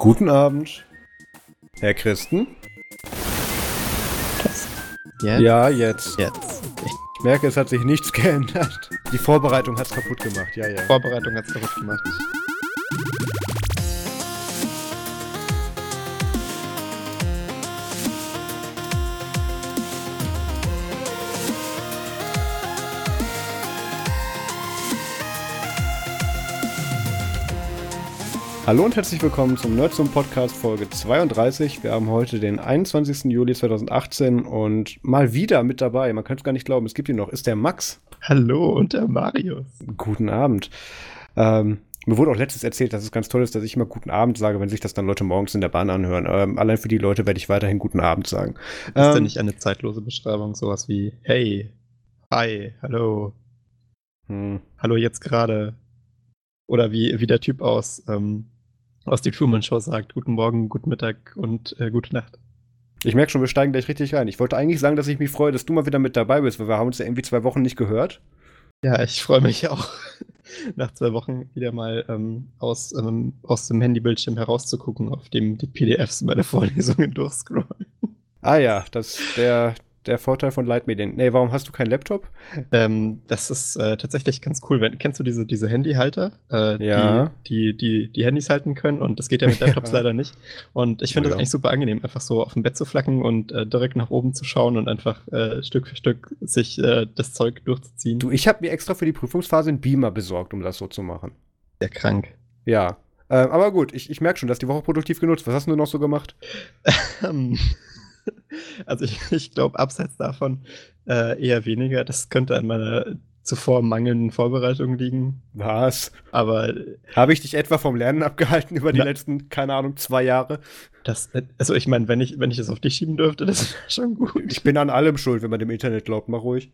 Guten Abend, Herr Christen. Jetzt? Ja, jetzt. Jetzt. Ich merke, es hat sich nichts geändert. Die Vorbereitung hat's kaputt gemacht, ja, ja. Vorbereitung hat's kaputt gemacht. Hallo und herzlich willkommen zum Nerdsum Podcast Folge 32. Wir haben heute den 21. Juli 2018 und mal wieder mit dabei, man könnte es gar nicht glauben, es gibt ihn noch, ist der Max. Hallo und der Marius. Guten Abend. Ähm, mir wurde auch letztens erzählt, dass es ganz toll ist, dass ich immer guten Abend sage, wenn sich das dann Leute morgens in der Bahn anhören. Ähm, allein für die Leute werde ich weiterhin guten Abend sagen. Ist ähm, denn nicht eine zeitlose Beschreibung, sowas wie Hey, Hi, Hallo, hm. Hallo jetzt gerade? Oder wie, wie der Typ aus ähm, aus die Truman Show sagt. Guten Morgen, guten Mittag und äh, gute Nacht. Ich merke schon, wir steigen gleich richtig rein. Ich wollte eigentlich sagen, dass ich mich freue, dass du mal wieder mit dabei bist, weil wir haben uns ja irgendwie zwei Wochen nicht gehört. Ja, ich freue mich auch, nach zwei Wochen wieder mal ähm, aus, ähm, aus dem Handybildschirm herauszugucken, auf dem die PDFs meiner Vorlesungen durchscrollen. Ah ja, das der der Vorteil von Leitmedien. Nee, warum hast du keinen Laptop? Ähm, das ist äh, tatsächlich ganz cool. Wenn, kennst du diese, diese Handyhalter, äh, ja. die, die, die, die Handys halten können? Und das geht ja mit Laptops ja. leider nicht. Und ich finde oh, das ja. eigentlich super angenehm, einfach so auf dem Bett zu flacken und äh, direkt nach oben zu schauen und einfach äh, Stück für Stück sich äh, das Zeug durchzuziehen. Du, ich habe mir extra für die Prüfungsphase einen Beamer besorgt, um das so zu machen. Sehr krank. Ja. Ähm, aber gut, ich, ich merke schon, dass die Woche produktiv genutzt. Was hast du noch so gemacht? Also ich, ich glaube, abseits davon äh, eher weniger. Das könnte an meiner zuvor mangelnden Vorbereitung liegen. Was? Aber. Habe ich dich etwa vom Lernen abgehalten über die na, letzten, keine Ahnung, zwei Jahre? Das, also ich meine, wenn ich, wenn ich das auf dich schieben dürfte, das wäre schon gut. Ich bin an allem schuld, wenn man dem Internet glaubt, mach ruhig.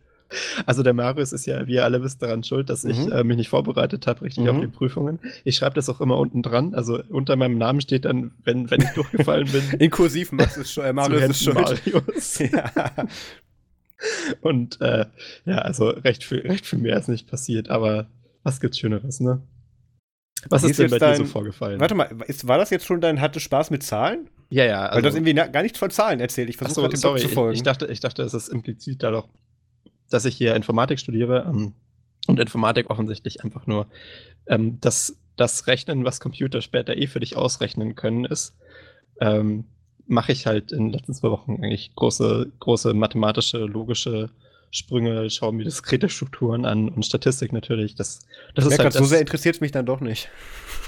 Also der Marius ist ja, wie ihr alle wisst, daran schuld, dass mhm. ich äh, mich nicht vorbereitet habe, richtig mhm. auf die Prüfungen. Ich schreibe das auch immer unten dran. Also unter meinem Namen steht dann, wenn, wenn ich durchgefallen bin. In Kursiv Max ist schon, äh, Marius ist schuld. Marius. ja. Und äh, ja, also recht viel, recht viel mehr ist nicht passiert, aber was gibt's Schöneres, ne? Was ist, ist denn bei dein, dir so vorgefallen? Warte mal, ist, war das jetzt schon dein hatte Spaß mit Zahlen? Ja, ja. Also, Weil du hast irgendwie gar nichts von Zahlen erzählt. Ich versuche so, dem sorry, zu folgen. Ich, ich, dachte, ich dachte, es ist implizit da doch dass ich hier Informatik studiere ähm, und Informatik offensichtlich einfach nur ähm, das, das Rechnen, was Computer später eh für dich ausrechnen können, ist, ähm, mache ich halt in den letzten zwei Wochen eigentlich große, große mathematische, logische Sprünge, schaue mir diskrete Strukturen an und Statistik natürlich. Das, das ist halt, so sehr interessiert es mich dann doch nicht.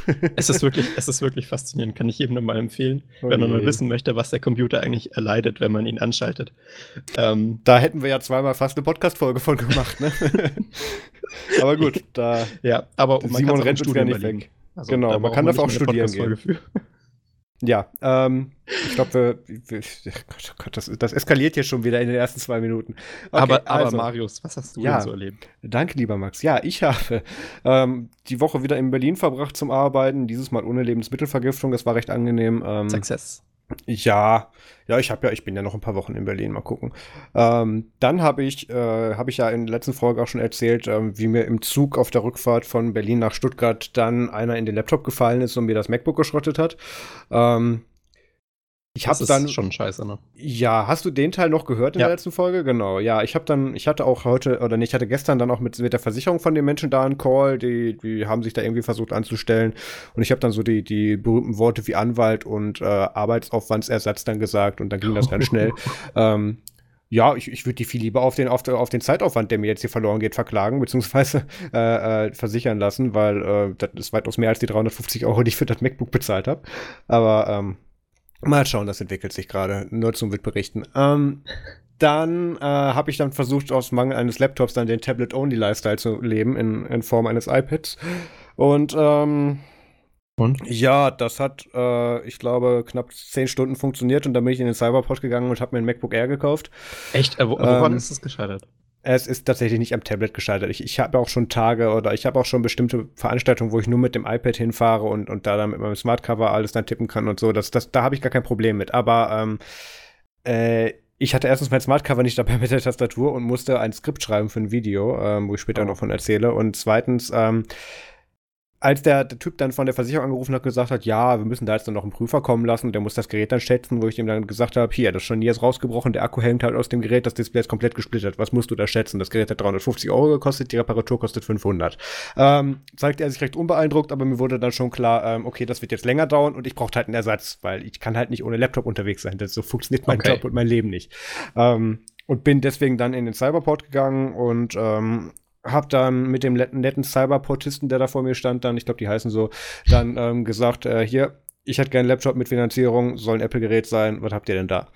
es, ist wirklich, es ist wirklich faszinierend, kann ich jedem nur mal empfehlen, oh wenn man mal wissen möchte, was der Computer eigentlich erleidet, wenn man ihn anschaltet. Ähm, da hätten wir ja zweimal fast eine Podcast-Folge von gemacht, ne? aber gut, da. Ja, aber man Simon rennt uns nicht weg. Also, genau, man kann das auch studieren gehen. Ja, ähm, ich glaube, oh Gott, das, das, eskaliert hier schon wieder in den ersten zwei Minuten. Okay, aber, aber also, Marius, was hast du ja, denn so erlebt? Danke, lieber Max. Ja, ich habe ähm, die Woche wieder in Berlin verbracht zum Arbeiten, dieses Mal ohne Lebensmittelvergiftung, das war recht angenehm. Ähm, Success. Ja, ja, ich habe ja, ich bin ja noch ein paar Wochen in Berlin, mal gucken. Ähm, dann habe ich, äh, habe ich ja in der letzten Folge auch schon erzählt, ähm, wie mir im Zug auf der Rückfahrt von Berlin nach Stuttgart dann einer in den Laptop gefallen ist und mir das MacBook geschrottet hat. Ähm, ich habe dann schon scheiße, ne? Ja, hast du den Teil noch gehört in ja. der letzten Folge? Genau. Ja, ich habe dann, ich hatte auch heute oder nicht, ich hatte gestern dann auch mit, mit der Versicherung von den Menschen da einen Call, die, die haben sich da irgendwie versucht anzustellen und ich habe dann so die die berühmten Worte wie Anwalt und äh, Arbeitsaufwandsersatz dann gesagt und dann ging das ganz schnell. ähm, ja, ich, ich würde die viel lieber auf den, auf, auf den Zeitaufwand, der mir jetzt hier verloren geht, verklagen, beziehungsweise äh, äh, versichern lassen, weil äh, das ist weitaus mehr als die 350 Euro, die ich für das MacBook bezahlt habe. Aber ähm, Mal schauen, das entwickelt sich gerade. Nur zum wird berichten. Ähm, dann äh, habe ich dann versucht, aus Mangel eines Laptops dann den Tablet-Only-Lifestyle zu leben in, in Form eines iPads. Und, ähm, und? Ja, das hat, äh, ich glaube, knapp zehn Stunden funktioniert und dann bin ich in den Cyberport gegangen und habe mir ein MacBook Air gekauft. Echt? Äh, wo, woran ähm, ist das gescheitert? Es ist tatsächlich nicht am Tablet gescheitert. Ich, ich habe auch schon Tage oder ich habe auch schon bestimmte Veranstaltungen, wo ich nur mit dem iPad hinfahre und, und da dann mit meinem Smartcover alles dann tippen kann und so. Das, das, da habe ich gar kein Problem mit. Aber ähm, äh, ich hatte erstens mein Smartcover nicht dabei mit der Tastatur und musste ein Skript schreiben für ein Video, ähm, wo ich später oh. noch von erzähle. Und zweitens, ähm, als der, der, Typ dann von der Versicherung angerufen hat und gesagt hat, ja, wir müssen da jetzt dann noch einen Prüfer kommen lassen, der muss das Gerät dann schätzen, wo ich ihm dann gesagt habe, hier, das Scharnier ist rausgebrochen, der Akku hängt halt aus dem Gerät, das Display ist komplett gesplittert, was musst du da schätzen? Das Gerät hat 350 Euro gekostet, die Reparatur kostet 500. Ähm, zeigte er sich recht unbeeindruckt, aber mir wurde dann schon klar, ähm, okay, das wird jetzt länger dauern und ich brauchte halt einen Ersatz, weil ich kann halt nicht ohne Laptop unterwegs sein, das so funktioniert mein okay. Job und mein Leben nicht. Ähm, und bin deswegen dann in den Cyberport gegangen und ähm, hab dann mit dem netten Cyberportisten, der da vor mir stand, dann, ich glaube, die heißen so, dann ähm, gesagt, äh, hier, ich hätte gerne einen Laptop mit Finanzierung, soll ein Apple-Gerät sein, was habt ihr denn da?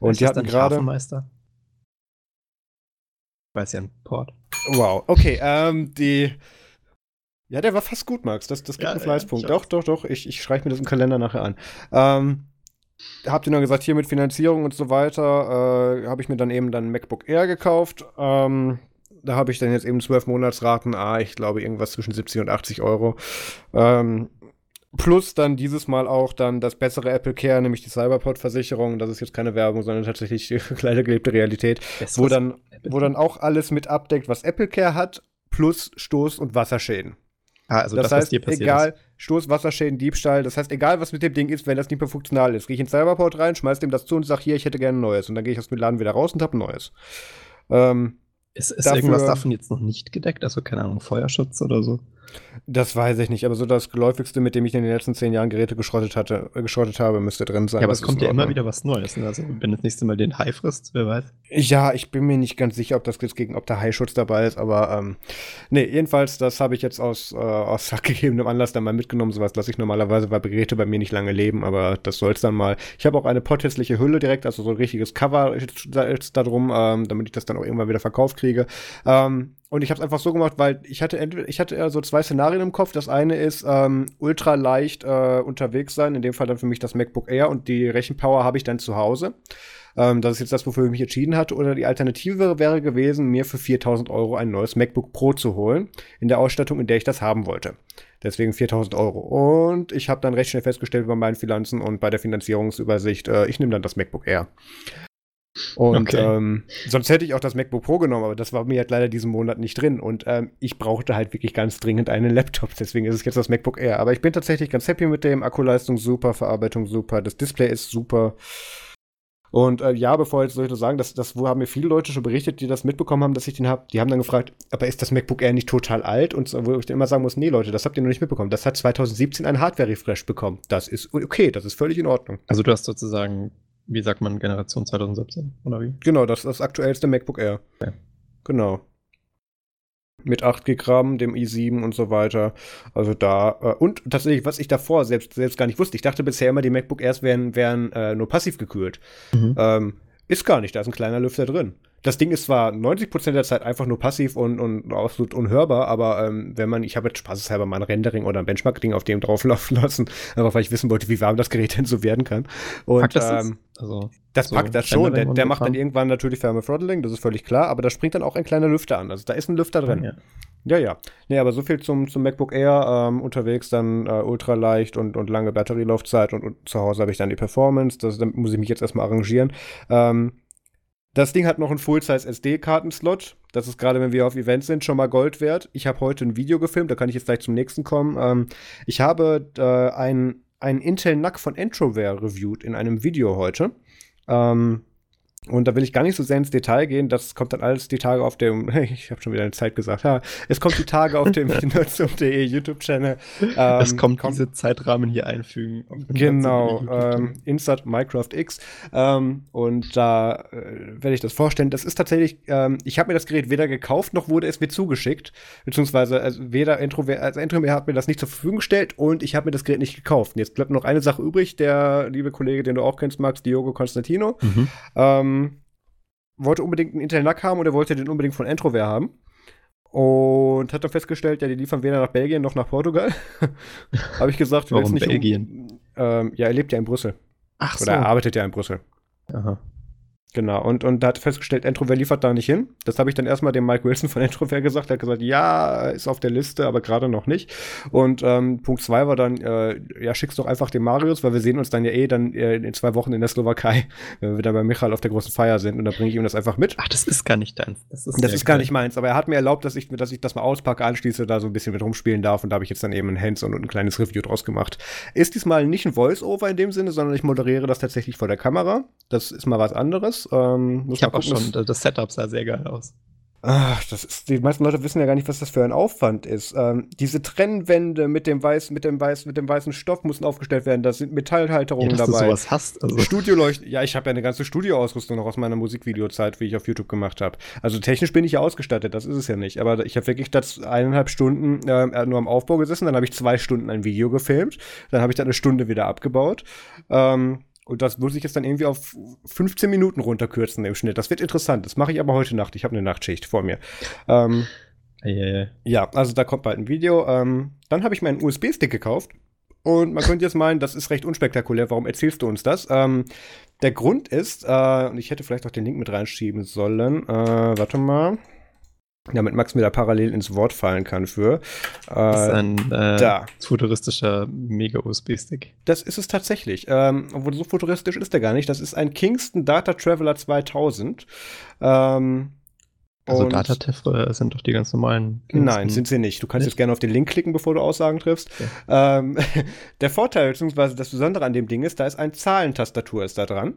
Und ist die hatten gerade. Weiß ja ein Port. Wow, okay, ähm, die. Ja, der war fast gut, Max. Das, das gibt ja, einen Fleißpunkt. Ja, doch, doch, doch. Ich, ich schreibe mir das im Kalender nachher an. Ähm, habt ihr dann gesagt, hier mit Finanzierung und so weiter, äh, habe ich mir dann eben dann ein MacBook Air gekauft. Ähm, da habe ich dann jetzt eben zwölf Monatsraten, ah, ich glaube irgendwas zwischen 70 und 80 Euro. Ähm, plus dann dieses Mal auch dann das bessere Apple Care, nämlich die Cyberport-Versicherung. Das ist jetzt keine Werbung, sondern tatsächlich die kleine gelebte Realität, wo dann, wo dann auch alles mit abdeckt, was Apple Care hat, plus Stoß- und Wasserschäden. Ah, also das, das heißt, egal, ist. Stoß, Wasserschäden, Diebstahl, das heißt, egal was mit dem Ding ist, wenn das nicht mehr funktional ist, gehe ich in Cyberport rein, schmeiß dem das zu und sag, hier, ich hätte gerne ein neues. Und dann gehe ich aus dem Laden wieder raus und habe ein neues. Ähm, ist, ist dafür, irgendwas davon jetzt noch nicht gedeckt? Also keine Ahnung, Feuerschutz oder so? Das weiß ich nicht, aber so das geläufigste, mit dem ich in den letzten zehn Jahren Geräte geschrottet hatte, äh, geschrottet habe, müsste drin sein. Ja, aber es kommt ja immer wieder was Neues. Ne? Also wenn das nächste Mal den Hai frisst, wer weiß. Ja, ich bin mir nicht ganz sicher, ob das jetzt gegen, ob der Haischutz dabei ist, aber ähm, nee, jedenfalls, das habe ich jetzt aus, äh, aus gegebenem Anlass dann mal mitgenommen. Sowas lasse ich normalerweise, weil Geräte bei mir nicht lange leben, aber das soll es dann mal. Ich habe auch eine potthässliche Hülle direkt, also so ein richtiges Cover jetzt da drum, ähm, damit ich das dann auch irgendwann wieder verkauft kriege. Ähm, und ich habe es einfach so gemacht, weil ich hatte entweder, ich hatte eher so zwei Szenarien im Kopf. Das eine ist ähm, ultra leicht äh, unterwegs sein, in dem Fall dann für mich das MacBook Air und die Rechenpower habe ich dann zu Hause. Ähm, das ist jetzt das, wofür ich mich entschieden hatte. Oder die Alternative wäre gewesen, mir für 4000 Euro ein neues MacBook Pro zu holen, in der Ausstattung, in der ich das haben wollte. Deswegen 4000 Euro. Und ich habe dann recht schnell festgestellt bei meinen Finanzen und bei der Finanzierungsübersicht, äh, ich nehme dann das MacBook Air. Und okay. ähm, sonst hätte ich auch das MacBook Pro genommen, aber das war mir halt leider diesen Monat nicht drin. Und ähm, ich brauchte halt wirklich ganz dringend einen Laptop. Deswegen ist es jetzt das MacBook Air. Aber ich bin tatsächlich ganz happy mit dem. Akkuleistung super, Verarbeitung super, das Display ist super. Und äh, ja, bevor jetzt Leute sagen, das, das wo haben mir viele Leute schon berichtet, die das mitbekommen haben, dass ich den habe, die haben dann gefragt, aber ist das MacBook Air nicht total alt? Und wo ich dann immer sagen muss, nee Leute, das habt ihr noch nicht mitbekommen. Das hat 2017 ein Hardware-Refresh bekommen. Das ist okay, das ist völlig in Ordnung. Also du hast sozusagen wie sagt man, Generation 2017, oder wie? Genau, das ist das aktuellste MacBook Air. Okay. Genau. Mit 8 GB RAM, dem i7 und so weiter. Also da, äh, und tatsächlich, was ich davor selbst, selbst gar nicht wusste, ich dachte bisher immer, die MacBook Airs wären, wären äh, nur passiv gekühlt. Mhm. Ähm, ist gar nicht, da ist ein kleiner Lüfter drin das Ding ist zwar 90% der Zeit einfach nur passiv und, und absolut unhörbar, aber ähm, wenn man, ich habe jetzt spaßeshalber mal ein Rendering oder ein Benchmark-Ding auf dem drauflaufen lassen, einfach weil ich wissen wollte, wie warm das Gerät denn so werden kann. Und packt das, ähm, also, das so packt das schon. Der, der macht dann irgendwann natürlich Thermal Throttling, das ist völlig klar, aber da springt dann auch ein kleiner Lüfter an. Also da ist ein Lüfter drin. Ja, ja. ja. Nee, aber so viel zum, zum MacBook Air ähm, unterwegs, dann äh, ultra leicht und, und lange Batterielaufzeit und, und zu Hause habe ich dann die Performance. Das, damit muss ich mich jetzt erstmal arrangieren. Ähm, das Ding hat noch einen Full-Size SD-Kartenslot. Das ist gerade, wenn wir auf Events sind, schon mal Gold wert. Ich habe heute ein Video gefilmt, da kann ich jetzt gleich zum nächsten kommen. Ähm, ich habe äh, ein, Intel NUC von Entrovare reviewed in einem Video heute. Ähm, und da will ich gar nicht so sehr ins Detail gehen. Das kommt dann alles die Tage auf dem, ich habe schon wieder eine Zeit gesagt, ja, es kommt die Tage auf dem nerdsum.de YouTube-Channel. Ähm, es kommt, kommt diese Zeitrahmen hier einfügen. Genau, ähm, Insert Minecraft X. Ähm, und da äh, werde ich das vorstellen. Das ist tatsächlich, ähm, ich habe mir das Gerät weder gekauft, noch wurde es mir zugeschickt. Beziehungsweise also weder Intro, also Intro hat mir das nicht zur Verfügung gestellt und ich habe mir das Gerät nicht gekauft. Und jetzt bleibt noch eine Sache übrig, der liebe Kollege, den du auch kennst, Max, Diogo Constantino. Mhm. Ähm, ähm, wollte unbedingt einen Intel NUC haben und er wollte den unbedingt von Entrovare haben. Und hat dann festgestellt, ja, die liefern weder nach Belgien noch nach Portugal. Habe ich gesagt, warum nicht Belgien? Um, ähm, ja, er lebt ja in Brüssel. Ach so. Oder er arbeitet ja in Brüssel. Aha. Genau, und, und da hat festgestellt, Entrover liefert da nicht hin. Das habe ich dann erstmal dem Mike Wilson von Entrover gesagt. Er hat gesagt, ja, ist auf der Liste, aber gerade noch nicht. Und ähm, Punkt zwei war dann, äh, ja, schick's doch einfach dem Marius, weil wir sehen uns dann ja eh dann äh, in zwei Wochen in der Slowakei, wenn wir dann bei Michael auf der großen Feier sind. Und dann bringe ich ihm das einfach mit. Ach, das ist gar nicht deins. Das ist, das ist gar nicht meins, aber er hat mir erlaubt, dass ich, dass ich das mal auspacke, anschließe, da so ein bisschen mit rumspielen darf. Und da habe ich jetzt dann eben ein Hands und ein kleines Review draus gemacht. Ist diesmal nicht ein Voice-Over in dem Sinne, sondern ich moderiere das tatsächlich vor der Kamera. Das ist mal was anderes. Ähm, ich habe auch schon, das Setup sah sehr geil aus. Ach, das ist, die meisten Leute wissen ja gar nicht, was das für ein Aufwand ist. Ähm, diese Trennwände mit dem weiß, mit dem weiß, mit dem weißen Stoff müssen aufgestellt werden. Da sind Metallhalterungen ja, dass dabei. Du sowas hast. Also. Studioleuchten. Ja, ich habe ja eine ganze Studioausrüstung noch aus meiner Musikvideozeit, wie ich auf YouTube gemacht habe. Also technisch bin ich ja ausgestattet, das ist es ja nicht. Aber ich habe wirklich das eineinhalb Stunden äh, nur am Aufbau gesessen. Dann habe ich zwei Stunden ein Video gefilmt. Dann habe ich dann eine Stunde wieder abgebaut. Ähm, und das muss ich jetzt dann irgendwie auf 15 Minuten runterkürzen im Schnitt. Das wird interessant. Das mache ich aber heute Nacht. Ich habe eine Nachtschicht vor mir. Ähm, yeah. Ja, also da kommt bald ein Video. Ähm, dann habe ich mir einen USB-Stick gekauft. Und man könnte jetzt meinen, das ist recht unspektakulär. Warum erzählst du uns das? Ähm, der Grund ist, äh, und ich hätte vielleicht auch den Link mit reinschieben sollen. Äh, warte mal damit Max mir da parallel ins Wort fallen kann für. Äh, das ist ein äh, da. futuristischer Mega-USB-Stick. Das ist es tatsächlich. Ähm, obwohl so futuristisch ist der gar nicht. Das ist ein Kingston Data Traveler 2000. Ähm, also Datatev sind doch die ganz normalen. Kingston. Nein, sind sie nicht. Du kannst nicht? jetzt gerne auf den Link klicken, bevor du Aussagen triffst. Okay. Ähm, der Vorteil, beziehungsweise das Besondere an dem Ding ist, da ist eine Zahlentastatur ist da dran.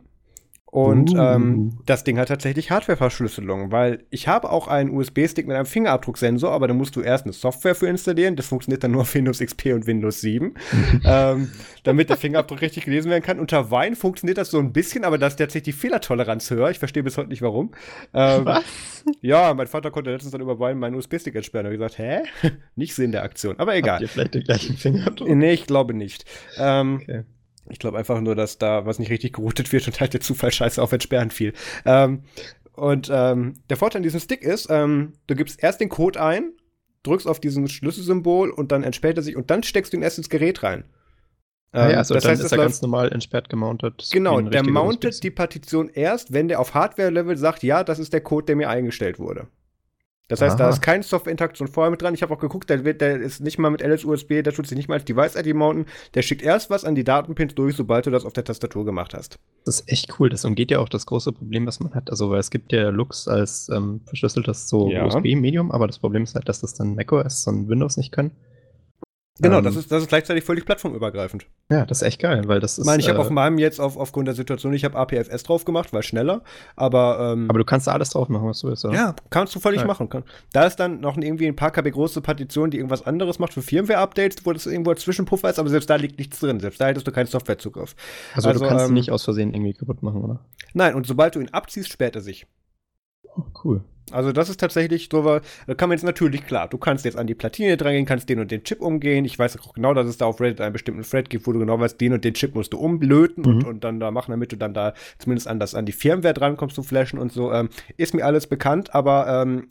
Und uh. ähm, das Ding hat tatsächlich Hardware-Verschlüsselung, weil ich habe auch einen USB-Stick mit einem Fingerabdrucksensor, aber da musst du erst eine Software für installieren. Das funktioniert dann nur auf Windows XP und Windows 7, ähm, damit der Fingerabdruck richtig gelesen werden kann. Unter Wine funktioniert das so ein bisschen, aber da ist tatsächlich die Fehlertoleranz höher. Ich verstehe bis heute nicht warum. Ähm, Was? Ja, mein Vater konnte letztens dann über Wine meinen USB-Stick entsperren. Da habe ich gesagt, hä? nicht Sinn der Aktion. Aber egal. Habt ihr vielleicht den gleichen Fingerabdruck? Nee, ich glaube nicht. Ähm, okay. Ich glaube einfach nur, dass da was nicht richtig geroutet wird und halt der Zufall scheiße auf Entsperren fiel. Ähm, und ähm, der Vorteil an diesem Stick ist, ähm, du gibst erst den Code ein, drückst auf diesen Schlüsselsymbol und dann entsperrt er sich und dann steckst du ihn erst ins Gerät rein. Ah, ja, also das dann heißt, ist er ganz normal entsperrt gemountet. Genau, der mountet die Partition erst, wenn der auf Hardware-Level sagt, ja, das ist der Code, der mir eingestellt wurde. Das heißt, Aha. da ist keine Software-Interaktion vorher mit dran. Ich habe auch geguckt, der, wird, der ist nicht mal mit LS-USB, der tut sich nicht mal als Device-ID mounten. Der schickt erst was an die Datenpins durch, sobald du das auf der Tastatur gemacht hast. Das ist echt cool. Das umgeht ja auch das große Problem, was man hat. Also, weil es gibt ja Lux als ähm, verschlüsseltes so ja. USB-Medium, aber das Problem ist halt, dass das dann macOS und Windows nicht können. Genau, ähm, das, ist, das ist gleichzeitig völlig plattformübergreifend. Ja, das ist echt geil, weil das ist. Ich meine, ich habe äh, auf meinem jetzt auf, aufgrund der Situation, ich habe APFS drauf gemacht, weil schneller, aber. Ähm, aber du kannst da alles drauf machen, was du willst, oder? Ja, kannst du völlig ja. machen. Da ist dann noch irgendwie ein paar KB große Partition, die irgendwas anderes macht für Firmware-Updates, wo das irgendwo als Zwischenpuffer ist, aber selbst da liegt nichts drin. Selbst da hättest du keinen Softwarezugriff. Also, also du kannst ähm, ihn nicht aus Versehen irgendwie kaputt machen, oder? Nein, und sobald du ihn abziehst, sperrt er sich. Oh, cool. Also das ist tatsächlich drüber, da kann man jetzt natürlich, klar, du kannst jetzt an die Platine drangehen, kannst den und den Chip umgehen. Ich weiß auch genau, dass es da auf Reddit einen bestimmten Thread gibt, wo du genau weißt, den und den Chip musst du umlöten mhm. und, und dann da machen, damit du dann da zumindest an, das, an die Firmware drankommst zu flashen und so. Ähm, ist mir alles bekannt, aber ähm,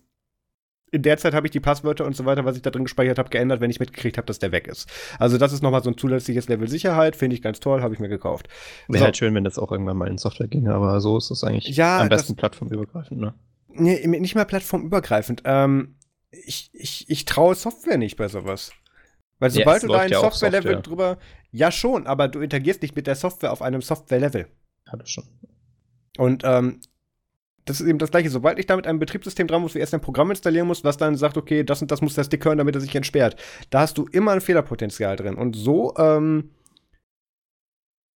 in der Zeit habe ich die Passwörter und so weiter, was ich da drin gespeichert habe, geändert, wenn ich mitgekriegt habe, dass der weg ist. Also das ist nochmal so ein zusätzliches Level Sicherheit, finde ich ganz toll, habe ich mir gekauft. Wäre so. halt schön, wenn das auch irgendwann mal in Software ginge, aber so ist es eigentlich ja, am besten plattformübergreifend, ne? Nee, nicht mal plattformübergreifend. Ähm, ich, ich, ich traue Software nicht bei sowas. Weil sobald ja, du da ein Software-Level Software. drüber. Ja, schon, aber du interagierst nicht mit der Software auf einem Software-Level. Ja, das schon. Und ähm, das ist eben das Gleiche. Sobald ich da mit einem Betriebssystem dran muss, wie erst ein Programm installieren muss, was dann sagt, okay, das und das muss der Stick hören, damit er sich entsperrt. Da hast du immer ein Fehlerpotenzial drin. Und so, ähm,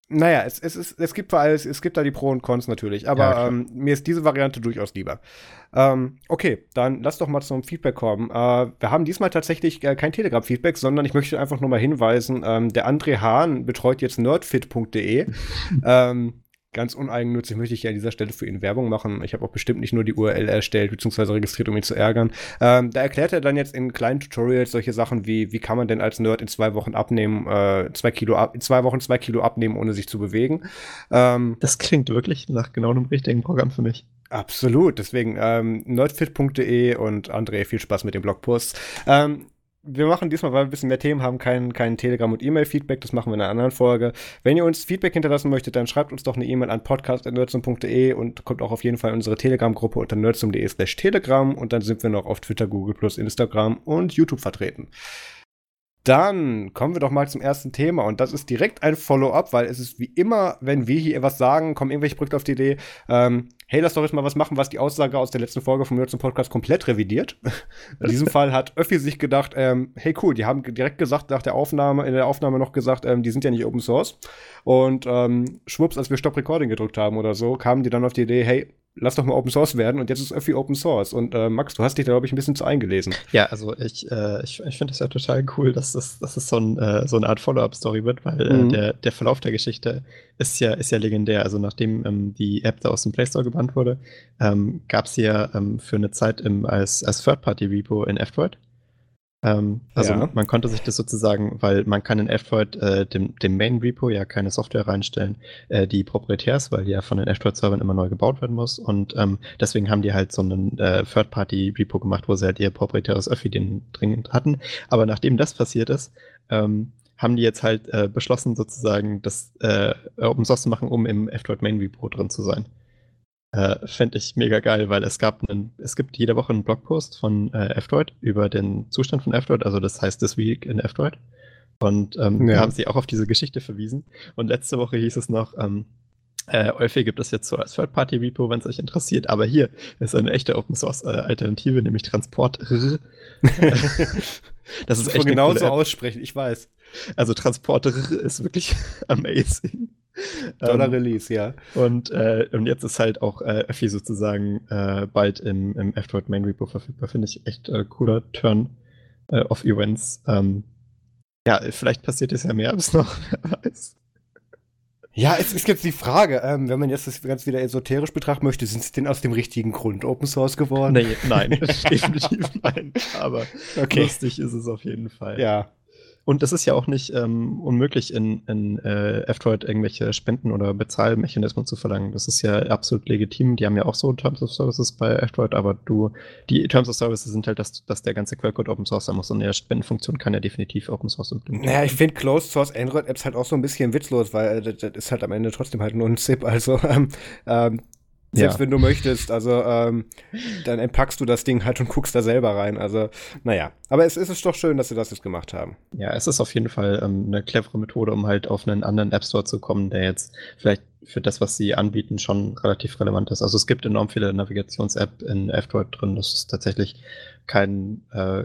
naja, es, es, es, es gibt alles, es gibt da die Pro und Cons natürlich, aber ja, ähm, mir ist diese Variante durchaus lieber. Ähm, okay, dann lass doch mal zum Feedback kommen. Äh, wir haben diesmal tatsächlich äh, kein Telegram-Feedback, sondern ich möchte einfach nur mal hinweisen, ähm, der André Hahn betreut jetzt nerdfit.de. ähm, ganz uneigennützig möchte ich hier an dieser Stelle für ihn Werbung machen. Ich habe auch bestimmt nicht nur die URL erstellt bzw. registriert, um ihn zu ärgern. Ähm, da erklärt er dann jetzt in kleinen Tutorials solche Sachen wie, wie kann man denn als Nerd in zwei Wochen abnehmen, äh, zwei Kilo ab, in zwei Wochen zwei Kilo abnehmen, ohne sich zu bewegen. Ähm, das klingt wirklich nach genau dem richtigen Programm für mich. Absolut, deswegen ähm, nerdfit.de und André, viel Spaß mit dem Blogpost. Ähm, wir machen diesmal, weil wir ein bisschen mehr Themen haben, kein, kein Telegram- und E-Mail-Feedback. Das machen wir in einer anderen Folge. Wenn ihr uns Feedback hinterlassen möchtet, dann schreibt uns doch eine E-Mail an podcast.nerdsum.de und kommt auch auf jeden Fall in unsere Telegram-Gruppe unter nerdsum.de slash telegram und dann sind wir noch auf Twitter, Google+, Instagram und YouTube vertreten. Dann kommen wir doch mal zum ersten Thema und das ist direkt ein Follow-up, weil es ist wie immer, wenn wir hier etwas sagen, kommen irgendwelche Brücken auf die Idee, ähm, hey, lass doch jetzt mal was machen, was die Aussage aus der letzten Folge vom Nerds Podcast komplett revidiert. in diesem Fall hat Öffi sich gedacht, ähm, hey cool, die haben direkt gesagt nach der Aufnahme, in der Aufnahme noch gesagt, ähm, die sind ja nicht Open Source. Und ähm, schwupps, als wir Stop Recording gedrückt haben oder so, kamen die dann auf die Idee, hey, lass doch mal Open Source werden und jetzt ist Öffi Open Source. Und äh, Max, du hast dich da, glaube ich, ein bisschen zu eingelesen. Ja, also ich, äh, ich, ich finde es ja total cool, dass das, dass das so, ein, äh, so eine Art Follow-up-Story wird, weil äh, mhm. der, der Verlauf der Geschichte ist ja, ist ja legendär. Also nachdem ähm, die App da aus dem Play Store gebannt wurde, ähm, gab es ja ähm, für eine Zeit im, als, als Third-Party-Repo in F-Droid. Ähm, also ja. man konnte sich das sozusagen, weil man kann in F-Droid äh, dem, dem Main Repo ja keine Software reinstellen, äh, die proprietär ist, weil die ja von den F-Droid-Servern immer neu gebaut werden muss. Und ähm, deswegen haben die halt so einen äh, Third-Party-Repo gemacht, wo sie halt ihr proprietäres Öffi den dringend hatten. Aber nachdem das passiert ist, ähm, haben die jetzt halt äh, beschlossen, sozusagen das äh, Open Source zu machen, um im F-Droid Main Repo drin zu sein. Äh, Fände ich mega geil, weil es gab einen, es gibt jede Woche einen Blogpost von äh, F-Droid über den Zustand von F-Droid, also das heißt This Week in F-Droid. Und ähm, ja. haben sie auch auf diese Geschichte verwiesen. Und letzte Woche hieß es noch, ähm, äh, Eufy gibt es jetzt so als Third-Party-Repo, wenn es euch interessiert. Aber hier ist eine echte Open-Source-Alternative, nämlich Transport. das ist echt genauso aussprechen, ich weiß. Also Transport ist wirklich amazing. Dollar ähm, Release, ja. Und, äh, und jetzt ist halt auch äh, Öffi sozusagen äh, bald im, im F-Droid Main Repo verfügbar. Finde ich echt äh, cooler Turn äh, of Events. Ähm, ja, vielleicht passiert es ja mehr als noch, wer weiß. Ja, es ist jetzt die Frage, ähm, wenn man jetzt das ganz wieder esoterisch betrachten möchte, sind sie denn aus dem richtigen Grund Open Source geworden? Nee, nein, definitiv nein. Aber okay. lustig ist es auf jeden Fall. Ja. Und es ist ja auch nicht ähm, unmöglich, in, in äh, F-Droid irgendwelche Spenden oder Bezahlmechanismen zu verlangen. Das ist ja absolut legitim. Die haben ja auch so Terms of Services bei F-Droid, aber du, die Terms of Services sind halt, dass, dass der ganze Quellcode Open Source sein muss und eine Spendenfunktion kann ja definitiv Open Source implementieren. Naja, ich finde Closed Source Android Apps halt auch so ein bisschen witzlos, weil äh, das, ist halt am Ende trotzdem halt nur ein ZIP. Also ähm, ähm, selbst ja. wenn du möchtest. Also ähm, dann entpackst du das Ding halt und guckst da selber rein. Also, naja. Aber es, es ist doch schön, dass sie das jetzt gemacht haben. Ja, es ist auf jeden Fall ähm, eine clevere Methode, um halt auf einen anderen App Store zu kommen, der jetzt vielleicht für das, was sie anbieten, schon relativ relevant ist. Also es gibt enorm viele Navigations-App in F-Droid drin. Das ist tatsächlich kein, äh,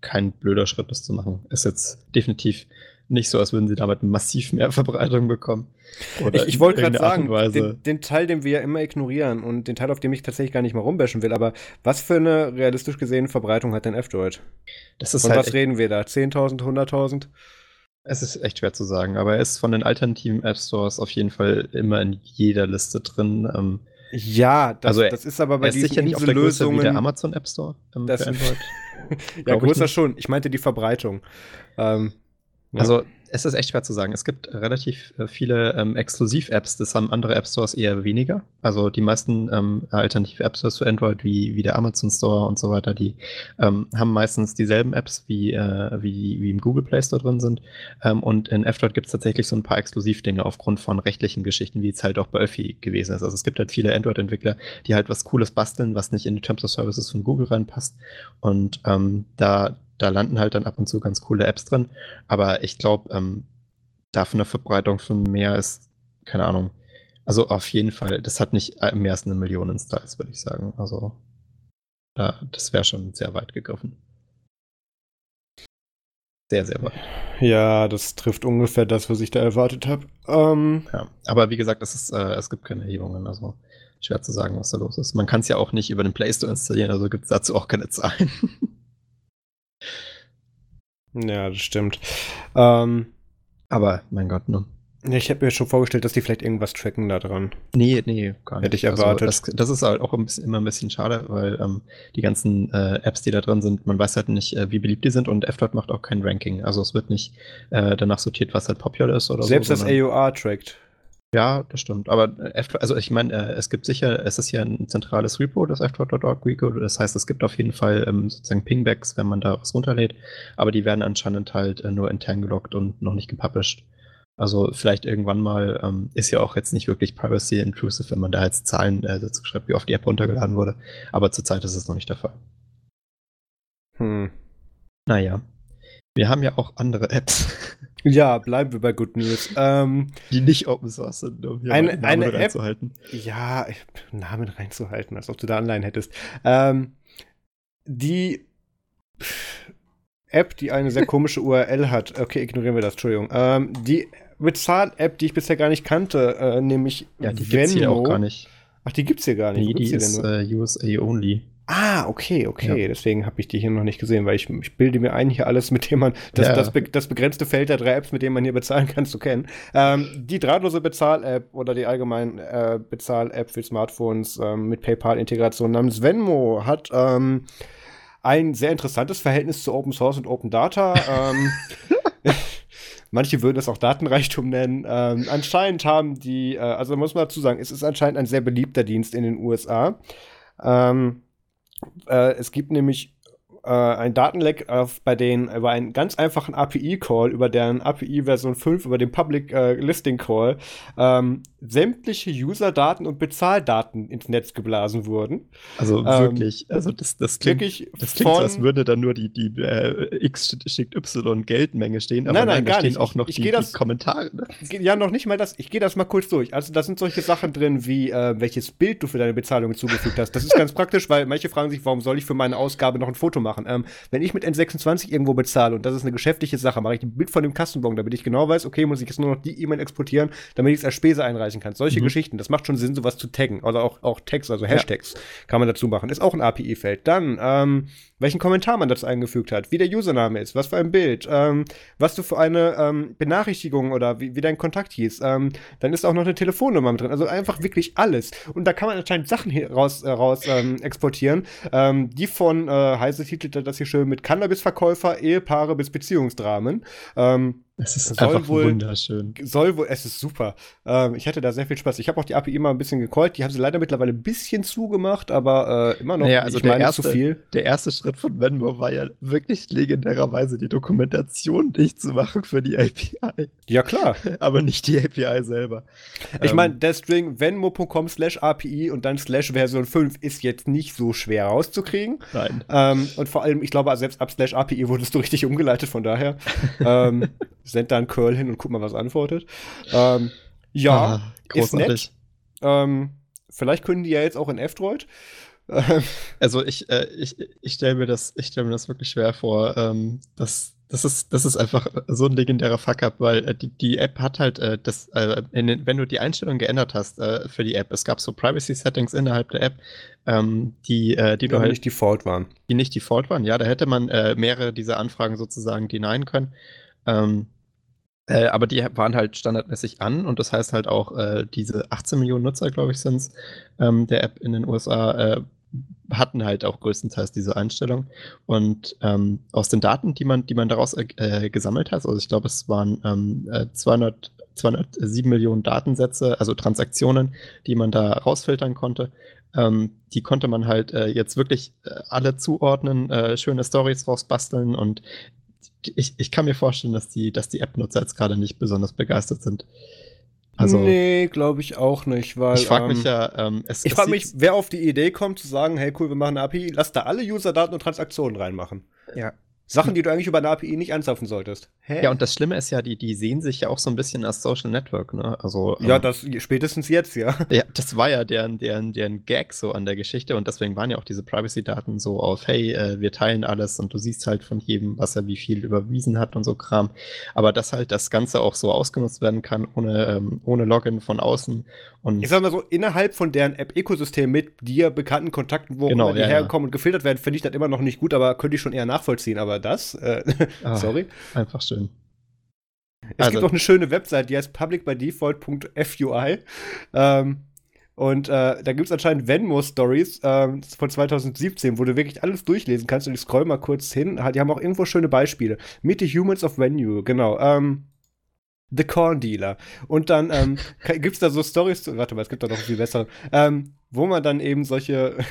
kein blöder Schritt, das zu machen. Ist jetzt definitiv nicht so, als würden sie damit massiv mehr Verbreitung bekommen. Oder ich, ich wollte gerade sagen, den, den, Teil, den wir ja immer ignorieren und den Teil, auf dem ich tatsächlich gar nicht mal rumbashen will, aber was für eine realistisch gesehen Verbreitung hat denn F-Droid? Das ist Von halt was reden wir da? 10.000, 100.000? Es ist echt schwer zu sagen, aber er ist von den alternativen App Stores auf jeden Fall immer in jeder Liste drin. Ähm, ja, das, also das ist aber bei diesen sicher nicht auf der Größe wie der Amazon App Store ähm, das, ja, größer schon. Ich meinte die Verbreitung. Ähm, Also es ist echt schwer zu sagen. Es gibt relativ äh, viele ähm, Exklusiv-Apps, das haben andere App Stores eher weniger. Also die meisten ähm, alternative App Stores für Android, wie, wie der Amazon Store und so weiter, die ähm, haben meistens dieselben Apps, wie, äh, wie, wie im Google Play Store drin sind. Ähm, und in F-Droid gibt es tatsächlich so ein paar Exklusivdinge aufgrund von rechtlichen Geschichten, wie es halt auch bei Öffi gewesen ist. Also es gibt halt viele Android-Entwickler, die halt was Cooles basteln, was nicht in die Terms of Services von Google reinpasst. Und ähm, da da landen halt dann ab und zu ganz coole Apps drin. Aber ich glaube, ähm, davon eine Verbreitung von mehr ist, keine Ahnung. Also auf jeden Fall, das hat nicht äh, mehr als eine Million Installs, würde ich sagen. Also äh, das wäre schon sehr weit gegriffen. Sehr, sehr weit. Ja, das trifft ungefähr das, was ich da erwartet habe. Ähm, ja, aber wie gesagt, es, ist, äh, es gibt keine Erhebungen, also schwer zu sagen, was da los ist. Man kann es ja auch nicht über den Play Store installieren, also gibt es dazu auch keine Zahlen. Ja, das stimmt. Ähm, aber, mein Gott, ne? Ich hätte mir schon vorgestellt, dass die vielleicht irgendwas tracken da dran. Nee, nee, gar nicht. Hätte ich erwartet. Also das, das, ist halt auch ein bisschen, immer ein bisschen schade, weil ähm, die ganzen äh, Apps, die da drin sind, man weiß halt nicht, äh, wie beliebt die sind und F-Dot macht auch kein Ranking. Also es wird nicht äh, danach sortiert, was halt popular ist oder Selbst so. Selbst das AUR trackt. Ja, das stimmt. Aber äh, also ich meine, äh, es gibt sicher, es ist ja ein zentrales Repo, das f.org Repo. Das heißt, es gibt auf jeden Fall ähm, sozusagen Pingbacks, wenn man da was runterlädt. Aber die werden anscheinend halt äh, nur intern gelockt und noch nicht gepublished. Also vielleicht irgendwann mal ähm, ist ja auch jetzt nicht wirklich privacy intrusive, wenn man da jetzt Zahlen äh, dazu schreibt, wie oft die App runtergeladen wurde. Aber zurzeit ist es noch nicht der Fall. Hm. Naja. Wir haben ja auch andere Apps. Ja, bleiben wir bei Good News. Ähm, die nicht Open Source sind, um hier eine, eine App, reinzuhalten. Ja, Namen reinzuhalten, als ob du da online hättest. Ähm, die App, die eine sehr komische URL hat. Okay, ignorieren wir das, Entschuldigung. Ähm, die Bezahl-App, die ich bisher gar nicht kannte, äh, nämlich ja, die Venmo. Gibt's hier auch gar nicht. Ach, die gibt's hier gar nicht. Nee, die ist uh, USA only. Ah, okay, okay. Ja. Deswegen habe ich die hier noch nicht gesehen, weil ich, ich, bilde mir ein, hier alles, mit dem man, das, ja. das, das, begrenzte Feld der drei Apps, mit denen man hier bezahlen kann, zu kennen. Ähm, die drahtlose Bezahl-App oder die allgemein äh, Bezahl-App für Smartphones ähm, mit PayPal-Integration namens Venmo hat ähm, ein sehr interessantes Verhältnis zu Open Source und Open Data. ähm, Manche würden es auch Datenreichtum nennen. Ähm, anscheinend haben die, äh, also muss man dazu sagen, es ist anscheinend ein sehr beliebter Dienst in den USA. Ähm, äh, es gibt nämlich äh, ein Datenleck auf, bei denen über einen ganz einfachen API-Call, über deren API Version 5, über den Public äh, Listing Call, ähm, sämtliche User-Daten und Bezahldaten ins Netz geblasen wurden. Also ähm, wirklich, also das, das klingt, das klingt so, als würde da nur die, die äh, X schickt Y Geldmenge stehen, aber nein, nein, nein gar stehen nicht. auch noch ich, die, das, die Kommentare. Ja, noch nicht mal das. Ich gehe das mal kurz durch. Also da sind solche Sachen drin, wie äh, welches Bild du für deine Bezahlung zugefügt hast. Das ist ganz praktisch, weil manche fragen sich, warum soll ich für meine Ausgabe noch ein Foto machen? Ähm, wenn ich mit N26 irgendwo bezahle und das ist eine geschäftliche Sache, mache ich ein Bild von dem Kassenbon, damit ich genau weiß, okay, muss ich jetzt nur noch die E-Mail exportieren, damit ich es als Spese einreichen erreichen kannst. Solche mhm. Geschichten, das macht schon Sinn, sowas zu taggen. Oder auch, auch Tags, also Hashtags ja. kann man dazu machen. Ist auch ein API-Feld. Dann, ähm, welchen Kommentar man dazu eingefügt hat, wie der Username ist, was für ein Bild, ähm, was du für eine ähm, Benachrichtigung oder wie, wie dein Kontakt hieß. Ähm, dann ist auch noch eine Telefonnummer mit drin. Also einfach wirklich alles. Und da kann man anscheinend Sachen raus, äh, raus ähm, exportieren, ähm, die von, äh, Heise titelte das hier schön mit Cannabisverkäufer, Ehepaare bis Beziehungsdramen. Ähm, es ist soll einfach wohl, wunderschön. Soll wohl, es ist super. Ähm, ich hatte da sehr viel Spaß. Ich habe auch die API immer ein bisschen gecallt. Die haben sie leider mittlerweile ein bisschen zugemacht, aber äh, immer noch. Naja, also ich der meine, erste, zu viel. Der erste Schritt von Venmo war ja wirklich legendärerweise die Dokumentation dicht zu machen für die API. Ja, klar. aber nicht die API selber. Ich ähm, meine, der String venmo.com slash API und dann slash Version 5 ist jetzt nicht so schwer rauszukriegen. Nein. Ähm, und vor allem, ich glaube, selbst ab slash API wurdest du richtig umgeleitet, von daher. ähm, send da einen Curl hin und guck mal, was antwortet. Ähm, ja, ah, ist nett. Ähm, vielleicht können die ja jetzt auch in F-Droid. also ich, äh, ich, ich stelle mir das, ich stelle mir das wirklich schwer vor. Ähm, das, das ist, das ist einfach so ein legendärer Fuck-up, weil äh, die, die App hat halt äh, das, äh, den, wenn du die Einstellung geändert hast äh, für die App, es gab so Privacy-Settings innerhalb der App, ähm, die, äh, die, die du halt nicht default waren. Die nicht default waren, ja, da hätte man äh, mehrere dieser Anfragen sozusagen denyen können. Ähm, äh, aber die waren halt standardmäßig an und das heißt halt auch, äh, diese 18 Millionen Nutzer, glaube ich, sind es, ähm, der App in den USA, äh, hatten halt auch größtenteils diese Einstellung. Und ähm, aus den Daten, die man, die man daraus äh, gesammelt hat, also ich glaube, es waren ähm, 200, äh, 207 Millionen Datensätze, also Transaktionen, die man da rausfiltern konnte. Ähm, die konnte man halt äh, jetzt wirklich äh, alle zuordnen, äh, schöne Stories rausbasteln und ich, ich kann mir vorstellen, dass die, dass die App-Nutzer jetzt gerade nicht besonders begeistert sind. Also, nee, glaube ich auch nicht, weil. Ich frage mich ähm, ja, ähm, es, Ich frage mich, wer auf die Idee kommt, zu sagen, hey cool, wir machen eine API, lass da alle User-Daten und Transaktionen reinmachen. Ja. Sachen, die du eigentlich über eine API nicht anzapfen solltest. Hä? Ja, und das Schlimme ist ja, die, die sehen sich ja auch so ein bisschen als Social Network, ne? Also, ja, ähm, das spätestens jetzt, ja. Ja, das war ja deren, deren, deren Gag so an der Geschichte und deswegen waren ja auch diese Privacy-Daten so auf, hey, äh, wir teilen alles und du siehst halt von jedem, was er wie viel überwiesen hat und so Kram. Aber dass halt das Ganze auch so ausgenutzt werden kann, ohne, ähm, ohne Login von außen. Und ich sag mal so, innerhalb von deren App-Ökosystem mit dir bekannten Kontakten, wo genau, die ja, herkommen und gefiltert werden, finde ich das immer noch nicht gut, aber könnte ich schon eher nachvollziehen. Aber das, äh, ah, sorry. Einfach schön. Es also. gibt auch eine schöne Website, die heißt publicbydefault.fui. Ähm, und äh, da gibt es anscheinend Venmo-Stories ähm, von 2017, wo du wirklich alles durchlesen kannst. Und ich scroll mal kurz hin. Die haben auch irgendwo schöne Beispiele. Meet the Humans of Venue, genau. Ähm, The Corn Dealer. Und dann ähm, gibt es da so Stories zu. Warte mal, es gibt da noch viel bessere. Ähm, wo man dann eben solche.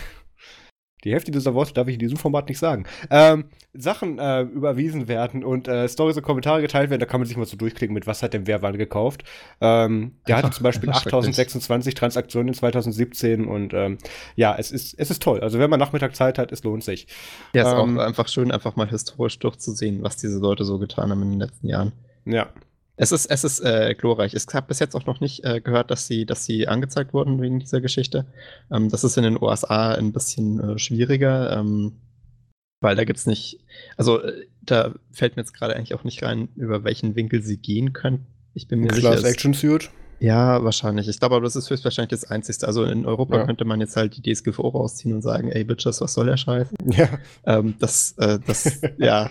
die Hälfte dieser Worte darf ich in diesem Format nicht sagen. Ähm, Sachen äh, überwiesen werden und äh, Stories und Kommentare geteilt werden, da kann man sich mal so durchklicken, mit was hat denn wer wann gekauft. Ähm, der hatte zum Beispiel 8026 Transaktionen in 2017 und ähm, ja, es ist, es ist toll. Also wenn man Nachmittag Zeit hat, es lohnt sich. Ja, es ist auch ähm, einfach schön, einfach mal historisch durchzusehen, was diese Leute so getan haben in den letzten Jahren. Ja. Es ist, es ist äh, glorreich. Ich habe bis jetzt auch noch nicht äh, gehört, dass sie, dass sie angezeigt wurden wegen dieser Geschichte. Ähm, das ist in den USA ein bisschen äh, schwieriger, ähm, weil da gibt es nicht. Also äh, da fällt mir jetzt gerade eigentlich auch nicht rein, über welchen Winkel sie gehen können. Ich bin mir Class sicher. Action Suit. Ja, wahrscheinlich. Ich glaube aber, das ist höchstwahrscheinlich das Einzige. Also in Europa ja. könnte man jetzt halt die DSGVO rausziehen und sagen, ey Bitches, was soll der Scheiß? Ja. Ähm, das, äh, das, ja,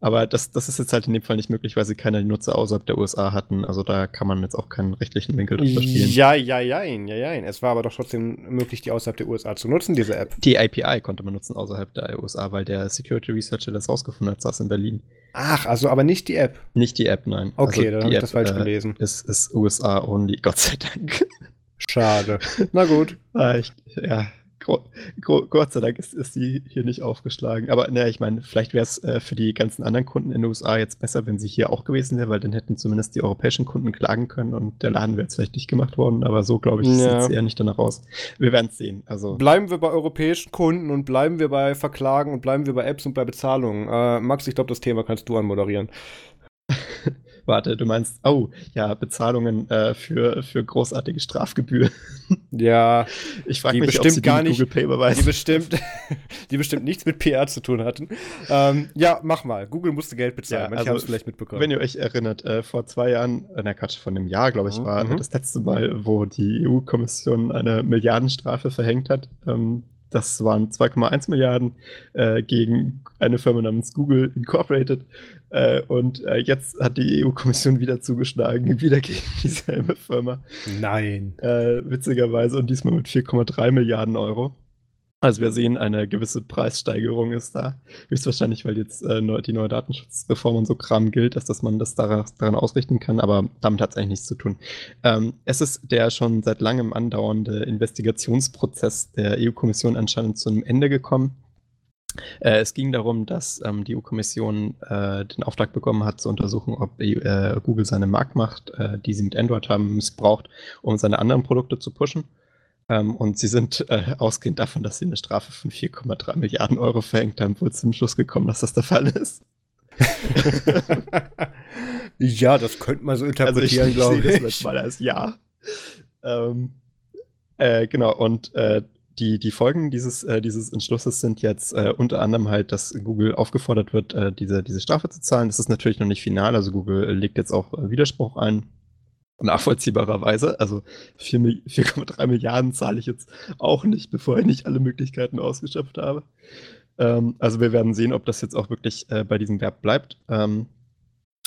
aber das, das ist jetzt halt in dem Fall nicht möglich, weil sie keine Nutzer außerhalb der USA hatten. Also da kann man jetzt auch keinen rechtlichen Winkel drüber spielen. Ja, ja, ja, ja, ja. Es war aber doch trotzdem möglich, die außerhalb der USA zu nutzen, diese App. Die API konnte man nutzen außerhalb der USA, weil der Security Researcher das rausgefunden hat, saß in Berlin. Ach, also aber nicht die App. Nicht die App, nein. Okay, also dann habe ich das falsch äh, gelesen. Ist, ist USA only, Gott sei Dank. Schade. Na gut. ah, ich, ja, Gott sei Dank ist, ist die hier nicht aufgeschlagen. Aber ne, ich meine, vielleicht wäre es äh, für die ganzen anderen Kunden in den USA jetzt besser, wenn sie hier auch gewesen wäre, weil dann hätten zumindest die europäischen Kunden klagen können und der Laden wäre jetzt vielleicht nicht gemacht worden. Aber so, glaube ich, ja. sieht es eher nicht danach aus. Wir werden es sehen. Also bleiben wir bei europäischen Kunden und bleiben wir bei Verklagen und bleiben wir bei Apps und bei Bezahlungen. Äh, Max, ich glaube, das Thema kannst du anmoderieren. Warte, du meinst, oh, ja, Bezahlungen äh, für, für großartige Strafgebühren. Ja, ich frage mich, bestimmt ob sie gar nicht, Google Pay. Die bestimmt, die bestimmt nichts mit PR zu tun hatten. Ähm, ja, mach mal. Google musste Geld bezahlen. Ja, Manche also, haben es vielleicht mitbekommen. Wenn ihr euch erinnert, äh, vor zwei Jahren, äh, na Quatsch, von einem Jahr, glaube ich, mhm. war mhm. das letzte Mal, wo die EU-Kommission eine Milliardenstrafe verhängt hat. Ähm, das waren 2,1 Milliarden äh, gegen eine Firma namens Google Incorporated. Äh, und äh, jetzt hat die EU-Kommission wieder zugeschlagen, wieder gegen dieselbe Firma. Nein. Äh, witzigerweise und diesmal mit 4,3 Milliarden Euro. Also wir sehen, eine gewisse Preissteigerung ist da. Höchstwahrscheinlich, weil jetzt äh, die neue Datenschutzreform und so Kram gilt, dass, dass man das daran, daran ausrichten kann, aber damit hat es eigentlich nichts zu tun. Ähm, es ist der schon seit langem andauernde Investigationsprozess der EU-Kommission anscheinend zu einem Ende gekommen. Äh, es ging darum, dass ähm, die EU-Kommission äh, den Auftrag bekommen hat, zu untersuchen, ob äh, Google seine Marktmacht, äh, die sie mit Android haben, missbraucht, um seine anderen Produkte zu pushen. Ähm, und sie sind äh, ausgehend davon, dass sie eine Strafe von 4,3 Milliarden Euro verhängt haben, wohl zum Schluss gekommen, dass das der Fall ist. ja, das könnte man so interpretieren, also glaube ich. Ich sehe das mal als Ja. Ähm, äh, genau, und äh, die, die Folgen dieses, äh, dieses Entschlusses sind jetzt äh, unter anderem halt, dass Google aufgefordert wird, äh, diese, diese Strafe zu zahlen. Das ist natürlich noch nicht final, also Google legt jetzt auch äh, Widerspruch ein nachvollziehbarerweise. Also 4,3 Milliarden zahle ich jetzt auch nicht, bevor ich nicht alle Möglichkeiten ausgeschöpft habe. Ähm, also wir werden sehen, ob das jetzt auch wirklich äh, bei diesem Verb bleibt. Ähm,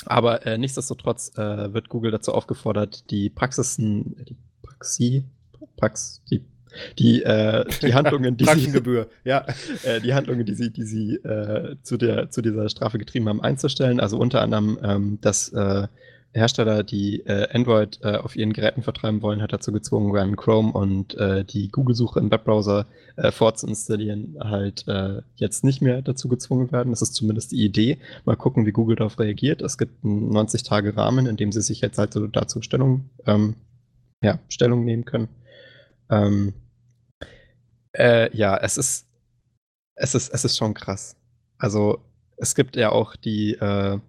aber äh, nichtsdestotrotz äh, wird Google dazu aufgefordert, die Praxisen, die Praxi, Prax, die die, äh, die Handlungen, die sie, ja. Äh, die Handlungen, die sie, die sie äh, zu, der, zu dieser Strafe getrieben haben, einzustellen. Also unter anderem, ähm, dass äh, Hersteller, die äh, Android äh, auf ihren Geräten vertreiben wollen, hat dazu gezwungen werden, Chrome und äh, die Google-Suche im Webbrowser äh, vorzuinstallieren, halt äh, jetzt nicht mehr dazu gezwungen werden. Das ist zumindest die Idee. Mal gucken, wie Google darauf reagiert. Es gibt einen 90-Tage-Rahmen, in dem sie sich jetzt halt so dazu Stellung, ähm, ja, Stellung nehmen können. Ähm, äh, ja, es ist, es ist, es ist schon krass. Also es gibt ja auch die, äh,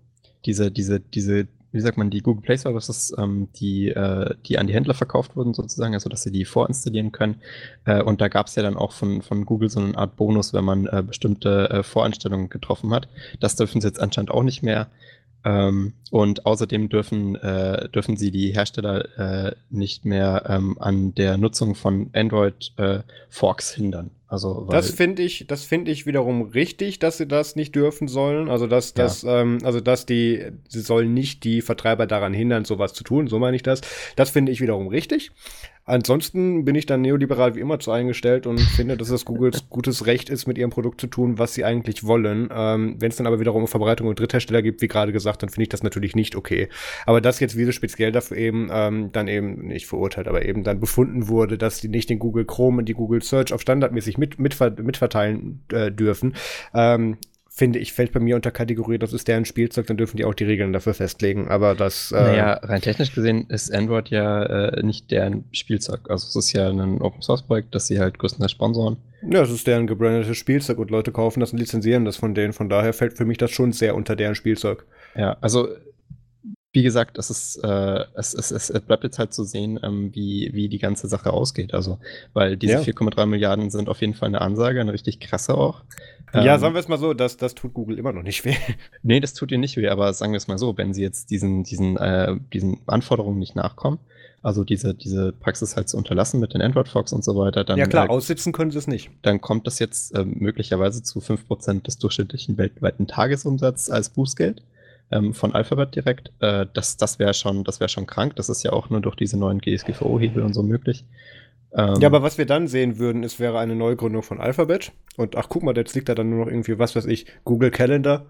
diese, diese, diese wie sagt man, die Google Play Services, ähm, die, äh, die an die Händler verkauft wurden sozusagen, also dass sie die vorinstallieren können. Äh, und da gab es ja dann auch von, von Google so eine Art Bonus, wenn man äh, bestimmte äh, Voreinstellungen getroffen hat. Das dürfen sie jetzt anscheinend auch nicht mehr. Ähm, und außerdem dürfen, äh, dürfen sie die Hersteller äh, nicht mehr ähm, an der Nutzung von Android Forks hindern. Also, das finde ich, das finde ich wiederum richtig, dass sie das nicht dürfen sollen. Also dass, ja. dass, ähm, also dass die, sie sollen nicht die Vertreiber daran hindern, sowas zu tun. So meine ich das. Das finde ich wiederum richtig. Ansonsten bin ich dann neoliberal wie immer zu eingestellt und finde, dass es Googles gutes Recht ist, mit ihrem Produkt zu tun, was sie eigentlich wollen. Ähm, Wenn es dann aber wiederum Verbreitung und Dritthersteller gibt, wie gerade gesagt, dann finde ich das natürlich nicht okay. Aber dass jetzt wie so speziell dafür eben ähm, dann eben nicht verurteilt, aber eben dann befunden wurde, dass die nicht den Google Chrome und die Google Search auf standardmäßig mit, mitver mitverteilen äh, dürfen, ähm, finde ich, fällt bei mir unter Kategorie, das ist deren Spielzeug, dann dürfen die auch die Regeln dafür festlegen. Aber das. Äh naja, rein technisch gesehen ist Android ja äh, nicht deren Spielzeug. Also es ist ja ein Open Source Projekt, das sie halt größtenteils sponsoren. Ja, es ist deren gebrandetes Spielzeug und Leute kaufen das und lizenzieren das von denen. Von daher fällt für mich das schon sehr unter deren Spielzeug. Ja, also wie gesagt, es, ist, äh, es, es, es bleibt jetzt halt zu sehen, ähm, wie, wie die ganze Sache ausgeht. Also, weil diese ja. 4,3 Milliarden sind auf jeden Fall eine Ansage, eine richtig krasse auch. Ja, ähm, sagen wir es mal so, das, das tut Google immer noch nicht weh. Nee, das tut ihr nicht weh, aber sagen wir es mal so, wenn sie jetzt diesen, diesen, äh, diesen Anforderungen nicht nachkommen, also diese, diese Praxis halt zu unterlassen mit den Android Fox und so weiter, dann. Ja klar, äh, aussitzen können sie es nicht. Dann kommt das jetzt äh, möglicherweise zu 5% des durchschnittlichen weltweiten Tagesumsatzes als Bußgeld ähm, von Alphabet direkt. Äh, das das wäre schon, wär schon krank. Das ist ja auch nur durch diese neuen GSGVO-Hebel und so möglich. Ähm, ja, aber was wir dann sehen würden, es wäre eine Neugründung von Alphabet. Und ach, guck mal, jetzt liegt da dann nur noch irgendwie, was weiß ich, Google Calendar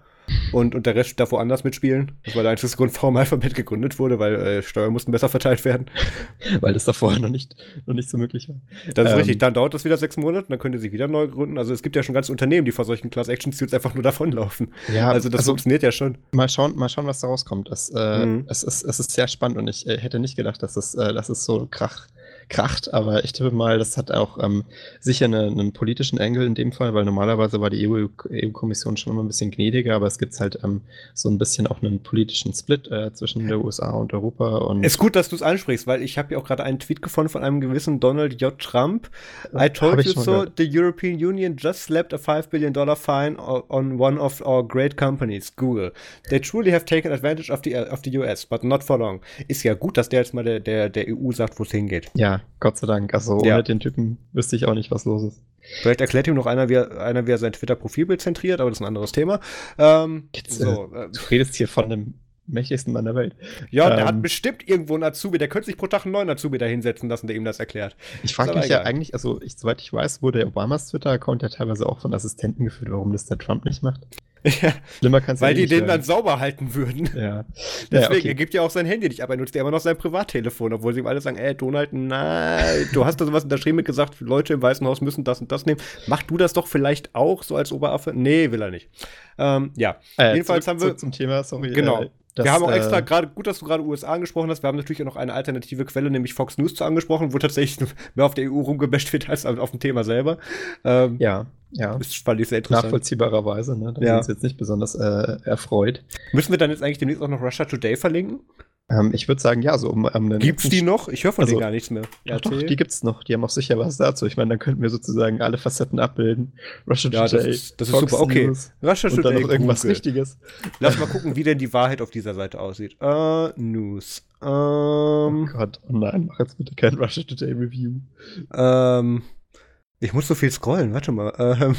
und, und der Rest darf woanders mitspielen. Das war der einzige Grund, warum Alphabet gegründet wurde, weil äh, Steuern mussten besser verteilt werden. weil das da vorher noch nicht, noch nicht so möglich war. Das ist ähm, richtig. Dann dauert das wieder sechs Monate, dann könnt ihr sie wieder neu gründen. Also es gibt ja schon ganze Unternehmen, die vor solchen Class-Action-Suits einfach nur davonlaufen. Ja, also das also, funktioniert ja schon. Mal schauen, mal schauen, was da rauskommt. Das, äh, mhm. es, ist, es ist sehr spannend und ich äh, hätte nicht gedacht, dass es, äh, dass es so krach kracht, aber ich tippe mal, das hat auch ähm, sicher eine, einen politischen Engel in dem Fall, weil normalerweise war die EU-Kommission EU schon immer ein bisschen gnädiger, aber es gibt halt ähm, so ein bisschen auch einen politischen Split äh, zwischen der USA und Europa. Und ist gut, dass du es ansprichst, weil ich habe ja auch gerade einen Tweet gefunden von einem gewissen Donald J. Trump. I told you so, gehört. the European Union just slapped a 5 billion dollar fine on one of our great companies, Google. They truly have taken advantage of the, of the US, but not for long. Ist ja gut, dass der jetzt mal der, der, der EU sagt, wo es hingeht. Ja, Gott sei Dank. Also ohne ja. den Typen wüsste ich auch nicht, was los ist. Vielleicht erklärt ihm noch einer, wie er, einer, wie er sein Twitter-Profilbild zentriert, aber das ist ein anderes Thema. Ähm, Jetzt, so, äh, du redest hier von einem mächtigsten Mann der Welt. Ja, ähm, der hat bestimmt irgendwo einen Azubi, der könnte sich pro Tag einen neuen Azubi da hinsetzen lassen, der ihm das erklärt. Ich frage mich ja eigentlich, also ich, soweit ich weiß, wurde Obamas Twitter-Account ja teilweise auch von Assistenten geführt, warum das der Trump nicht macht. Ja, Schlimmer kannst weil die den dann sauber halten würden. Ja. Deswegen, ja, okay. er gibt ja auch sein Handy nicht, aber er nutzt ja immer noch sein Privattelefon, obwohl sie ihm alle sagen, ey, Donald, nein, du hast da sowas unterschrieben mit gesagt, Leute im Weißen Haus müssen das und das nehmen. Mach du das doch vielleicht auch so als Oberaffe? Nee, will er nicht. Ähm, ja. Äh, Jedenfalls zurück, haben wir. zum Thema, sorry. Genau. Äh, das, wir haben auch extra, äh, gerade gut, dass du gerade USA angesprochen hast, wir haben natürlich auch noch eine alternative Quelle, nämlich Fox News zu angesprochen, wo tatsächlich mehr auf der EU rumgebasht wird als auf dem Thema selber. Ähm, ja, ja. Das fand ich sehr interessant. Nachvollziehbarerweise, ne? Da ja. sind wir jetzt nicht besonders äh, erfreut. Müssen wir dann jetzt eigentlich demnächst auch noch Russia Today verlinken? Ähm, ich würde sagen, ja, so um, um Gibt's die noch? Ich höre von also, denen gar nichts mehr. Ja, doch, die gibt's noch. Die haben auch sicher was dazu. Ich meine, dann könnten wir sozusagen alle Facetten abbilden. Russia ja, Today. Das ist, das ist super. Okay. News, Russia und Today. dann noch irgendwas Google. Wichtiges. Lass mal gucken, wie denn die Wahrheit auf dieser Seite aussieht. Uh, News. Um, oh Gott, oh nein, mach jetzt bitte kein Russia Today Review. Ähm, ich muss so viel scrollen, warte mal. Ähm,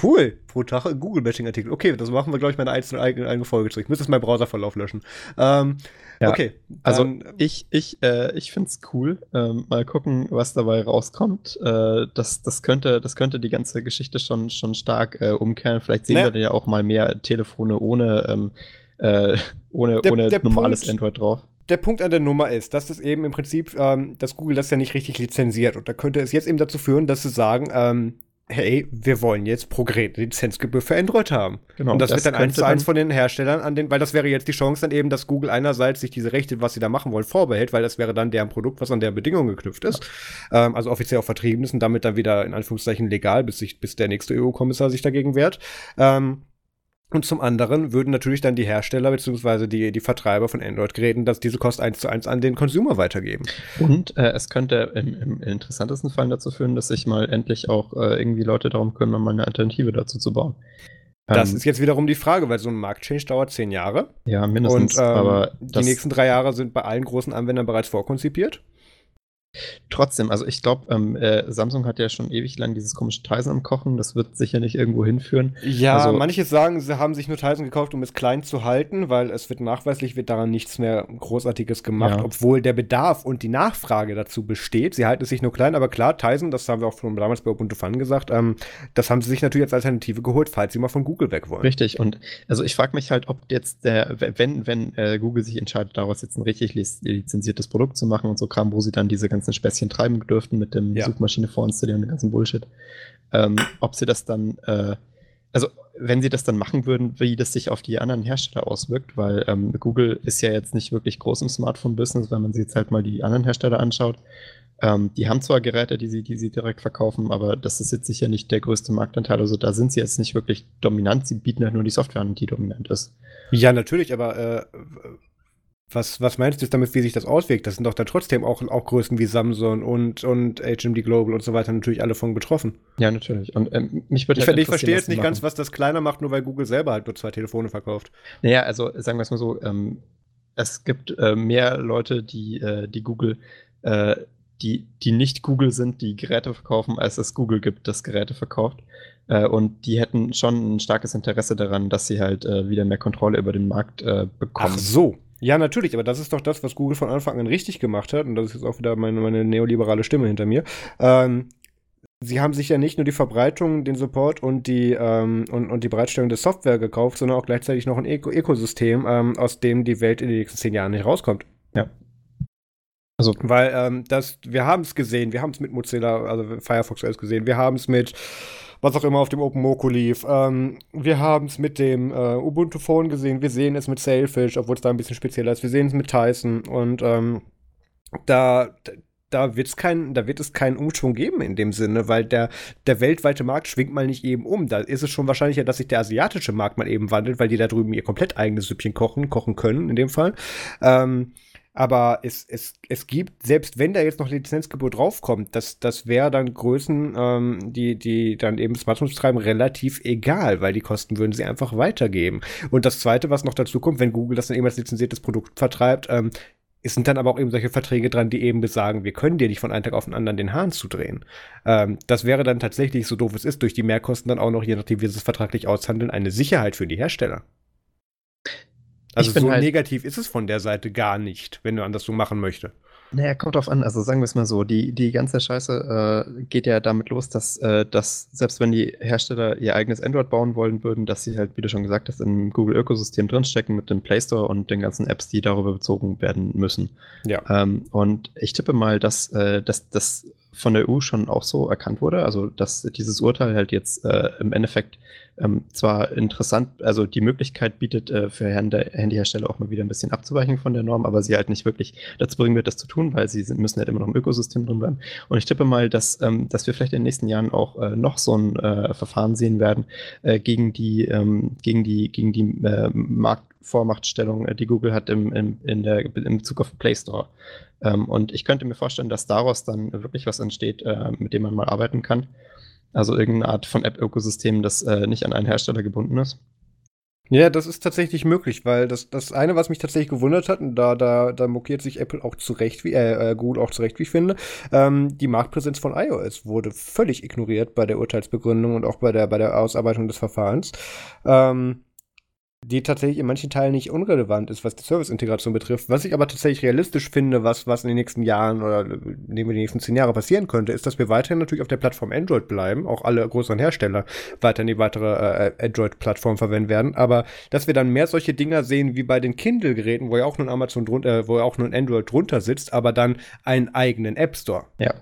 Cool, pro Tag Google-Bashing-Artikel. Okay, das machen wir, glaube ich, meine einzelne eigene Folge zu. Ich muss jetzt meinen Browserverlauf löschen. Ähm, ja, okay. Also ich, ich, äh, ich finde es cool. Ähm, mal gucken, was dabei rauskommt. Äh, das, das, könnte, das könnte die ganze Geschichte schon, schon stark äh, umkehren. Vielleicht sehen naja. wir dann ja auch mal mehr Telefone ohne, ähm, äh, ohne, der, ohne der normales Punkt, Android drauf der Punkt an der Nummer ist, dass es eben im Prinzip, ähm, dass Google das ja nicht richtig lizenziert. Und da könnte es jetzt eben dazu führen, dass sie sagen, ähm, hey, wir wollen jetzt pro Gerät Lizenzgebühr für Android haben. Genau, und das, das wird dann eins zu eins von den Herstellern an den, weil das wäre jetzt die Chance dann eben, dass Google einerseits sich diese Rechte, was sie da machen wollen, vorbehält, weil das wäre dann deren Produkt, was an der Bedingung geknüpft ist. Ja. Ähm, also offiziell auch vertrieben ist und damit dann wieder in Anführungszeichen legal, bis sich, bis der nächste EU-Kommissar sich dagegen wehrt. Ähm, und zum anderen würden natürlich dann die Hersteller bzw. Die, die Vertreiber von Android-Geräten dass diese Kost eins zu eins an den Consumer weitergeben. Und äh, es könnte im, im, interessantesten Fall dazu führen, dass sich mal endlich auch äh, irgendwie Leute darum kümmern, mal eine Alternative dazu zu bauen. Das ähm, ist jetzt wiederum die Frage, weil so ein Marktchange dauert zehn Jahre. Ja, mindestens. Und ähm, aber die nächsten drei Jahre sind bei allen großen Anwendern bereits vorkonzipiert. Trotzdem, also ich glaube, ähm, äh, Samsung hat ja schon ewig lang dieses komische Tizen am Kochen. Das wird sicher nicht irgendwo hinführen. Ja, also, manche sagen, sie haben sich nur Tizen gekauft, um es klein zu halten, weil es wird nachweislich wird daran nichts mehr Großartiges gemacht, ja. obwohl der Bedarf und die Nachfrage dazu besteht. Sie halten es sich nur klein, aber klar, Tizen, das haben wir auch schon damals bei Ubuntu Fun gesagt, ähm, das haben sie sich natürlich als Alternative geholt, falls sie mal von Google weg wollen. Richtig, und also ich frage mich halt, ob jetzt der, wenn, wenn äh, Google sich entscheidet, daraus jetzt ein richtig lizenziertes Produkt zu machen und so Kram, wo sie dann diese ganzen Späßchen treiben dürften mit dem ja. Suchmaschine vorinstallieren und dem ganzen Bullshit. Ähm, ob sie das dann, äh, also wenn sie das dann machen würden, wie das sich auf die anderen Hersteller auswirkt, weil ähm, Google ist ja jetzt nicht wirklich groß im Smartphone-Business, wenn man sich jetzt halt mal die anderen Hersteller anschaut. Ähm, die haben zwar Geräte, die sie, die sie direkt verkaufen, aber das ist jetzt sicher nicht der größte Marktanteil. Also da sind sie jetzt nicht wirklich dominant. Sie bieten halt nur die Software an, die dominant ist. Ja, natürlich, aber äh, was, was meinst du damit, wie sich das auswirkt? Das sind doch da trotzdem auch, auch Größen wie Samsung und, und HMD Global und so weiter natürlich alle von betroffen. Ja, natürlich. Und ähm, mich würde ich, halt ich verstehe jetzt nicht ganz, was das kleiner macht, nur weil Google selber halt nur zwei Telefone verkauft. Naja, also sagen wir es mal so, ähm, es gibt äh, mehr Leute, die, äh, die Google, äh, die, die nicht Google sind, die Geräte verkaufen, als es Google gibt, das Geräte verkauft. Äh, und die hätten schon ein starkes Interesse daran, dass sie halt äh, wieder mehr Kontrolle über den Markt äh, bekommen. Ach so. Ja, natürlich, aber das ist doch das, was Google von Anfang an richtig gemacht hat. Und das ist jetzt auch wieder meine, meine neoliberale Stimme hinter mir. Ähm, sie haben sich ja nicht nur die Verbreitung, den Support und die, ähm, und, und die Bereitstellung der Software gekauft, sondern auch gleichzeitig noch ein Öko Ökosystem, ähm, aus dem die Welt in den nächsten zehn Jahren nicht rauskommt. Ja. Also, weil ähm, das, wir haben es gesehen, wir haben es mit Mozilla, also Firefox alles gesehen, wir haben es mit was auch immer auf dem OpenMoko lief. Ähm, wir haben es mit dem äh, Ubuntu Phone gesehen, wir sehen es mit Sailfish, obwohl es da ein bisschen spezieller ist. Wir sehen es mit Tyson und ähm, da, da, wird's kein, da wird es keinen Umschwung geben in dem Sinne, weil der, der weltweite Markt schwingt mal nicht eben um. Da ist es schon wahrscheinlicher, dass sich der asiatische Markt mal eben wandelt, weil die da drüben ihr komplett eigenes Süppchen kochen, kochen können in dem Fall. Ähm, aber es, es, es gibt, selbst wenn da jetzt noch Lizenzgebot draufkommt, das, das wäre dann Größen, ähm, die, die dann eben Smartphones treiben, relativ egal, weil die Kosten würden sie einfach weitergeben. Und das Zweite, was noch dazu kommt, wenn Google das dann eben als lizenziertes Produkt vertreibt, ähm, es sind dann aber auch eben solche Verträge dran, die eben besagen, wir können dir nicht von einem Tag auf den anderen den Hahn zudrehen. Ähm, das wäre dann tatsächlich, so doof es ist, durch die Mehrkosten dann auch noch, je nachdem, wie sie es vertraglich aushandeln, eine Sicherheit für die Hersteller. Also so halt, negativ ist es von der Seite gar nicht, wenn man das so machen möchte. Naja, kommt drauf an. Also sagen wir es mal so, die, die ganze Scheiße äh, geht ja damit los, dass, äh, dass selbst wenn die Hersteller ihr eigenes Android bauen wollen würden, dass sie halt, wie du schon gesagt hast, im Google-Ökosystem drinstecken mit dem Play Store und den ganzen Apps, die darüber bezogen werden müssen. Ja. Ähm, und ich tippe mal, dass, äh, dass, dass von der EU schon auch so erkannt wurde. Also, dass dieses Urteil halt jetzt äh, im Endeffekt ähm, zwar interessant, also die Möglichkeit bietet, äh, für Handyhersteller auch mal wieder ein bisschen abzuweichen von der Norm, aber sie halt nicht wirklich dazu bringen wird, das zu tun, weil sie sind, müssen halt immer noch im Ökosystem drin bleiben. Und ich tippe mal, dass, ähm, dass wir vielleicht in den nächsten Jahren auch äh, noch so ein äh, Verfahren sehen werden äh, gegen die, ähm, gegen die, gegen die äh, Marktvormachtstellung, äh, die Google hat im, im, in der, in Bezug auf Play Store. Ähm, und ich könnte mir vorstellen, dass daraus dann wirklich was entsteht, äh, mit dem man mal arbeiten kann. Also irgendeine Art von App-Ökosystem, das äh, nicht an einen Hersteller gebunden ist. Ja, das ist tatsächlich möglich, weil das, das eine, was mich tatsächlich gewundert hat, und da, da, da mokiert sich Apple auch zurecht, wie, äh, äh, Google auch zurecht, wie ich finde, ähm, die Marktpräsenz von iOS wurde völlig ignoriert bei der Urteilsbegründung und auch bei der, bei der Ausarbeitung des Verfahrens. Ähm, die tatsächlich in manchen Teilen nicht unrelevant ist, was die Service-Integration betrifft. Was ich aber tatsächlich realistisch finde, was, was in den nächsten Jahren oder neben den nächsten zehn Jahre passieren könnte, ist, dass wir weiterhin natürlich auf der Plattform Android bleiben, auch alle größeren Hersteller weiterhin die weitere äh, Android-Plattform verwenden werden, aber dass wir dann mehr solche Dinger sehen wie bei den Kindle-Geräten, wo ja auch nur ein Amazon drunter, äh, wo ja auch nur ein Android drunter sitzt, aber dann einen eigenen App Store. Ja.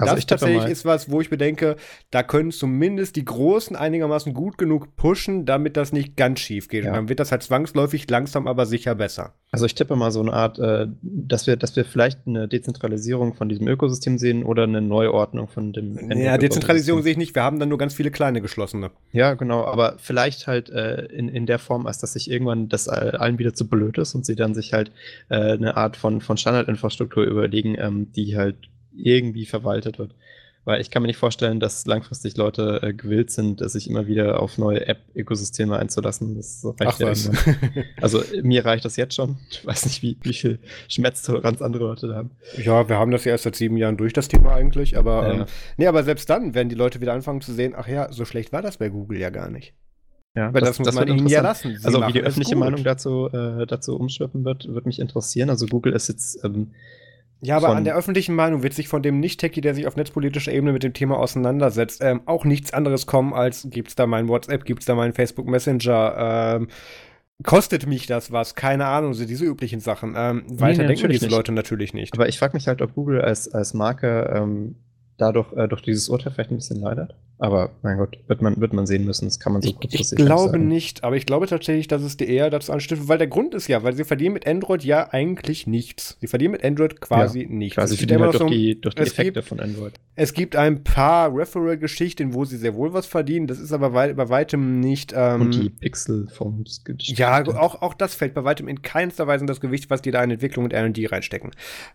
Also das tatsächlich ist was, wo ich bedenke, da können zumindest die Großen einigermaßen gut genug pushen, damit das nicht ganz schief geht. Ja. Und dann wird das halt zwangsläufig langsam, aber sicher besser. Also ich tippe mal so eine Art, äh, dass wir, dass wir vielleicht eine Dezentralisierung von diesem Ökosystem sehen oder eine Neuordnung von dem. Ja, Dezentralisierung sehe ich nicht. Wir haben dann nur ganz viele kleine geschlossene. Ja, genau. Aber vielleicht halt äh, in, in der Form, als dass sich irgendwann das allen wieder zu blöd ist und sie dann sich halt äh, eine Art von, von Standardinfrastruktur überlegen, ähm, die halt irgendwie verwaltet wird. Weil ich kann mir nicht vorstellen, dass langfristig Leute äh, gewillt sind, sich immer wieder auf neue App-Ökosysteme einzulassen. Das reicht Ach, ja was. Also mir reicht das jetzt schon. Ich weiß nicht, wie, wie viel Schmerztoleranz andere Leute da haben. Ja, wir haben das ja erst seit sieben Jahren durch, das Thema eigentlich. Aber, ja. ähm, nee, aber selbst dann werden die Leute wieder anfangen zu sehen, ach ja, so schlecht war das bei Google ja gar nicht. Ja, Weil das, das muss das man ihnen ja lassen. Sie also wie die öffentliche Meinung dazu, äh, dazu umschwippen wird, wird mich interessieren. Also Google ist jetzt ähm, ja, aber an der öffentlichen Meinung wird sich von dem Nicht-Techie, der sich auf netzpolitischer Ebene mit dem Thema auseinandersetzt, ähm, auch nichts anderes kommen, als gibt's da mein WhatsApp, gibt's da meinen Facebook Messenger, ähm, kostet mich das was? Keine Ahnung, so diese üblichen Sachen. Ähm, weiter nee, denken diese nicht. Leute natürlich nicht. Aber ich frage mich halt, ob Google als, als Marke ähm, dadurch äh, durch dieses Urteil vielleicht ein bisschen leidet. Aber mein Gott, wird man, wird man sehen müssen. Das kann man so Ich, ich glaube nicht, aber ich glaube tatsächlich, dass es die eher dazu anstiftet, weil der Grund ist ja, weil sie verdienen mit Android ja eigentlich nichts. Sie verdienen mit Android quasi ja, nichts. Quasi verdienen halt durch, die, durch die Effekte gibt, von Android. Es gibt ein paar Referral-Geschichten, wo sie sehr wohl was verdienen. Das ist aber wei bei weitem nicht. Ähm, Und die Pixel-Phones. Ja, auch, auch das fällt bei weitem in keinster Weise in das Gewicht, was die da in Entwicklung und R&D reinstecken.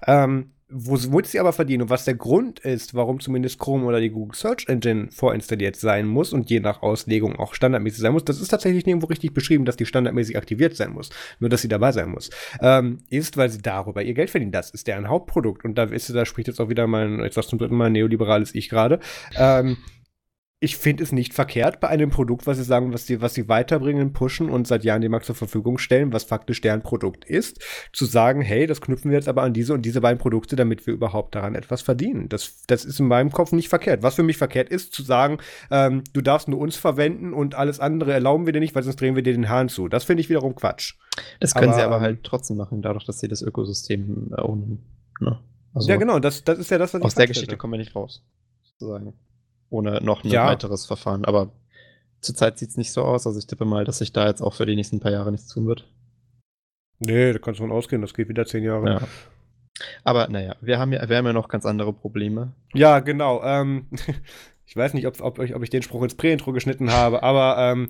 Ähm, womit sie aber verdienen und was der Grund ist, warum zumindest Chrome oder die Google Search Engine vorinstalliert sein muss und je nach Auslegung auch standardmäßig sein muss, das ist tatsächlich nirgendwo richtig beschrieben, dass die standardmäßig aktiviert sein muss, nur dass sie dabei sein muss, ähm, ist, weil sie darüber ihr Geld verdienen. Das ist deren Hauptprodukt und da ist, da spricht jetzt auch wieder mein, jetzt was zum dritten Mal neoliberales Ich gerade. Ähm, ich finde es nicht verkehrt bei einem Produkt, was sie sagen, was sie, was sie weiterbringen, pushen und seit Jahren dem Markt zur Verfügung stellen, was faktisch deren Produkt ist, zu sagen, hey, das knüpfen wir jetzt aber an diese und diese beiden Produkte, damit wir überhaupt daran etwas verdienen. Das, das ist in meinem Kopf nicht verkehrt. Was für mich verkehrt ist, zu sagen, ähm, du darfst nur uns verwenden und alles andere erlauben wir dir nicht, weil sonst drehen wir dir den Hahn zu. Das finde ich wiederum Quatsch. Das können aber, sie aber halt trotzdem machen, dadurch, dass sie das Ökosystem ownen. Ne? Also ja, genau, das, das ist ja das, was Aus der Geschichte kommen wir nicht raus, sozusagen ohne noch ein ja. weiteres Verfahren. Aber zurzeit sieht es nicht so aus. Also ich tippe mal, dass sich da jetzt auch für die nächsten paar Jahre nichts tun wird. Nee, da kannst du von ausgehen, das geht wieder zehn Jahre. Ja. Aber naja, wir haben ja, wir haben ja noch ganz andere Probleme. Ja, genau. Ähm, ich weiß nicht, ob, ob, ob, ich den Spruch ins Prä-Intro geschnitten habe, aber ähm,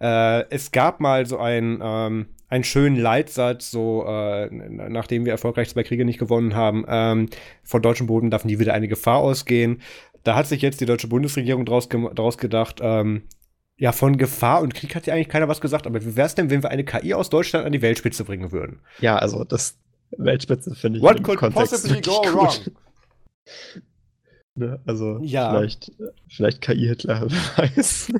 äh, es gab mal so ein, ähm, einen schönen Leitsatz, so äh, nachdem wir erfolgreich zwei Kriege nicht gewonnen haben, ähm, von deutschem Boden darf nie wieder eine Gefahr ausgehen da hat sich jetzt die deutsche Bundesregierung draus, draus gedacht, ähm, ja, von Gefahr und Krieg hat ja eigentlich keiner was gesagt, aber wie wäre es denn, wenn wir eine KI aus Deutschland an die Weltspitze bringen würden? Ja, also das Weltspitze finde ich. What could Kontext possibly go gut. wrong? ne, also ja. vielleicht, vielleicht KI Hitler, wer weiß.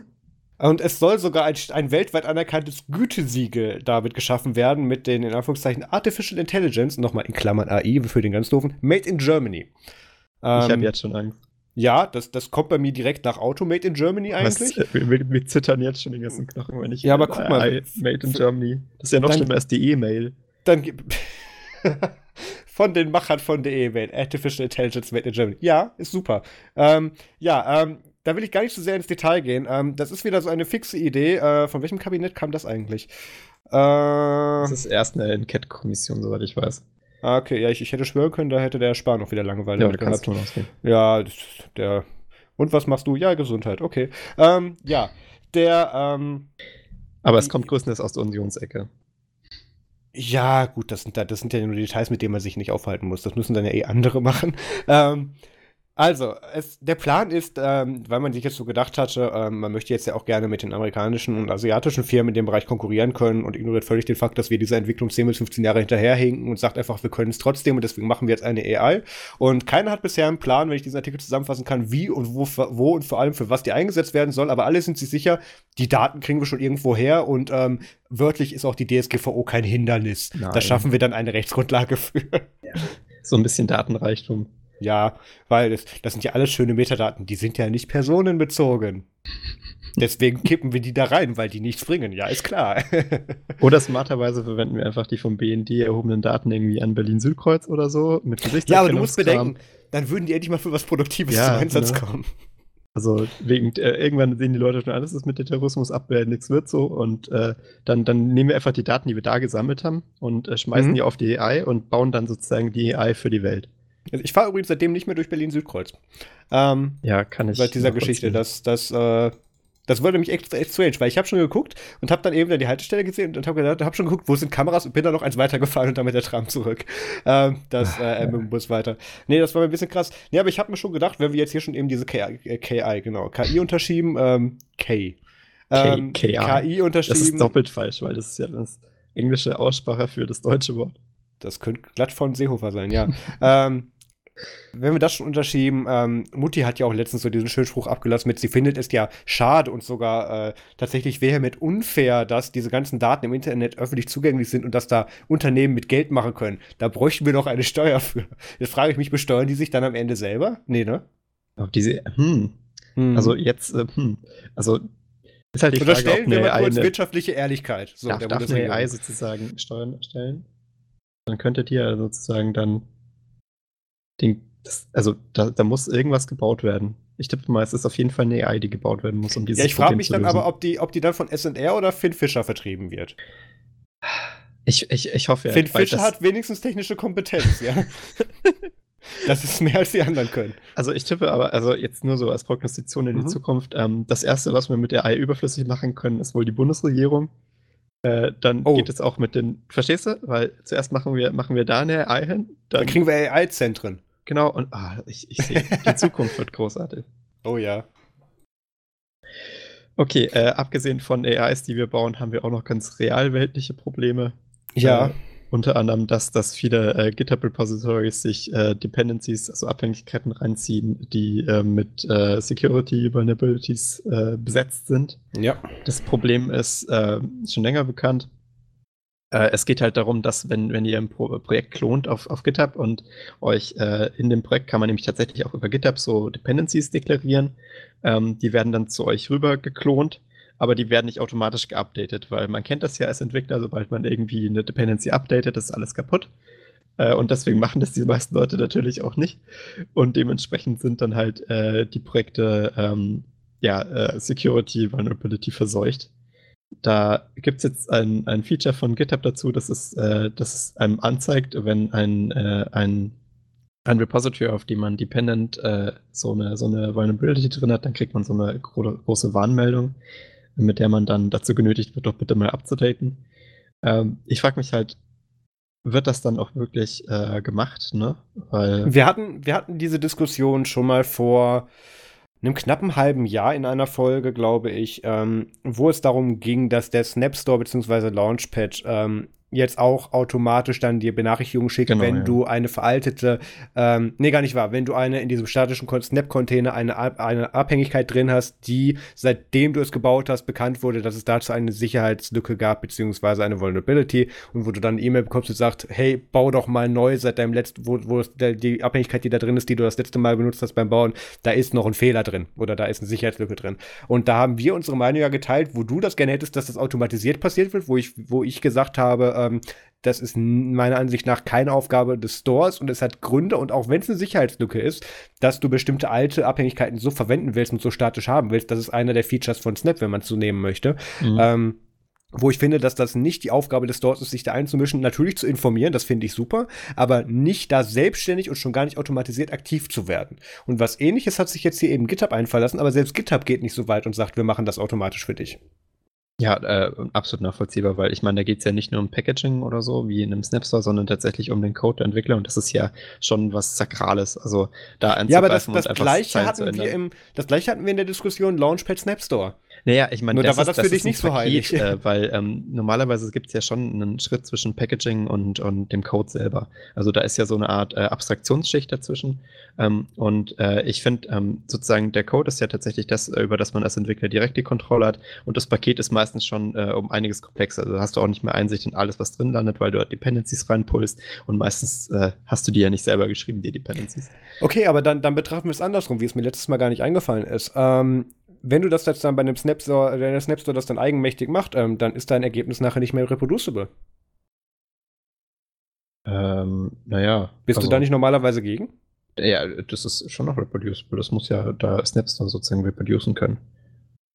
Und es soll sogar ein, ein, weltweit anerkanntes Gütesiegel damit geschaffen werden mit den in Anführungszeichen Artificial Intelligence, nochmal in Klammern AI für den ganz doofen, Made in Germany. Ich ähm, habe jetzt schon Angst. Ja, das, das kommt bei mir direkt nach Automate in Germany eigentlich. Was, wir, wir, zittern jetzt schon den ganzen Knochen, wenn ich. Ja, aber guck mal. I, Made in Germany. Das ist ja noch dann, schlimmer als die E-Mail. Dann von den Machern von der E-Mail. Artificial Intelligence Made in Germany. Ja, ist super. Ähm, ja, ähm, da will ich gar nicht so sehr ins Detail gehen. Ähm, das ist wieder so eine fixe Idee. Äh, von welchem Kabinett kam das eigentlich? Äh, das ist erst eine Enquete-Kommission, soweit ich weiß. Ah, okay, ja, ich, ich hätte schwören können, da hätte der Spar noch wieder Langeweile ja, gehabt. Ja, der. Und was machst du? Ja, Gesundheit, okay. Ähm, ja, der. Ähm, Aber es kommt größtenteils aus der Unionsecke. Ja, gut, das sind, das sind ja nur Details, mit denen man sich nicht aufhalten muss. Das müssen dann ja eh andere machen. Ähm, also, es, der Plan ist, ähm, weil man sich jetzt so gedacht hatte, ähm, man möchte jetzt ja auch gerne mit den amerikanischen und asiatischen Firmen in dem Bereich konkurrieren können und ignoriert völlig den Fakt, dass wir dieser Entwicklung 10 bis 15 Jahre hinterherhinken und sagt einfach, wir können es trotzdem und deswegen machen wir jetzt eine AI. Und keiner hat bisher einen Plan, wenn ich diesen Artikel zusammenfassen kann, wie und wo, wo und vor allem für was die eingesetzt werden soll, aber alle sind sich sicher, die Daten kriegen wir schon irgendwo her und ähm, wörtlich ist auch die DSGVO kein Hindernis. Nein. Da schaffen wir dann eine Rechtsgrundlage für. Ja. So ein bisschen Datenreichtum. Ja, weil das, das sind ja alles schöne Metadaten, die sind ja nicht personenbezogen. Deswegen kippen wir die da rein, weil die nichts bringen. Ja, ist klar. oder smarterweise verwenden wir einfach die vom BND erhobenen Daten irgendwie an Berlin-Südkreuz oder so mit Ja, aber du musst bedenken, dann würden die endlich mal für was Produktives ja, zum Einsatz ne? kommen. Also wegen, äh, irgendwann sehen die Leute schon, alles ist mit der Terrorismusabwehr, nichts wird so. Und äh, dann, dann nehmen wir einfach die Daten, die wir da gesammelt haben und äh, schmeißen mhm. die auf die AI und bauen dann sozusagen die AI für die Welt. Also ich fahre übrigens seitdem nicht mehr durch Berlin-Südkreuz. Ähm, ja, kann ich. Seit dieser Geschichte, dass, dass, äh, Das wurde nämlich echt, echt strange, weil ich habe schon geguckt und habe dann eben die Haltestelle gesehen und habe gedacht, habe schon geguckt, wo sind Kameras und bin dann noch eins weitergefahren und dann mit der Tram zurück. Ähm, das äh, mit dem Bus weiter. Nee, das war mir ein bisschen krass. Nee, aber ich habe mir schon gedacht, wenn wir jetzt hier schon eben diese KI, äh, KI genau, KI unterschieben, ähm, K. Ähm, KI. KI unterschieben. Das ist doppelt falsch, weil das ist ja das englische Aussprache für das deutsche Wort. Das könnte glatt von Seehofer sein, ja. ähm, wenn wir das schon unterschieben, ähm, Mutti hat ja auch letztens so diesen schönen Spruch abgelassen mit, sie findet es ja schade und sogar äh, tatsächlich vehement unfair, dass diese ganzen Daten im Internet öffentlich zugänglich sind und dass da Unternehmen mit Geld machen können. Da bräuchten wir doch eine Steuer für. Jetzt frage ich mich, besteuern die sich dann am Ende selber? Nee, ne? Auf diese, hm. hm. Also jetzt, äh, hm. Also ist halt die Frage, Unterstellen ob eine wir mal kurz eine, wirtschaftliche Ehrlichkeit. So, darf, darf eine AI sozusagen Steuern erstellen? Dann könntet ihr sozusagen dann den, das, also da, da, muss irgendwas gebaut werden. Ich tippe mal, es ist auf jeden Fall eine AI, die gebaut werden muss, um dieses Ja, ich frage mich dann aber, ob die, ob die dann von SNR oder Finn Fischer vertrieben wird. Ich, ich, ich hoffe ja. Finn Fischer hat wenigstens technische Kompetenz, ja. Das ist mehr, als die anderen können. Also ich tippe aber, also jetzt nur so als Prognostization in die mhm. Zukunft, ähm, das Erste, was wir mit der AI überflüssig machen können, ist wohl die Bundesregierung. Äh, dann oh. geht es auch mit den, verstehst du? Weil zuerst machen wir, machen wir da eine AI hin. Dann, dann kriegen wir AI-Zentren. Genau, und ah, ich, ich sehe, die Zukunft wird großartig. Oh ja. Okay, äh, abgesehen von AIs, die wir bauen, haben wir auch noch ganz realweltliche Probleme. Ja. Äh, unter anderem, dass, dass viele äh, GitHub-Repositories sich äh, Dependencies, also Abhängigkeiten reinziehen, die äh, mit äh, Security-Vulnerabilities äh, besetzt sind. Ja. Das Problem ist äh, schon länger bekannt. es geht halt darum, dass wenn, wenn ihr ein Pro Projekt klont auf, auf GitHub und euch in dem Projekt kann man nämlich tatsächlich auch über GitHub so Dependencies deklarieren. Ähm, die werden dann zu euch rüber geklont aber die werden nicht automatisch geupdatet, weil man kennt das ja als Entwickler, sobald man irgendwie eine Dependency updatet, ist alles kaputt. Äh, und deswegen machen das die meisten Leute natürlich auch nicht. Und dementsprechend sind dann halt äh, die Projekte ähm, ja, äh, Security Vulnerability verseucht. Da gibt es jetzt ein, ein Feature von GitHub dazu, das es, äh, das es einem anzeigt, wenn ein, äh, ein ein Repository, auf dem man dependent äh, so, eine, so eine Vulnerability drin hat, dann kriegt man so eine gro große Warnmeldung mit der man dann dazu genötigt wird, doch bitte mal abzudaten. Ähm, ich frage mich halt, wird das dann auch wirklich äh, gemacht, ne? Weil wir hatten, wir hatten diese Diskussion schon mal vor einem knappen halben Jahr in einer Folge, glaube ich, ähm, wo es darum ging, dass der Snap Store bzw. Launchpad ähm, jetzt auch automatisch dann dir Benachrichtigungen schickt, genau, wenn ja. du eine veraltete, ähm, nee, gar nicht wahr, wenn du eine in diesem statischen Snap-Container eine, eine Abhängigkeit drin hast, die seitdem du es gebaut hast, bekannt wurde, dass es dazu eine Sicherheitslücke gab, beziehungsweise eine Vulnerability und wo du dann eine E-Mail bekommst und sagst, hey, bau doch mal neu seit deinem letzten, wo, wo die Abhängigkeit, die da drin ist, die du das letzte Mal benutzt hast beim Bauen, da ist noch ein Fehler drin oder da ist eine Sicherheitslücke drin. Und da haben wir unsere Meinung ja geteilt, wo du das gerne hättest, dass das automatisiert passiert wird, wo ich, wo ich gesagt habe, ähm, das ist meiner Ansicht nach keine Aufgabe des Stores und es hat Gründe und auch wenn es eine Sicherheitslücke ist, dass du bestimmte alte Abhängigkeiten so verwenden willst und so statisch haben willst, das ist einer der Features von Snap, wenn man es so nehmen möchte. Mhm. Ähm, wo ich finde, dass das nicht die Aufgabe des Stores ist, sich da einzumischen, natürlich zu informieren, das finde ich super, aber nicht da selbstständig und schon gar nicht automatisiert aktiv zu werden. Und was ähnliches hat sich jetzt hier eben GitHub einfallen lassen, aber selbst GitHub geht nicht so weit und sagt, wir machen das automatisch für dich. Ja, äh, absolut nachvollziehbar, weil ich meine, da geht es ja nicht nur um Packaging oder so, wie in einem Snapstore, sondern tatsächlich um den Code der Entwickler und das ist ja schon was Sakrales. Also da Ja, aber das, das gleiche hatten wir im, das gleiche hatten wir in der Diskussion Launchpad Snapstore. Naja, ich meine, das, da war das, das für dich nicht so heilig. Äh, weil ähm, normalerweise gibt es ja schon einen Schritt zwischen Packaging und, und dem Code selber. Also da ist ja so eine Art äh, Abstraktionsschicht dazwischen. Ähm, und äh, ich finde ähm, sozusagen, der Code ist ja tatsächlich das, äh, über das man als Entwickler direkt die Kontrolle hat. Und das Paket ist meistens schon äh, um einiges komplexer. Also hast du auch nicht mehr Einsicht in alles, was drin landet, weil du halt Dependencies reinpulst. Und meistens äh, hast du die ja nicht selber geschrieben, die Dependencies. Okay, aber dann, dann betrachten wir es andersrum, wie es mir letztes Mal gar nicht eingefallen ist. Ähm, wenn du das jetzt dann bei einem Snapstore, wenn der Snapstore das dann eigenmächtig macht, ähm, dann ist dein Ergebnis nachher nicht mehr reproducible. Ähm, naja. Bist also, du da nicht normalerweise gegen? Ja, das ist schon noch reproducible. Das muss ja da Snapstore sozusagen reproducen können.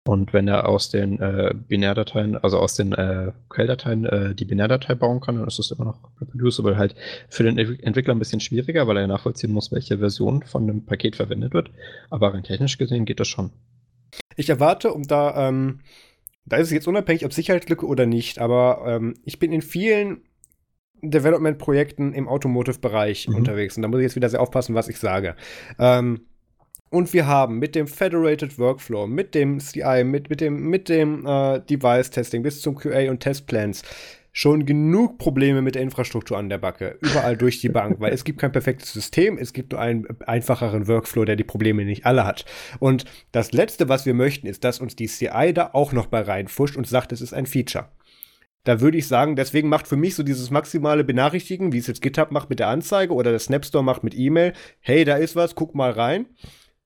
Und wenn er aus den äh, Binärdateien, also aus den äh, Quelldateien äh, die Binärdatei bauen kann, dann ist das immer noch reproducible. Halt für den Entwickler ein bisschen schwieriger, weil er nachvollziehen muss, welche Version von einem Paket verwendet wird. Aber rein technisch gesehen geht das schon. Ich erwarte, um da, ähm, da ist es jetzt unabhängig, ob Sicherheitslücke oder nicht, aber ähm, ich bin in vielen Development-Projekten im Automotive-Bereich mhm. unterwegs und da muss ich jetzt wieder sehr aufpassen, was ich sage. Ähm, und wir haben mit dem Federated Workflow, mit dem CI, mit, mit dem, mit dem äh, Device-Testing bis zum QA und Testplans schon genug Probleme mit der Infrastruktur an der Backe. Überall durch die Bank, weil es gibt kein perfektes System, es gibt nur einen einfacheren Workflow, der die Probleme nicht alle hat. Und das Letzte, was wir möchten, ist, dass uns die CI da auch noch bei reinfuscht und sagt, es ist ein Feature. Da würde ich sagen, deswegen macht für mich so dieses maximale Benachrichtigen, wie es jetzt GitHub macht mit der Anzeige oder der Snapstore macht mit E-Mail, hey, da ist was, guck mal rein.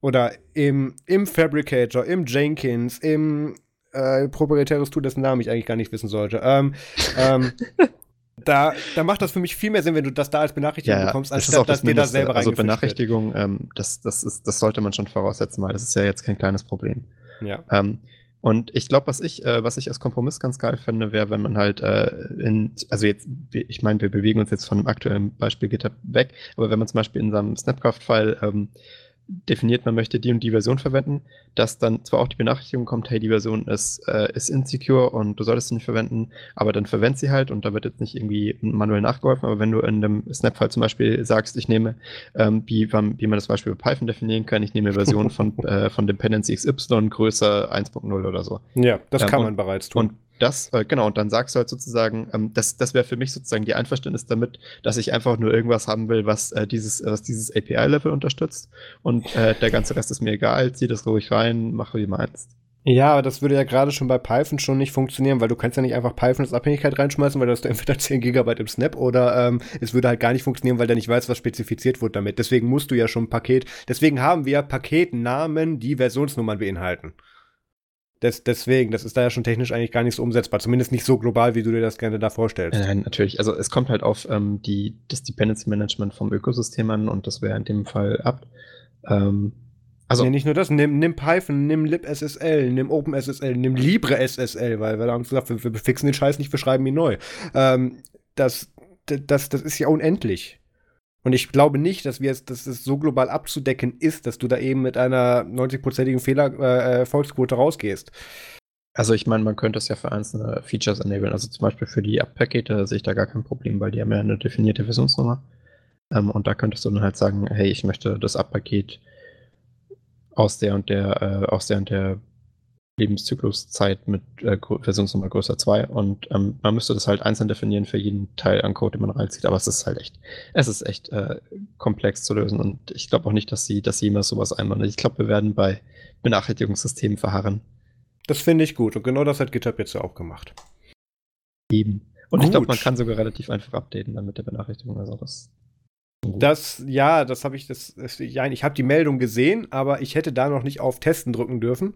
Oder im, im Fabricator, im Jenkins, im äh, proprietäres Tool, dessen Namen ich eigentlich gar nicht wissen sollte. Ähm, ähm, da, da macht das für mich viel mehr Sinn, wenn du das da als Benachrichtigung ja, bekommst, anstatt das dass dir da selber Also Benachrichtigung, ähm, das, das, ist, das sollte man schon voraussetzen, weil das ist ja jetzt kein kleines Problem. Ja. Ähm, und ich glaube, was ich, äh, was ich als Kompromiss ganz geil fände, wäre, wenn man halt äh, in, also jetzt, ich meine, wir bewegen uns jetzt von dem aktuellen Beispiel GitHub weg, aber wenn man zum Beispiel in seinem Snapcraft-File ähm, definiert, man möchte die und die Version verwenden, dass dann zwar auch die Benachrichtigung kommt, hey, die Version ist, äh, ist insecure und du solltest sie nicht verwenden, aber dann verwend sie halt und da wird jetzt nicht irgendwie manuell nachgeholfen, aber wenn du in einem Snap-File zum Beispiel sagst, ich nehme, ähm, wie, wie man das Beispiel bei Python definieren kann, ich nehme Version von, äh, von Dependency XY größer 1.0 oder so. Ja, das ähm, kann man bereits tun. Und das, äh, genau, und dann sagst du halt sozusagen, ähm, das, das wäre für mich sozusagen die Einverständnis damit, dass ich einfach nur irgendwas haben will, was äh, dieses, was dieses API-Level unterstützt. Und äh, der ganze Rest ist mir egal, zieh das ruhig rein, mach wie du meinst. Ja, aber das würde ja gerade schon bei Python schon nicht funktionieren, weil du kannst ja nicht einfach Python als Abhängigkeit reinschmeißen, weil du hast entweder 10 Gigabyte im Snap oder ähm, es würde halt gar nicht funktionieren, weil der nicht weiß, was spezifiziert wurde damit. Deswegen musst du ja schon ein Paket, deswegen haben wir Paketnamen, die Versionsnummern beinhalten. Des, deswegen, das ist da ja schon technisch eigentlich gar nicht so umsetzbar. Zumindest nicht so global, wie du dir das gerne da vorstellst. Nein, natürlich. Also es kommt halt auf ähm, die, das Dependency Management vom Ökosystem an und das wäre in dem Fall ab. Ähm, also nee, nicht nur das, nimm, nimm Python, nimm libSSL, nimm OpenSSL, nimm LibreSSL, weil wir haben gesagt, wir, wir fixen den Scheiß nicht, wir schreiben ihn neu. Ähm, das, das, das ist ja unendlich. Und ich glaube nicht, dass wir es, dass es so global abzudecken ist, dass du da eben mit einer 90-prozentigen Fehlererfolgsquote äh, rausgehst. Also ich meine, man könnte es ja für einzelne Features enablen. Also zum Beispiel für die App-Pakete sehe ich da gar kein Problem, weil die haben ja eine definierte Versionsnummer. Ähm, und da könntest du dann halt sagen, hey, ich möchte das App-Paket aus der und der, äh, aus der und der Lebenszykluszeit mit äh, Versionsnummer größer 2 und ähm, man müsste das halt einzeln definieren für jeden Teil an Code, den man reinzieht, aber es ist halt echt, es ist echt äh, komplex zu lösen und ich glaube auch nicht, dass sie, dass sie immer sowas einbauen. Ich glaube, wir werden bei Benachrichtigungssystemen verharren. Das finde ich gut und genau das hat GitHub jetzt ja auch gemacht. Eben. Und gut. ich glaube, man kann sogar relativ einfach updaten dann mit der Benachrichtigung. Also das das, ja, das habe ich, das, ja, ich habe die Meldung gesehen, aber ich hätte da noch nicht auf Testen drücken dürfen.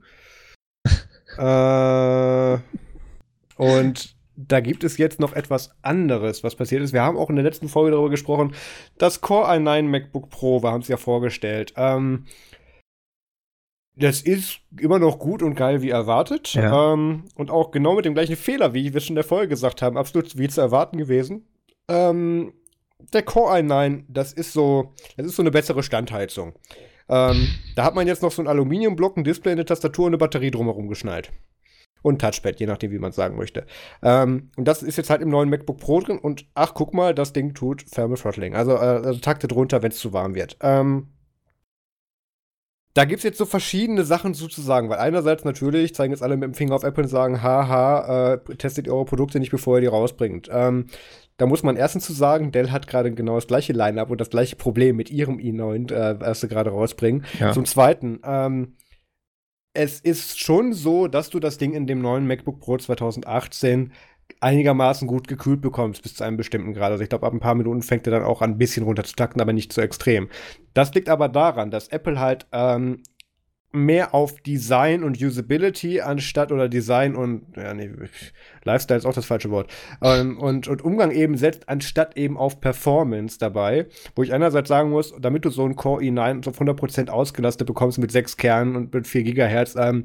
Äh, und da gibt es jetzt noch etwas anderes, was passiert ist. Wir haben auch in der letzten Folge darüber gesprochen, das Core i9 MacBook Pro, wir haben es ja vorgestellt. Ähm, das ist immer noch gut und geil wie erwartet. Ja. Ähm, und auch genau mit dem gleichen Fehler, wie wir schon in der Folge gesagt haben, absolut wie zu erwarten gewesen. Ähm, der Core i9, das ist so, das ist so eine bessere Standheizung. Ähm, da hat man jetzt noch so einen Aluminiumblock, ein Display, eine Tastatur und eine Batterie drumherum geschnallt. Und Touchpad, je nachdem, wie man es sagen möchte. Ähm, und das ist jetzt halt im neuen MacBook Pro drin. Und ach, guck mal, das Ding tut Thermal Throttling. Also, äh, also taktet runter, wenn es zu warm wird. Ähm, da gibt es jetzt so verschiedene Sachen sozusagen, weil einerseits natürlich zeigen jetzt alle mit dem Finger auf Apple und sagen, haha, äh, testet eure Produkte nicht, bevor ihr die rausbringt. Ähm, da muss man erstens zu sagen, Dell hat gerade genau das gleiche Line-Up und das gleiche Problem mit ihrem i9, äh, was sie gerade rausbringen. Ja. Zum Zweiten, ähm, es ist schon so, dass du das Ding in dem neuen MacBook Pro 2018 einigermaßen gut gekühlt bekommst bis zu einem bestimmten Grad. Also ich glaube, ab ein paar Minuten fängt er dann auch an, ein bisschen runter zu takten, aber nicht zu extrem. Das liegt aber daran, dass Apple halt ähm, mehr auf Design und Usability anstatt oder Design und ja, nee, Lifestyle ist auch das falsche Wort ähm, und, und Umgang eben setzt anstatt eben auf Performance dabei, wo ich einerseits sagen muss, damit du so einen Core i9 auf 100% ausgelastet bekommst mit sechs Kernen und mit 4 Gigahertz, ähm,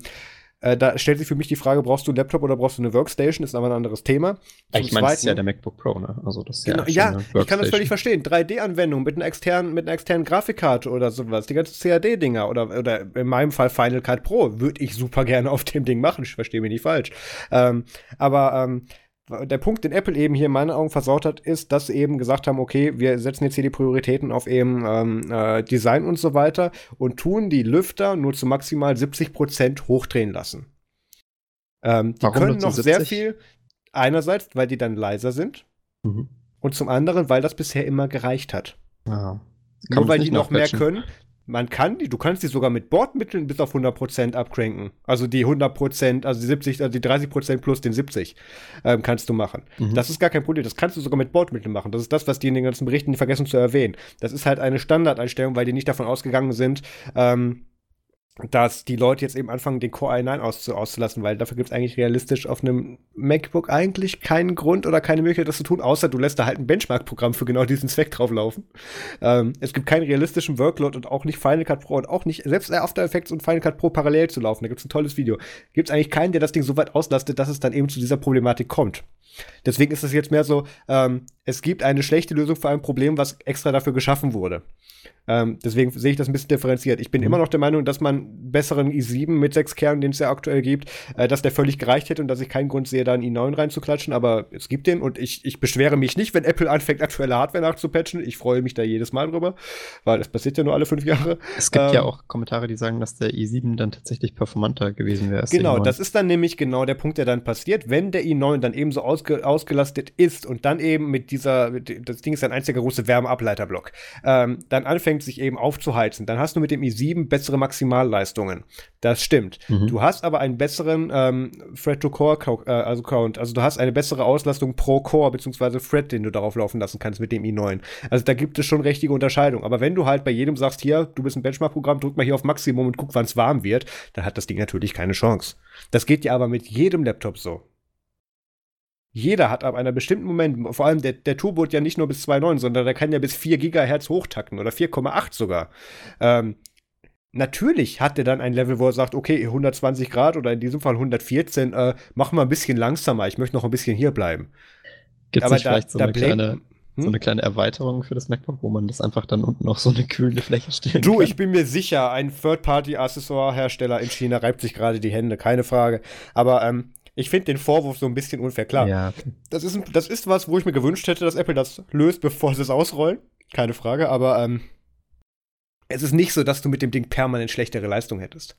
Äh, da stellt sich für mich die Frage, brauchst du einen Laptop oder brauchst du eine Workstation? Ist aber ein anderes Thema. Zum ich meine, das ist ja der MacBook Pro, ne? Also das ist genau, ja, ja ich kann das völlig verstehen. 3D-Anwendung mit einer externen, mit einer externen Grafikkarte oder sowas. Die ganzen CAD-Dinger oder, oder in meinem Fall Final Cut Pro würde ich super gerne auf dem Ding machen. Ich verstehe mich nicht falsch. Ähm, aber ähm, der Punkt, den Apple eben hier in meinen Augen versaut hat, ist, dass sie eben gesagt haben, okay, wir setzen jetzt hier die Prioritäten auf eben ähm, äh, Design und so weiter und tun die Lüfter nur zu maximal 70 Prozent hochdrehen lassen. Ähm, die Warum können noch 70? sehr viel. Einerseits, weil die dann leiser sind. Mhm. Und zum anderen, weil das bisher immer gereicht hat. Ja. Nur weil die noch mehr können, man kann die, du kannst die sogar mit Bordmitteln bis auf 100% abcranken. Also die 100%, also die 70, also die 30% plus den 70 ähm, kannst du machen. Mhm. Das ist gar kein Problem. Das kannst du sogar mit Bordmitteln machen. Das ist das, was die in den ganzen Berichten vergessen zu erwähnen. Das ist halt eine Standardeinstellung, weil die nicht davon ausgegangen sind, ähm, dass die Leute jetzt eben anfangen, den Core i9 auszu auszulassen, weil dafür gibt es eigentlich realistisch auf einem MacBook eigentlich keinen Grund oder keine Möglichkeit, das zu tun, außer du lässt da halt ein Benchmark-Programm für genau diesen Zweck drauflaufen. Ähm, es gibt keinen realistischen Workload und auch nicht Final Cut Pro und auch nicht, selbst After Effects und Final Cut Pro parallel zu laufen. Da gibt es ein tolles Video. Gibt es eigentlich keinen, der das Ding so weit auslastet, dass es dann eben zu dieser Problematik kommt. Deswegen ist es jetzt mehr so, ähm, es gibt eine schlechte Lösung für ein Problem, was extra dafür geschaffen wurde. Ähm, deswegen sehe ich das ein bisschen differenziert. Ich bin mhm. immer noch der Meinung, dass man besseren i7 mit sechs Kernen, den es ja aktuell gibt, äh, dass der völlig gereicht hätte und dass ich keinen Grund sehe, da einen i9 reinzuklatschen. Aber es gibt den und ich, ich beschwere mich nicht, wenn Apple anfängt, aktuelle Hardware nachzupatchen. Ich freue mich da jedes Mal drüber, weil das passiert ja nur alle fünf Jahre. Es gibt ähm, ja auch Kommentare, die sagen, dass der i7 dann tatsächlich performanter gewesen wäre. Genau, das ist dann nämlich genau der Punkt, der dann passiert, wenn der i9 dann eben so ausge ausgelastet ist und dann eben mit dieser, das Ding ist ein einziger großer Wärmeableiterblock, ähm, dann anfängt sich eben aufzuheizen, dann hast du mit dem i7 bessere Maximalleistungen. Das stimmt. Mhm. Du hast aber einen besseren ähm, Thread-to-Core, äh, also Count. Also du hast eine bessere Auslastung pro Core beziehungsweise Thread, den du darauf laufen lassen kannst mit dem i9. Also da gibt es schon richtige Unterscheidung. Aber wenn du halt bei jedem sagst, hier, du bist ein Benchmark-Programm, drück mal hier auf Maximum und guck, wann es warm wird, dann hat das Ding natürlich keine Chance. Das geht ja aber mit jedem Laptop so. Jeder hat ab einem bestimmten Moment, vor allem der, der Turbo ja nicht nur bis 2,9, sondern der kann ja bis 4 Gigahertz hochtakten oder 4,8 sogar. Ähm, natürlich hat er dann ein Level, wo er sagt, okay, 120 Grad oder in diesem Fall 114, äh, machen wir ein bisschen langsamer, ich möchte noch ein bisschen hier bleiben. Gibt es vielleicht so, eine kleine, hm? so eine kleine Erweiterung für das MacBook, wo man das einfach dann unten noch so eine kühlende Fläche stellen Du, kann? ich bin mir sicher, ein Third-Party-Accessoire-Hersteller in China reibt sich gerade die Hände, keine Frage. Aber ähm, ich finde den Vorwurf so ein bisschen unfair. Klar, ja. das, ist, das ist was, wo ich mir gewünscht hätte, dass Apple das löst, bevor sie es ausrollen. Keine Frage, aber ähm, es ist nicht so, dass du mit dem Ding permanent schlechtere Leistung hättest.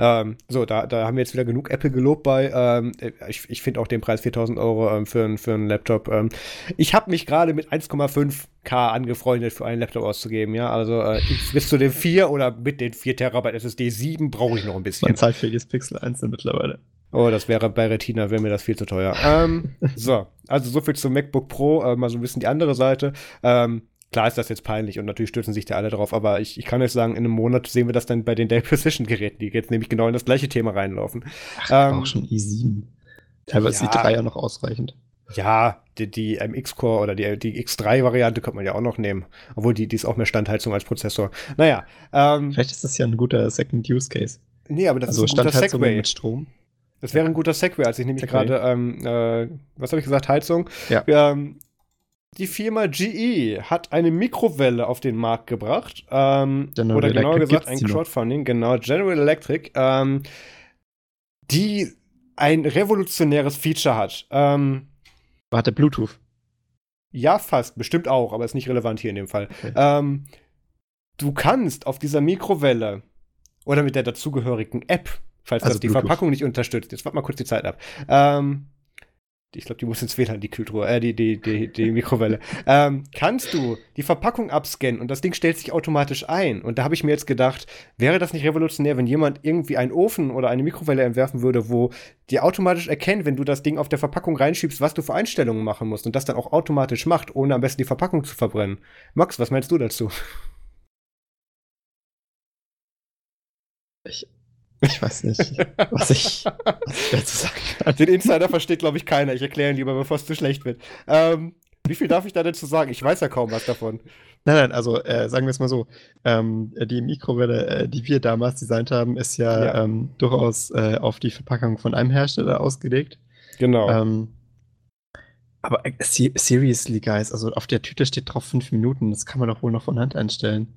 Ähm, so, da, da haben wir jetzt wieder genug Apple gelobt bei. Ähm, ich ich finde auch den Preis 4000 Euro ähm, für, für einen Laptop. Ähm, ich habe mich gerade mit 1,5K angefreundet, für einen Laptop auszugeben. Ja, also äh, bis zu den 4 oder mit den 4 Terabyte SSD 7 brauche ich noch ein bisschen. Man zahlt für jedes Pixel einzeln mittlerweile. Oh, das wäre bei Retina, wäre mir das viel zu teuer. ähm, so, also so viel zum MacBook Pro, äh, mal so ein bisschen die andere Seite. Ähm, klar ist das jetzt peinlich und natürlich stürzen sich da alle drauf, aber ich, ich kann euch sagen, in einem Monat sehen wir das dann bei den Dell Precision Geräten, die jetzt nämlich genau in das gleiche Thema reinlaufen. Ach, ähm, auch schon i7. Teilweise ja, die 3 ja noch ausreichend. Ja, die, die MX-Core oder die, die X3-Variante könnte man ja auch noch nehmen. Obwohl die, die ist auch mehr Standheizung als Prozessor. Naja. Ähm, Vielleicht ist das ja ein guter Second Use Case. Nee, aber das also ist ein guter Segway. mit Strom. Das wäre ein guter Segway, als ich nämlich gerade, ähm, äh, was habe ich gesagt, Heizung. Ja. Ähm, die Firma GE hat eine Mikrowelle auf den Markt gebracht. Ähm, oder genauer gesagt ein Crowdfunding, genau, General Electric, ähm, die ein revolutionäres Feature hat. Ähm, Warte, Bluetooth? Ja, fast, bestimmt auch, aber ist nicht relevant hier in dem Fall. Okay. Ähm, du kannst auf dieser Mikrowelle oder mit der dazugehörigen App falls also das die Bluetooth. Verpackung nicht unterstützt. Jetzt warte mal kurz die Zeit ab. Ähm, ich glaube, die muss ins WLAN, die Kühltruhe, äh, die, die, die, die Mikrowelle. ähm, kannst du die Verpackung abscannen und das Ding stellt sich automatisch ein. Und da habe ich mir jetzt gedacht, wäre das nicht revolutionär, wenn jemand irgendwie einen Ofen oder eine Mikrowelle entwerfen würde, wo die automatisch erkennt, wenn du das Ding auf der Verpackung reinschiebst, was du für Einstellungen machen musst und das dann auch automatisch macht, ohne am besten die Verpackung zu verbrennen. Max, was meinst du dazu? Ich, weiß nicht, was ich, was ich dazu sagen kann. Den Insider versteht, glaube ich, keiner. Ich erkläre ihn lieber, bevor es zu schlecht wird. Ähm, wie viel darf ich da dazu sagen? Ich weiß ja kaum was davon. Nein, nein, also äh, sagen wir es mal so, ähm, die Mikrowelle, äh, die wir damals designt haben, ist ja, ja. Ähm, durchaus äh, auf die Verpackung von einem Hersteller ausgelegt. Genau. Ähm, aber äh, seriously, guys, also auf der Tüte steht drauf fünf Minuten, das kann man doch wohl noch von Hand einstellen.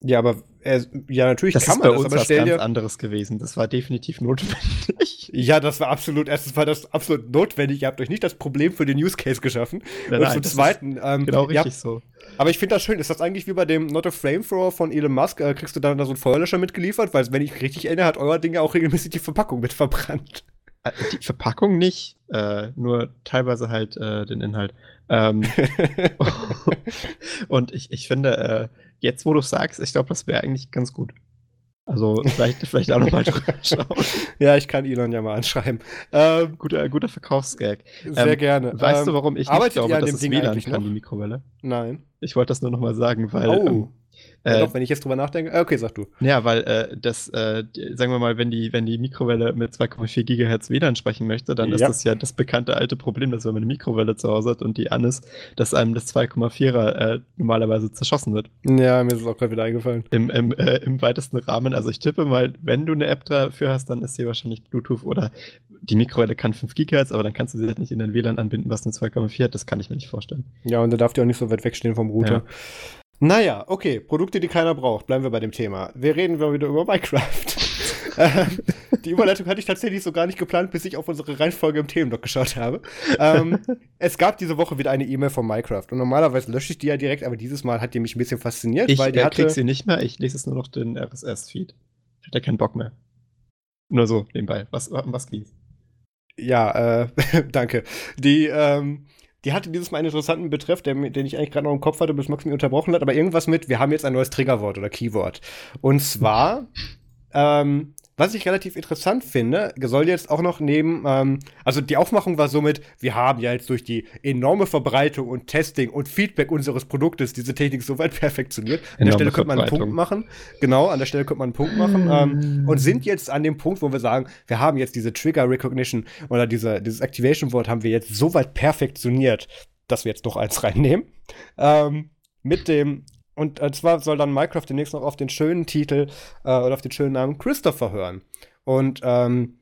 Ja, aber äh, ja, natürlich das kann man das, aber was ganz dir... anderes gewesen. Das war definitiv notwendig. Ja, das war absolut, erstens war das absolut notwendig. Ihr habt euch nicht das Problem für den Use Case geschaffen. Nein, und zum Zweiten, ähm, genau richtig habt, so. Aber ich finde das schön. Ist das eigentlich wie bei dem Not a Flamethrower von Elon Musk? Äh, kriegst du dann da so einen Feuerlöscher mitgeliefert? Weil, wenn ich richtig erinnere, hat euer Ding ja auch regelmäßig die Verpackung mit verbrannt. Äh, die Verpackung nicht, äh, nur teilweise halt äh, den Inhalt. Ähm, und ich, ich finde, äh, jetzt wo du sagst, ich glaube, das wäre eigentlich ganz gut. Also vielleicht, vielleicht auch nochmal drüber schauen. Ja, ich kann Elon ja mal anschreiben. Ähm, guter, guter Verkaufsgag. Sehr ähm, gerne. Weißt ähm, du, warum ich nicht glaube, dass es WLAN kann, die Mikrowelle? Nein. Ich wollte das nur nochmal sagen, weil oh. Äh, doch, wenn ich jetzt drüber nachdenke. Äh, okay, sag du. Ja, weil äh, das, äh, sagen wir mal, wenn die, wenn die Mikrowelle mit 2,4 GHz WLAN sprechen möchte, dann ja. ist das ja das bekannte alte Problem, dass wenn man eine Mikrowelle zu Hause hat und die an ist, dass einem das 2,4er äh, normalerweise zerschossen wird. Ja, mir ist es auch gerade wieder eingefallen. Im, im, äh, Im weitesten Rahmen. Also ich tippe mal, wenn du eine App dafür hast, dann ist sie wahrscheinlich Bluetooth oder die Mikrowelle kann 5 GHz, aber dann kannst du sie halt nicht in den WLAN anbinden, was eine 2,4 hat. Das kann ich mir nicht vorstellen. Ja, und da darf die auch nicht so weit wegstehen vom Router. Ja. Naja, okay, Produkte, die keiner braucht. Bleiben wir bei dem Thema. Wir reden wieder über Minecraft. Ähm, die Überleitung hatte ich tatsächlich so gar nicht geplant, bis ich auf unsere Reihenfolge im Themenblock geschaut habe. Ähm, es gab diese Woche wieder eine E-Mail von Minecraft. Und normalerweise lösche ich die ja direkt, aber dieses Mal hat die mich ein bisschen fasziniert. Ich weil die äh, hatte, krieg sie nicht mehr, ich lese es nur noch den RSS-Feed. Ich hatte keinen Bock mehr. Nur so nebenbei. Was, was ging's? Ja, äh, danke. Die, ähm, die hatte dieses Mal einen interessanten Betreff, der, den ich eigentlich gerade noch im Kopf hatte, bis Max mich unterbrochen hat, aber irgendwas mit, wir haben jetzt ein neues Triggerwort oder Keyword. Und zwar, ähm, was ich relativ interessant finde, soll jetzt auch noch neben, ähm, also die Aufmachung war somit, wir haben ja jetzt durch die enorme Verbreitung und Testing und Feedback unseres Produktes diese Technik so weit perfektioniert. An der Stelle könnte man einen Punkt machen. Genau, an der Stelle könnte man einen Punkt machen. ähm, und sind jetzt an dem Punkt, wo wir sagen, wir haben jetzt diese Trigger Recognition oder diese, dieses Activation Wort haben wir jetzt so weit perfektioniert, dass wir jetzt noch eins reinnehmen. Ähm, mit dem und äh, zwar soll dann Minecraft demnächst noch auf den schönen Titel äh, oder auf den schönen Namen Christopher hören. Und ähm,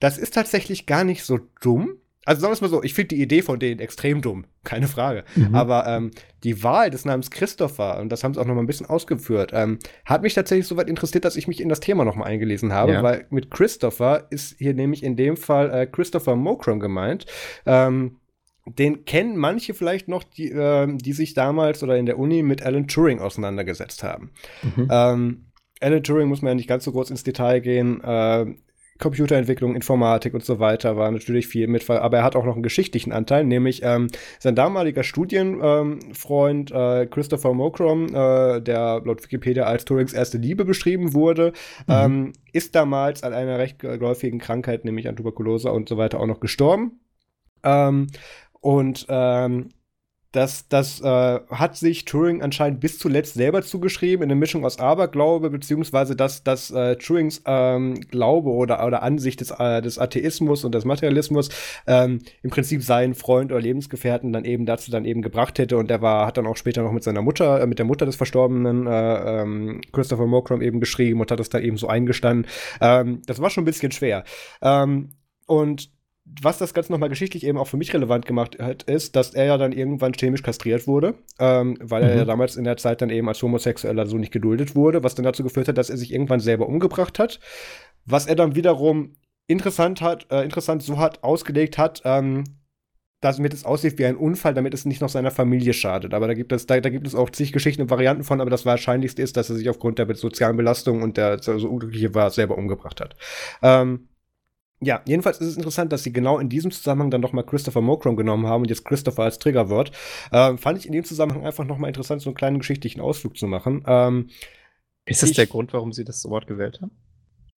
das ist tatsächlich gar nicht so dumm. Also sagen wir es mal so, ich finde die Idee von denen extrem dumm, keine Frage. Mhm. Aber ähm, die Wahl des Namens Christopher, und das haben sie auch noch mal ein bisschen ausgeführt, ähm, hat mich tatsächlich so weit interessiert, dass ich mich in das Thema noch mal eingelesen habe, ja. weil mit Christopher ist hier nämlich in dem Fall äh, Christopher Mokrom gemeint. Ähm, den kennen manche vielleicht noch, die, äh, die sich damals oder in der Uni mit Alan Turing auseinandergesetzt haben. Mhm. Ähm, Alan Turing muss man ja nicht ganz so groß ins Detail gehen. Äh, Computerentwicklung, Informatik und so weiter war natürlich viel mit, aber er hat auch noch einen geschichtlichen Anteil, nämlich ähm, sein damaliger Studienfreund ähm, äh, Christopher Mokrom, äh, der laut Wikipedia als Turings erste Liebe beschrieben wurde, mhm. ähm, ist damals an einer recht geläufigen Krankheit, nämlich an Tuberkulose und so weiter, auch noch gestorben. Und ähm, das, das äh, hat sich Turing anscheinend bis zuletzt selber zugeschrieben, in einer Mischung aus Aberglaube, beziehungsweise dass, dass äh, Turings ähm, Glaube oder, oder Ansicht des, äh, des Atheismus und des Materialismus ähm, im Prinzip seinen Freund oder Lebensgefährten dann eben dazu dann eben gebracht hätte. Und der war, hat dann auch später noch mit seiner Mutter, äh, mit der Mutter des verstorbenen äh, ähm, Christopher Mokrom eben geschrieben und hat das dann eben so eingestanden. Ähm, das war schon ein bisschen schwer. Ähm, und was das Ganze nochmal geschichtlich eben auch für mich relevant gemacht hat, ist, dass er ja dann irgendwann chemisch kastriert wurde, ähm, weil mhm. er ja damals in der Zeit dann eben als Homosexueller so nicht geduldet wurde, was dann dazu geführt hat, dass er sich irgendwann selber umgebracht hat. Was er dann wiederum interessant hat, äh, interessant so hat ausgelegt hat, ähm, damit es aussieht wie ein Unfall, damit es nicht noch seiner Familie schadet. Aber da gibt es, da, da gibt es auch zig Geschichten und Varianten von, aber das Wahrscheinlichste ist, dass er sich aufgrund der sozialen Belastung und der so unglückliche war, selber umgebracht hat. Ähm, ja, jedenfalls ist es interessant, dass sie genau in diesem Zusammenhang dann nochmal Christopher Mokrom genommen haben und jetzt Christopher als Triggerwort. Ähm, fand ich in dem Zusammenhang einfach nochmal interessant, so einen kleinen geschichtlichen Ausflug zu machen. Ähm, ist das ich, der Grund, warum sie das Wort gewählt haben?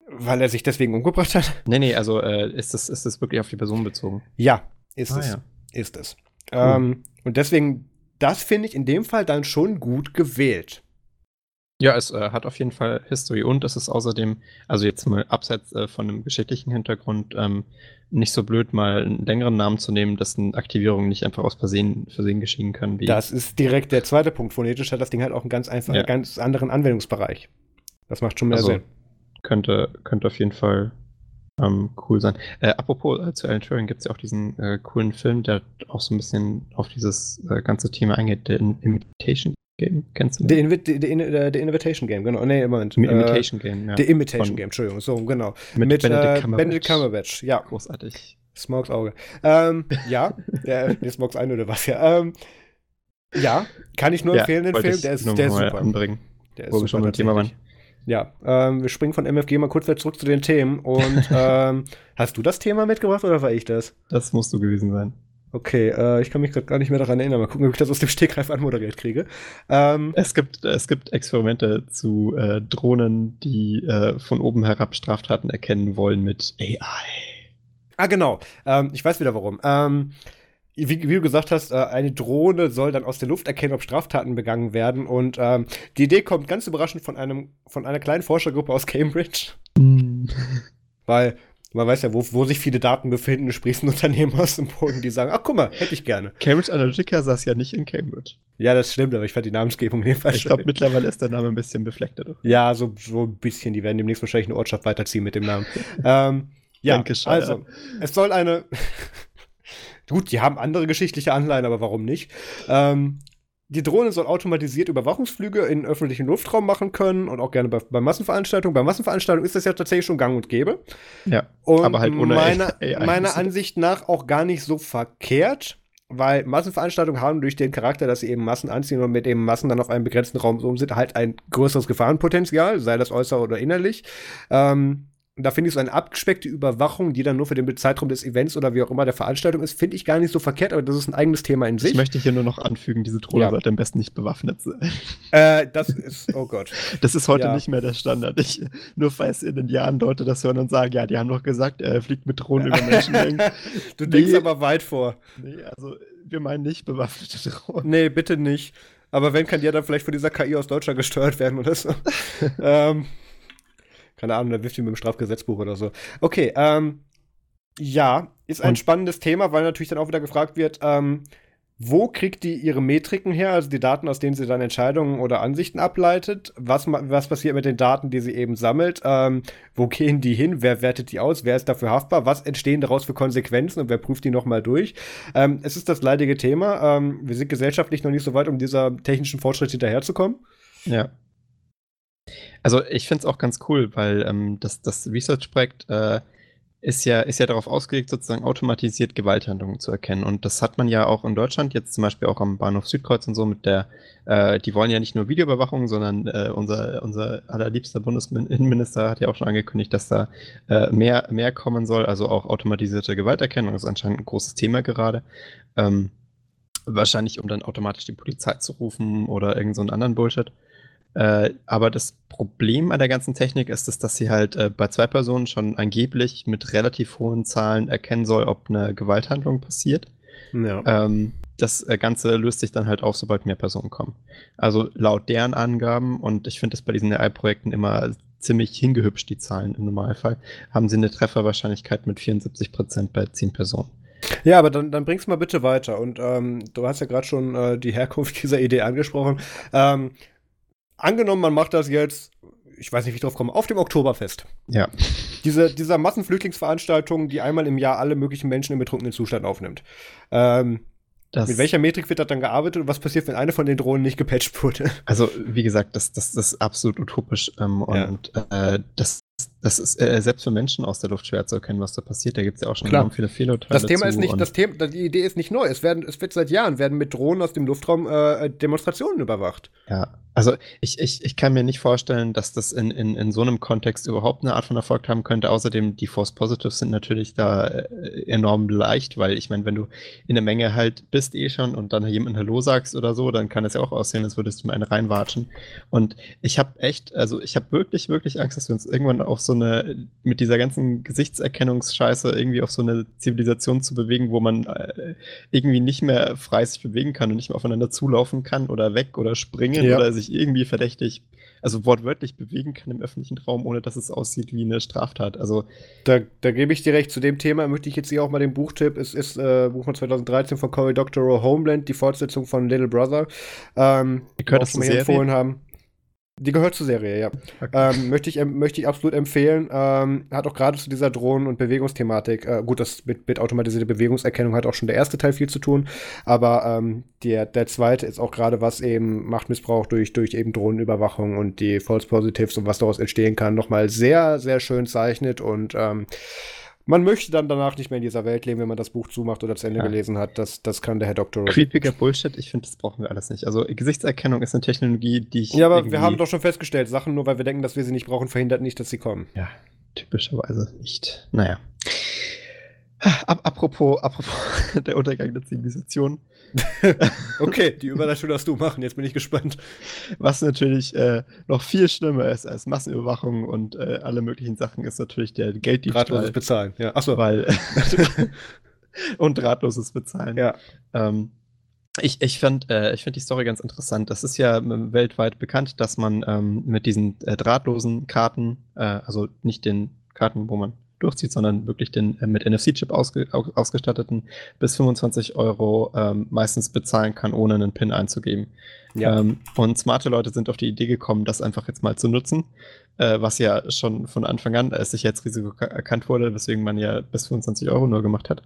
Weil er sich deswegen umgebracht hat? Nee, nee, also äh, ist, das, ist das wirklich auf die Person bezogen? Ja, ist ah, es. Ja. Ist es. Cool. Ähm, und deswegen, das finde ich in dem Fall dann schon gut gewählt. Ja, es äh, hat auf jeden Fall History und es ist außerdem, also jetzt mal abseits äh, von einem geschichtlichen Hintergrund, ähm, nicht so blöd, mal einen längeren Namen zu nehmen, dessen Aktivierungen nicht einfach aus Versehen, Versehen geschehen können. das ist direkt der zweite Punkt. Phonetisch hat das Ding halt auch einen ganz einfachen, ja. ganz anderen Anwendungsbereich. Das macht schon mehr also, Sinn. Könnte, könnte auf jeden Fall ähm, cool sein. Äh, apropos, äh, zu Alan Turing gibt es ja auch diesen äh, coolen Film, der auch so ein bisschen auf dieses äh, ganze Thema eingeht, der Imitation Game, kennst du? The, Invi the, the, the, Invitation Game, genau. Nee, Moment. The Imitation äh, Game, ja. The Imitation Von, Game, Entschuldigung, so, genau. Mit, mit Benedict, äh, Cumberbatch. Benedict Cumberbatch. ja. Großartig. Smokes Auge. Ähm, ja, der, der Smokes ein oder was, ja. Ähm, ja, kann ich nur empfehlen, den Film. Der ist, der ist super. Anbringen, der ist wo super, wir schon beim Thema waren. Ja, ähm, wir springen von MFG mal kurz wieder zurück zu den Themen. Und ähm, hast du das Thema mitgebracht oder war ich das? Das musst du gewesen sein. Okay, äh, ich kann mich gerade gar nicht mehr daran erinnern. Mal gucken, ob ich das aus dem Stegreif anmoderiert kriege. Ähm, es, gibt, es gibt Experimente zu äh, Drohnen, die äh, von oben herab Straftaten erkennen wollen mit AI. Ah, genau. Ähm, ich weiß wieder warum. Ähm, wie, wie, du gesagt hast, äh, eine Drohne soll dann aus der Luft erkennen, ob Straftaten begangen werden. Und ähm, die Idee kommt ganz überraschend von einem von einer kleinen Forschergruppe aus Cambridge. Mm. Weil man weiß ja, wo, wo sich viele Daten befinden. Du sprichst ein Unternehmen aus dem Boden, die sagen, ach guck mal, hätte ich gerne. Cambridge Analytica saß ja nicht in Cambridge. Ja, das stimmt, aber ich fand die Namensgebung in dem Fall Ich glaube, mittlerweile ist der Name ein bisschen befleckter. Ja, so, so ein bisschen. Die werden demnächst wahrscheinlich eine Ortschaft weiterziehen mit dem Namen. ähm, ja, Danke, also, es soll eine Gut, die haben andere geschichtliche Anleihen, aber warum nicht? Ähm, die Drohne soll automatisiert Überwachungsflüge in öffentlichen Luftraum machen können und auch gerne bei, bei Massenveranstaltungen. Bei Massenveranstaltungen ist das ja tatsächlich schon gang und gäbe. Ja, und aber halt ohne meiner, AI meiner Ansicht nach auch gar nicht so verkehrt, weil Massenveranstaltungen haben durch den Charakter, dass sie eben Massen anziehen und mit eben Massen dann auf einem begrenzten Raum so sind, halt ein größeres Gefahrenpotenzial, sei das äußer oder innerlich. Ähm, da finde ich so eine abgespeckte Überwachung, die dann nur für den Zeitraum des Events oder wie auch immer der Veranstaltung ist, finde ich gar nicht so verkehrt, aber das ist ein eigenes Thema in sich. Ich möchte hier nur noch anfügen, diese Drohne ja. sollte am besten nicht bewaffnet sein. Äh, das ist, oh Gott. Das ist heute ja. nicht mehr der Standard. Ich, nur falls in den Jahren Leute das hören und sagen, ja, die haben doch gesagt, er fliegt mit Drohnen über Menschenmengen. du denkst nee, aber weit vor. Nee, also wir meinen nicht bewaffnete Drohnen. Nee, bitte nicht. Aber wenn, kann die ja dann vielleicht von dieser KI aus Deutschland gesteuert werden oder so. ähm, keine Ahnung, da wirft ihn mit dem Strafgesetzbuch oder so. Okay, ähm, ja, ist ein Und spannendes Thema, weil natürlich dann auch wieder gefragt wird, ähm, wo kriegt die ihre Metriken her, also die Daten, aus denen sie dann Entscheidungen oder Ansichten ableitet? Was, was passiert mit den Daten, die sie eben sammelt? Ähm, wo gehen die hin? Wer wertet die aus? Wer ist dafür haftbar? Was entstehen daraus für Konsequenzen und wer prüft die nochmal durch? Ähm, es ist das leidige Thema. Ähm, wir sind gesellschaftlich noch nicht so weit, um dieser technischen Fortschritt hinterherzukommen. Ja. Also ich finde es auch ganz cool, weil ähm, das, das Research-Projekt äh, ist, ja, ist ja darauf ausgelegt, sozusagen automatisiert Gewalthandlungen zu erkennen. Und das hat man ja auch in Deutschland, jetzt zum Beispiel auch am Bahnhof Südkreuz und so mit der, äh, die wollen ja nicht nur Videoüberwachung, sondern äh, unser, unser allerliebster Bundesinnenminister hat ja auch schon angekündigt, dass da äh, mehr, mehr kommen soll, also auch automatisierte Gewalterkennung ist anscheinend ein großes Thema gerade. Ähm, wahrscheinlich, um dann automatisch die Polizei zu rufen oder irgendeinen so anderen Bullshit. Äh, aber das Problem an der ganzen Technik ist, dass, dass sie halt äh, bei zwei Personen schon angeblich mit relativ hohen Zahlen erkennen soll, ob eine Gewalthandlung passiert. Ja. Ähm, das äh, Ganze löst sich dann halt auf, sobald mehr Personen kommen. Also laut deren Angaben, und ich finde das bei diesen AI-Projekten immer ziemlich hingehübscht, die Zahlen im Normalfall, haben sie eine Trefferwahrscheinlichkeit mit 74 Prozent bei 10 Personen. Ja, aber dann, dann bring's mal bitte weiter. Und ähm, du hast ja gerade schon äh, die Herkunft dieser Idee angesprochen. Ähm, angenommen, man macht das jetzt, ich weiß nicht, wie ich drauf komme, auf dem Oktoberfest. Ja. Diese, dieser Massenflüchtlingsveranstaltung, die einmal im Jahr alle möglichen Menschen im betrunkenen Zustand aufnimmt. Ähm, das mit welcher Metrik wird das dann gearbeitet und was passiert, wenn eine von den Drohnen nicht gepatcht wurde? Also, wie gesagt, das, das, das ist absolut utopisch ähm, und ja. äh, das das ist äh, selbst für Menschen aus der Luft schwer zu erkennen, was da passiert. Da gibt es ja auch schon enorm viele Fehlurteile. Das Thema ist nicht, das Thema, die Idee ist nicht neu. Es werden, es wird seit Jahren werden mit Drohnen aus dem Luftraum äh, Demonstrationen überwacht. Ja, also ich, ich, ich kann mir nicht vorstellen, dass das in, in, in so einem Kontext überhaupt eine Art von Erfolg haben könnte. Außerdem, die False Positives sind natürlich da äh, enorm leicht, weil ich meine, wenn du in der Menge halt bist eh schon und dann jemand Hallo sagst oder so, dann kann es ja auch aussehen, als würdest du mir eine reinwatschen. Und ich habe echt, also ich habe wirklich, wirklich Angst, dass wir uns irgendwann auf so eine, mit dieser ganzen Gesichtserkennungsscheiße irgendwie auf so eine Zivilisation zu bewegen, wo man äh, irgendwie nicht mehr frei sich bewegen kann und nicht mehr aufeinander zulaufen kann oder weg oder springen ja. oder sich irgendwie verdächtig also wortwörtlich bewegen kann im öffentlichen Raum, ohne dass es aussieht wie eine Straftat. Also da, da gebe ich dir recht. Zu dem Thema möchte ich jetzt hier auch mal den Buchtipp. Es ist äh, Buch von 2013 von Cory Doctorow Homeland, die Fortsetzung von Little Brother. Ähm, gehört das empfohlen haben. Die gehört zur Serie, ja. Okay. Ähm, möchte, ich, möchte ich absolut empfehlen. Ähm, hat auch gerade zu dieser Drohnen- und Bewegungsthematik, äh, gut, das mit, mit automatisierter Bewegungserkennung hat auch schon der erste Teil viel zu tun, aber ähm, der, der zweite ist auch gerade, was eben Machtmissbrauch durch, durch eben Drohnenüberwachung und die False Positives und was daraus entstehen kann, nochmal sehr, sehr schön zeichnet und ähm, man möchte dann danach nicht mehr in dieser Welt leben, wenn man das Buch zumacht oder zu Ende ja. gelesen hat. Das, das kann der Herr Doktor. Creepiger Bullshit, ich finde, das brauchen wir alles nicht. Also Gesichtserkennung ist eine Technologie, die ich. Ja, aber wir haben doch schon festgestellt, Sachen, nur weil wir denken, dass wir sie nicht brauchen, verhindert nicht, dass sie kommen. Ja, typischerweise nicht. Naja. Apropos, apropos der Untergang der Zivilisation. okay, die Überleitung darfst du machen, jetzt bin ich gespannt. Was natürlich äh, noch viel schlimmer ist als Massenüberwachung und äh, alle möglichen Sachen, ist natürlich der Gelddiebstahl. Drahtloses Bezahlen, ja. Achso. Weil und drahtloses Bezahlen. Ja. Ähm, ich, ich finde äh, find die Story ganz interessant. Das ist ja ähm, weltweit bekannt, dass man ähm, mit diesen äh, drahtlosen Karten, äh, also nicht den Karten, wo man durchzieht, sondern wirklich den äh, mit NFC-Chip ausge, ausgestatteten bis 25 Euro ähm, meistens bezahlen kann, ohne einen PIN einzugeben. Ja. Ähm, und smarte Leute sind auf die Idee gekommen, das einfach jetzt mal zu nutzen äh, was ja schon von Anfang an als sich jetzt Risiko erkannt wurde, weswegen man ja bis 25 Euro nur gemacht hat.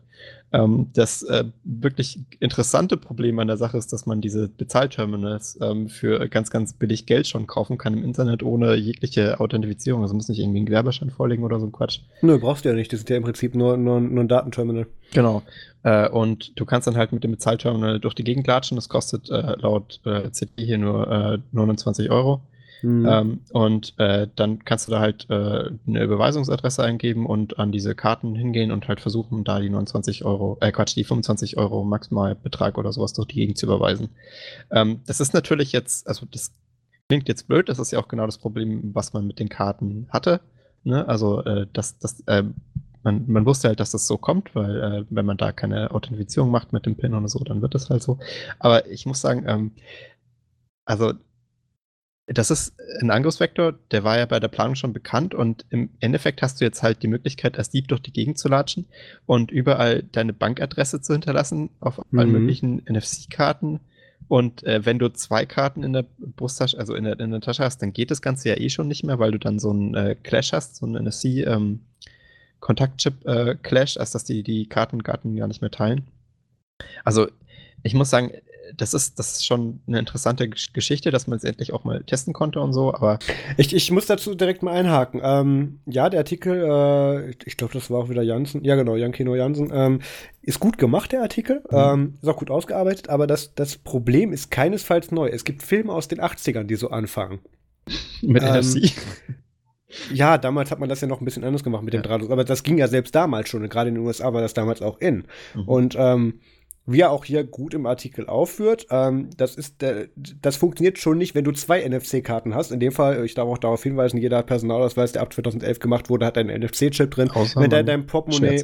Ähm, das äh, wirklich interessante Problem an der Sache ist, dass man diese Bezahlterminals ähm, für ganz, ganz billig Geld schon kaufen kann im Internet ohne jegliche Authentifizierung. Also muss nicht irgendwie ein Gewerbeschein vorlegen oder so ein Quatsch. Nö, brauchst du ja nicht. Das ist ja im Prinzip nur, nur, nur ein Datenterminal. Genau. Äh, und du kannst dann halt mit dem Bezahlterminal durch die Gegend latschen. Das kostet äh, laut äh, CD hier nur 29 äh, Euro. Mhm. Ähm, und äh, dann kannst du da halt äh, eine Überweisungsadresse eingeben und an diese Karten hingehen und halt versuchen, da die 29 Euro, äh Quatsch, die 25 Euro Maximalbetrag oder sowas durch die Gegend zu überweisen. Ähm, das ist natürlich jetzt, also das klingt jetzt blöd, das ist ja auch genau das Problem, was man mit den Karten hatte. Ne? Also äh, das, das, äh, man, man, wusste halt, dass das so kommt, weil äh, wenn man da keine Authentifizierung macht mit dem PIN oder so, dann wird das halt so. Aber ich muss sagen, ähm, also das ist ein Angriffsvektor, der war ja bei der Planung schon bekannt und im Endeffekt hast du jetzt halt die Möglichkeit, als Dieb durch die Gegend zu latschen und überall deine Bankadresse zu hinterlassen auf mhm. allen möglichen NFC-Karten. Und äh, wenn du zwei Karten in der Brusttasche, also in der, in der Tasche hast, dann geht das Ganze ja eh schon nicht mehr, weil du dann so einen äh, Clash hast, so einen NFC-Kontaktchip-Clash, ähm, als dass die die Karten, Karten gar nicht mehr teilen. Also ich muss sagen, das ist, das ist schon eine interessante Geschichte, dass man es endlich auch mal testen konnte und so, aber. Ich, ich muss dazu direkt mal einhaken. Ähm, ja, der Artikel, äh, ich glaube, das war auch wieder Jansen, ja genau, Jan Kino Jansen, ähm, ist gut gemacht, der Artikel, mhm. ähm, ist auch gut ausgearbeitet, aber das, das Problem ist keinesfalls neu. Es gibt Filme aus den 80ern, die so anfangen. Mit ähm, NFC. Ja, damals hat man das ja noch ein bisschen anders gemacht mit dem ja. Draht, aber das ging ja selbst damals schon. Gerade in den USA war das damals auch in. Mhm. Und ähm, wie er auch hier gut im Artikel aufführt, ähm, das ist der, das funktioniert schon nicht, wenn du zwei NFC-Karten hast. In dem Fall, ich darf auch darauf hinweisen, jeder Personalausweis, der ab 2011 gemacht wurde, hat einen NFC-Chip drin. Außer wenn da dein Portemonnaie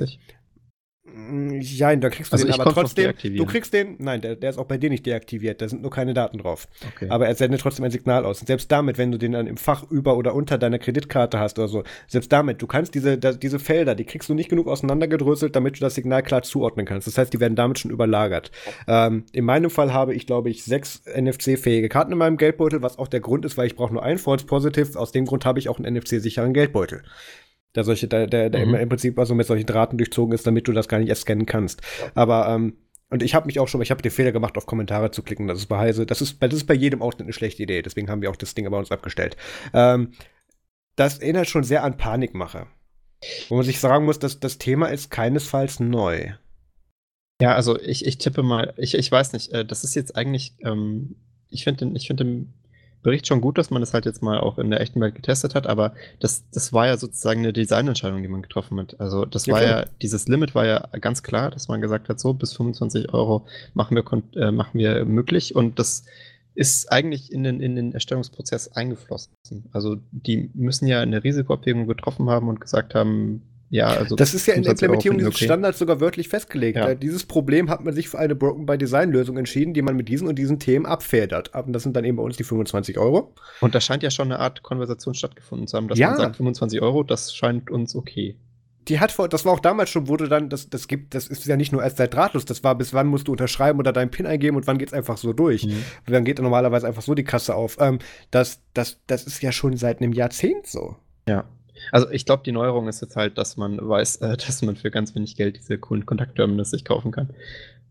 ja, da kriegst du also den, aber trotzdem, du kriegst den, nein, der, der ist auch bei dir nicht deaktiviert, da sind nur keine Daten drauf. Okay. Aber er sendet trotzdem ein Signal aus. Und selbst damit, wenn du den dann im Fach über oder unter deiner Kreditkarte hast oder so, selbst damit, du kannst diese, da, diese Felder, die kriegst du nicht genug auseinandergedröselt, damit du das Signal klar zuordnen kannst. Das heißt, die werden damit schon überlagert. Ähm, in meinem Fall habe ich, glaube ich, sechs NFC-fähige Karten in meinem Geldbeutel, was auch der Grund ist, weil ich brauche nur ein False Positive. Aus dem Grund habe ich auch einen NFC-sicheren Geldbeutel der solche, der, der, der mhm. im Prinzip also mit solchen Drahten durchzogen ist, damit du das gar nicht erst scannen kannst. Aber ähm, und ich habe mich auch schon, ich habe den Fehler gemacht, auf Kommentare zu klicken. Das ist bei Heise, das ist, das ist bei jedem Ausschnitt eine schlechte Idee. Deswegen haben wir auch das Ding bei uns abgestellt. Ähm, das erinnert schon sehr an Panikmache. Wo man sich sagen muss, dass das Thema ist keinesfalls neu. Ja, also ich, ich tippe mal, ich, ich weiß nicht, äh, das ist jetzt eigentlich, ähm, ich finde ich find den Bericht schon gut, dass man das halt jetzt mal auch in der echten Welt getestet hat, aber das, das war ja sozusagen eine Designentscheidung, die man getroffen hat. Also das ja, war klar. ja, dieses Limit war ja ganz klar, dass man gesagt hat, so bis 25 Euro machen wir, äh, machen wir möglich und das ist eigentlich in den, in den Erstellungsprozess eingeflossen. Also die müssen ja eine Risikoabwägung getroffen haben und gesagt haben, ja, also. Das ist ja in der Implementierung dieses okay. Standards sogar wörtlich festgelegt. Ja. Äh, dieses Problem hat man sich für eine Broken by Design Lösung entschieden, die man mit diesen und diesen Themen abfedert. Und das sind dann eben bei uns die 25 Euro. Und da scheint ja schon eine Art Konversation stattgefunden zu haben, dass ja. man sagt, 25 Euro, das scheint uns okay die hat vor, das war auch damals schon, wurde dann, das, das gibt, das ist ja nicht nur erst seit drahtlos, das war, bis wann musst du unterschreiben oder deinen PIN eingeben und wann geht's einfach so durch. Mhm. Dann geht normalerweise einfach so die Kasse auf. Ähm, das, das, das ist ja schon seit einem Jahrzehnt so. Ja. Also ich glaube, die Neuerung ist jetzt halt, dass man weiß, äh, dass man für ganz wenig Geld diese coolen Kontaktterminals sich kaufen kann.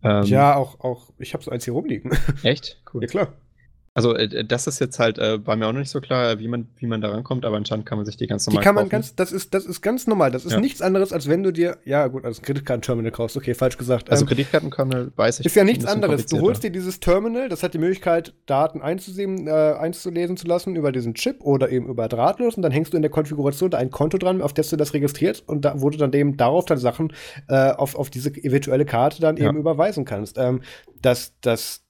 Ähm, ja, auch, auch, ich habe so eins hier rumliegen. Echt? Cool. Ja, klar. Also äh, das ist jetzt halt äh, bei mir auch noch nicht so klar, wie man, wie man da rankommt, aber anscheinend kann man sich die ganz normal Die kann man kaufen. ganz, das ist, das ist ganz normal. Das ist ja. nichts anderes, als wenn du dir, ja gut, als Kreditkartenterminal kaufst. Okay, falsch gesagt. Also ähm, Kreditkartenterminal weiß ich. Ist ja nichts anderes. Du holst dir dieses Terminal, das hat die Möglichkeit, Daten einzusehen, äh, einzulesen zu lassen über diesen Chip oder eben über drahtlos und dann hängst du in der Konfiguration da ein Konto dran, auf das du das registrierst und da, wo du dann eben darauf dann Sachen äh, auf, auf diese virtuelle Karte dann ja. eben überweisen kannst. Ähm, das, das,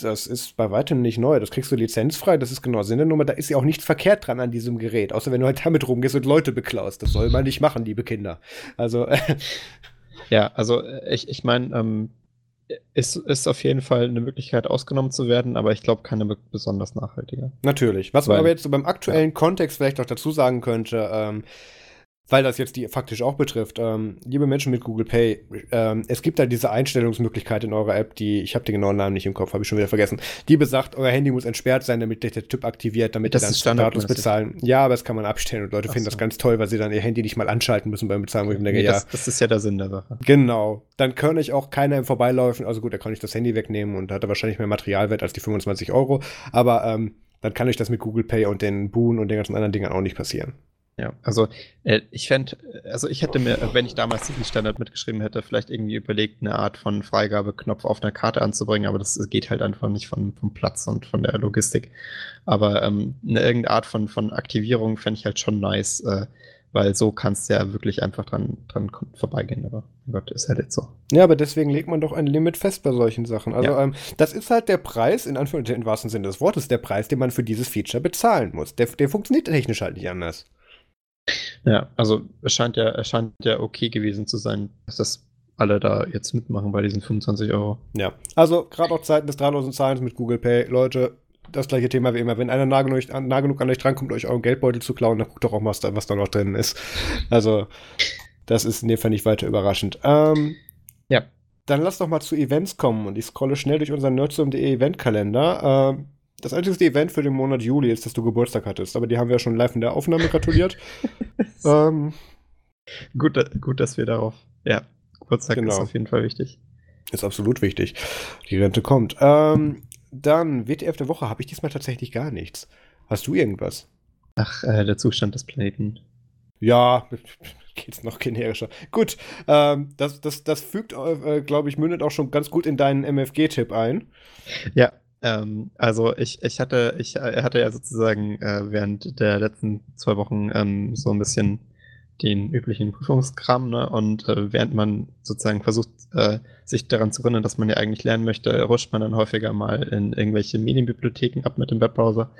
das ist bei weitem nicht neu. Das kriegst du lizenzfrei, das ist genau Sinn der Nummer. Da ist ja auch nichts verkehrt dran an diesem Gerät, außer wenn du halt damit rumgehst und Leute beklaust. Das soll man nicht machen, liebe Kinder. Also. ja, also äh, ich, ich meine, ähm, ist, ist auf jeden Fall eine Möglichkeit, ausgenommen zu werden, aber ich glaube keine besonders nachhaltige. Natürlich. Was man aber jetzt so beim aktuellen ja. Kontext vielleicht auch dazu sagen könnte, ähm, weil das jetzt die faktisch auch betrifft, ähm, liebe Menschen mit Google Pay, ähm, es gibt da diese Einstellungsmöglichkeit in eurer App, die, ich habe den genauen Namen nicht im Kopf, habe ich schon wieder vergessen, die besagt, euer Handy muss entsperrt sein, damit der Typ aktiviert, damit das ihr dann Status bezahlen. Ja, aber das kann man abstellen und Leute Ach finden so. das ganz toll, weil sie dann ihr Handy nicht mal anschalten müssen beim Bezahlen, wo ich denke, nee, ja. Das, ist ja der Sinn der Sache. Genau. Dann kann ich auch keiner im Vorbeilaufen, also gut, da kann ich das Handy wegnehmen und hat wahrscheinlich mehr Materialwert als die 25 Euro, aber ähm, dann kann euch das mit Google Pay und den Boon und den ganzen anderen Dingen auch nicht passieren. Ja, also äh, ich fände, also ich hätte mir, wenn ich damals diesen Standard mitgeschrieben hätte, vielleicht irgendwie überlegt, eine Art von Freigabeknopf auf einer Karte anzubringen, aber das geht halt einfach nicht von, vom Platz und von der Logistik. Aber ähm, eine irgendeine Art von, von Aktivierung fände ich halt schon nice, äh, weil so kannst du ja wirklich einfach dran, dran vorbeigehen. Aber Gott, ist halt jetzt so. Ja, aber deswegen legt man doch ein Limit fest bei solchen Sachen. Also, ja. ähm, das ist halt der Preis, in Anführungszeichen, im wahrsten Sinne des Wortes, der Preis, den man für dieses Feature bezahlen muss. Der, der funktioniert technisch halt nicht anders. Ja, also es scheint ja, es scheint ja okay gewesen zu sein, dass das alle da jetzt mitmachen bei diesen 25 Euro. Ja, also gerade auch Zeiten des drahtlosen Zahlens mit Google Pay, Leute, das gleiche Thema wie immer. Wenn einer nah genug, nah genug an euch drankommt, euch euren Geldbeutel zu klauen, dann guckt doch auch, was da, was da noch drin ist. Also, das ist in dem Fall nicht weiter überraschend. Ähm, ja. Dann lass doch mal zu Events kommen und ich scrolle schnell durch unseren nerdsum.de Eventkalender. Ähm, das einzige Event für den Monat Juli ist, dass du Geburtstag hattest, aber die haben wir ja schon live in der Aufnahme gratuliert. ähm, gut, gut, dass wir darauf. Ja, Geburtstag genau. ist auf jeden Fall wichtig. Ist absolut wichtig. Die Rente kommt. Ähm, dann, WTF der Woche, habe ich diesmal tatsächlich gar nichts. Hast du irgendwas? Ach, äh, der Zustand des Planeten. Ja, geht's noch generischer. Gut, ähm, das, das, das fügt, äh, glaube ich, mündet auch schon ganz gut in deinen MFG-Tipp ein. Ja, ähm, also ich, ich hatte, ich hatte ja sozusagen äh, während der letzten zwei Wochen ähm, so ein bisschen den üblichen Prüfungskram, ne? Und äh, während man sozusagen versucht, äh, sich daran zu erinnern, dass man ja eigentlich lernen möchte, rutscht man dann häufiger mal in irgendwelche Medienbibliotheken ab mit dem Webbrowser.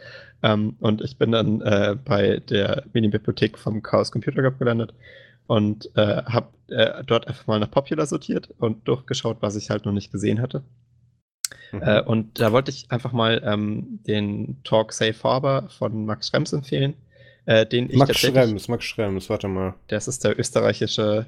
Ähm, und ich bin dann äh, bei der Medienbibliothek vom Chaos Computer Club gelandet und äh, habe äh, dort einfach mal nach Popular sortiert und durchgeschaut, was ich halt noch nicht gesehen hatte. Mhm. Äh, und da wollte ich einfach mal ähm, den Talk Safe Harbor von Max Schrems empfehlen. Äh, den ich Max Schrems, Max Schrems, warte mal. Das ist der österreichische.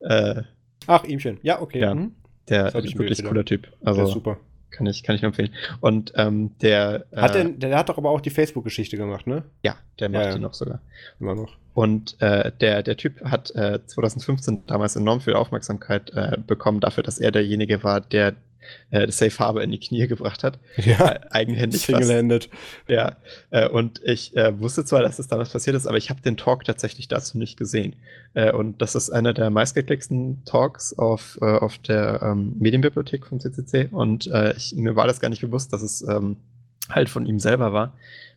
Äh, Ach, ihmchen. Ja, okay. Ja, mhm. Der ist wirklich wieder. cooler Typ. Also, super. Kann ich, kann ich empfehlen. Und ähm, der. Hat äh, der, der hat doch aber auch die Facebook-Geschichte gemacht, ne? Ja, der macht ja, die noch sogar. Immer noch. Und äh, der, der Typ hat äh, 2015 damals enorm viel Aufmerksamkeit äh, bekommen dafür, dass er derjenige war, der äh, Safe Harbor in die Knie gebracht hat. Ja, äh, eigenhändig. Single-handed. Ja, äh, und ich äh, wusste zwar, dass das damals passiert ist, aber ich habe den Talk tatsächlich dazu nicht gesehen. Äh, und das ist einer der meistgeklicksten Talks auf, äh, auf der ähm, Medienbibliothek vom CCC. Und ich, mir war das gar nicht bewusst, dass es ähm, halt von ihm selber war.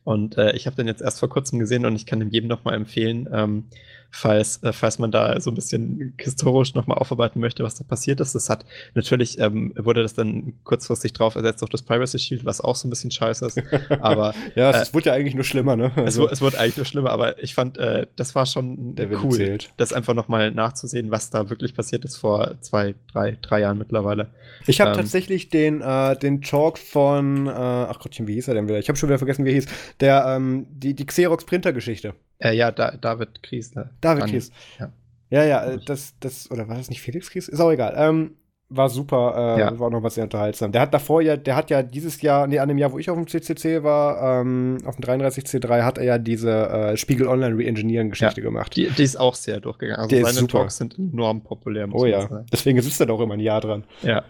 Und äh, ich habe den jetzt erst vor kurzem gesehen und ich kann dem jedem nochmal empfehlen, ähm, falls, äh, falls man da so ein bisschen historisch nochmal aufarbeiten möchte, was da passiert ist. Das hat natürlich, ähm, wurde das dann kurzfristig drauf ersetzt durch das Privacy Shield, was auch so ein bisschen scheiße ist. Aber ja, es äh, wurde ja eigentlich nur schlimmer, ne? Also, es, es wurde eigentlich nur schlimmer, aber ich fand, äh, das war schon Der cool, zählt. das einfach nochmal nachzusehen, was da wirklich passiert ist vor zwei, drei, drei Jahren mittlerweile. Ich habe ähm, tatsächlich den, äh, den Talk von, äh, ach Gottchen, wie hieß er denn wieder? Ich habe schon wieder vergessen, wie er hieß. Der, ähm, die, die Xerox-Printer-Geschichte. Äh, ja, da, David Kriesler. David Kries. Ja. ja, ja, äh, das, das, oder war das nicht Felix Kries? Ist auch egal. Ähm, war super, äh, ja. war auch noch was sehr unterhaltsam. Der hat davor ja, der hat ja dieses Jahr, nee, an dem Jahr, wo ich auf dem CCC war, ähm, auf dem 33C3, hat er ja diese äh, Spiegel Online Re-Engineering-Geschichte ja, gemacht. Die, die, ist auch sehr durchgegangen. Also seine super. Talks sind enorm populär. oh ja, sagen. deswegen sitzt er doch immer ein Jahr dran. Ja.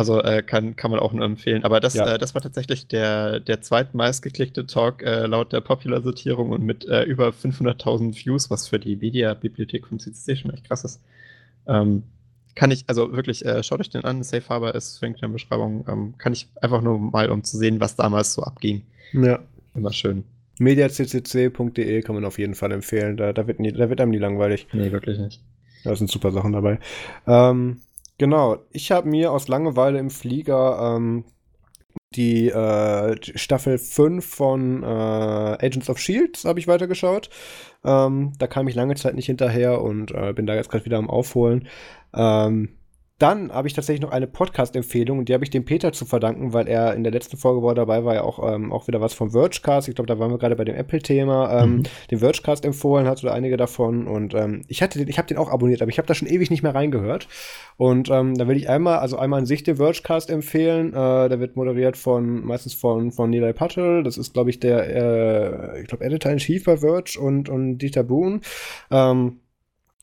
Also äh, kann, kann man auch nur empfehlen. Aber das, ja. äh, das war tatsächlich der, der zweitmeistgeklickte Talk äh, laut der Popular-Sortierung und mit äh, über 500.000 Views, was für die Media-Bibliothek vom CCC schon echt krass ist. Ähm, kann ich, also wirklich, äh, schaut euch den an. Safe Harbor ist verlinkt in der Beschreibung. Ähm, kann ich einfach nur mal, um zu sehen, was damals so abging. Ja. Immer schön. mediaccc.de kann man auf jeden Fall empfehlen. Da, da, wird nie, da wird einem nie langweilig. Nee, wirklich nicht. Da sind super Sachen dabei. Ähm, Genau, ich habe mir aus Langeweile im Flieger ähm, die äh, Staffel 5 von äh, Agents of Shields habe ich weitergeschaut. Ähm, da kam ich lange Zeit nicht hinterher und äh, bin da jetzt gerade wieder am Aufholen. Ähm, dann habe ich tatsächlich noch eine Podcast-Empfehlung und die habe ich dem Peter zu verdanken, weil er in der letzten Folge, wo er dabei war, ja auch, ähm, auch wieder was vom Vergecast. Ich glaube, da waren wir gerade bei dem Apple-Thema, ähm, mhm. den Vergecast empfohlen hat oder einige davon. Und ähm, ich hatte den, ich habe den auch abonniert, aber ich habe da schon ewig nicht mehr reingehört. Und ähm, da will ich einmal, also einmal an sich den Vergecast empfehlen. Äh, der wird moderiert von meistens von, von Nilay Patel. Das ist, glaube ich, der, äh, ich glaube, Editor in Chief bei Verge und, und Dieter Boone. Ähm,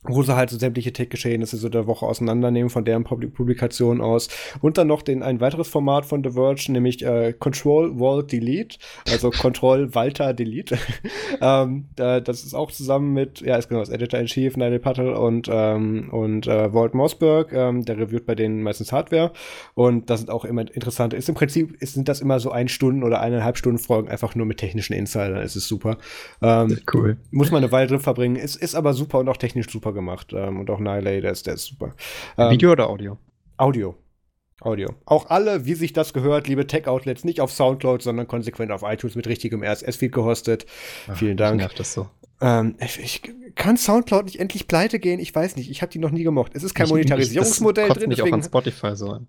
wo sie halt so sämtliche Tech-Geschehnisse so der Woche auseinandernehmen von deren Publikation aus. Und dann noch den, ein weiteres Format von The Verge, nämlich äh, Control Wall Delete, also Control Walter Delete. ähm, da, das ist auch zusammen mit, ja, ist genau, das Editor-in-Chief, Nigel Patel und, ähm, und äh, Walt Mossberg, ähm, der reviewt bei denen meistens Hardware. Und das sind auch immer interessante, ist im Prinzip, ist, sind das immer so ein Stunden oder eineinhalb Stunden Folgen, einfach nur mit technischen Insidern, es ist super. Ähm, cool. Muss man eine Weile drin verbringen, ist, ist aber super und auch technisch super gemacht. Ähm, und auch Nile, der ist, der ist super. Ähm, Video oder Audio? Audio. Audio. Auch alle, wie sich das gehört, liebe Tech-Outlets, nicht auf Soundcloud, sondern konsequent auf iTunes mit richtigem RSS-Feed gehostet. Ach, Vielen Dank. Nervt das so. Ähm, ich, ich, kann Soundcloud nicht endlich pleite gehen? Ich weiß nicht. Ich habe die noch nie gemocht. Es ist kein ich, Monetarisierungsmodell ich, das drin. Nicht deswegen, auch an Spotify so an.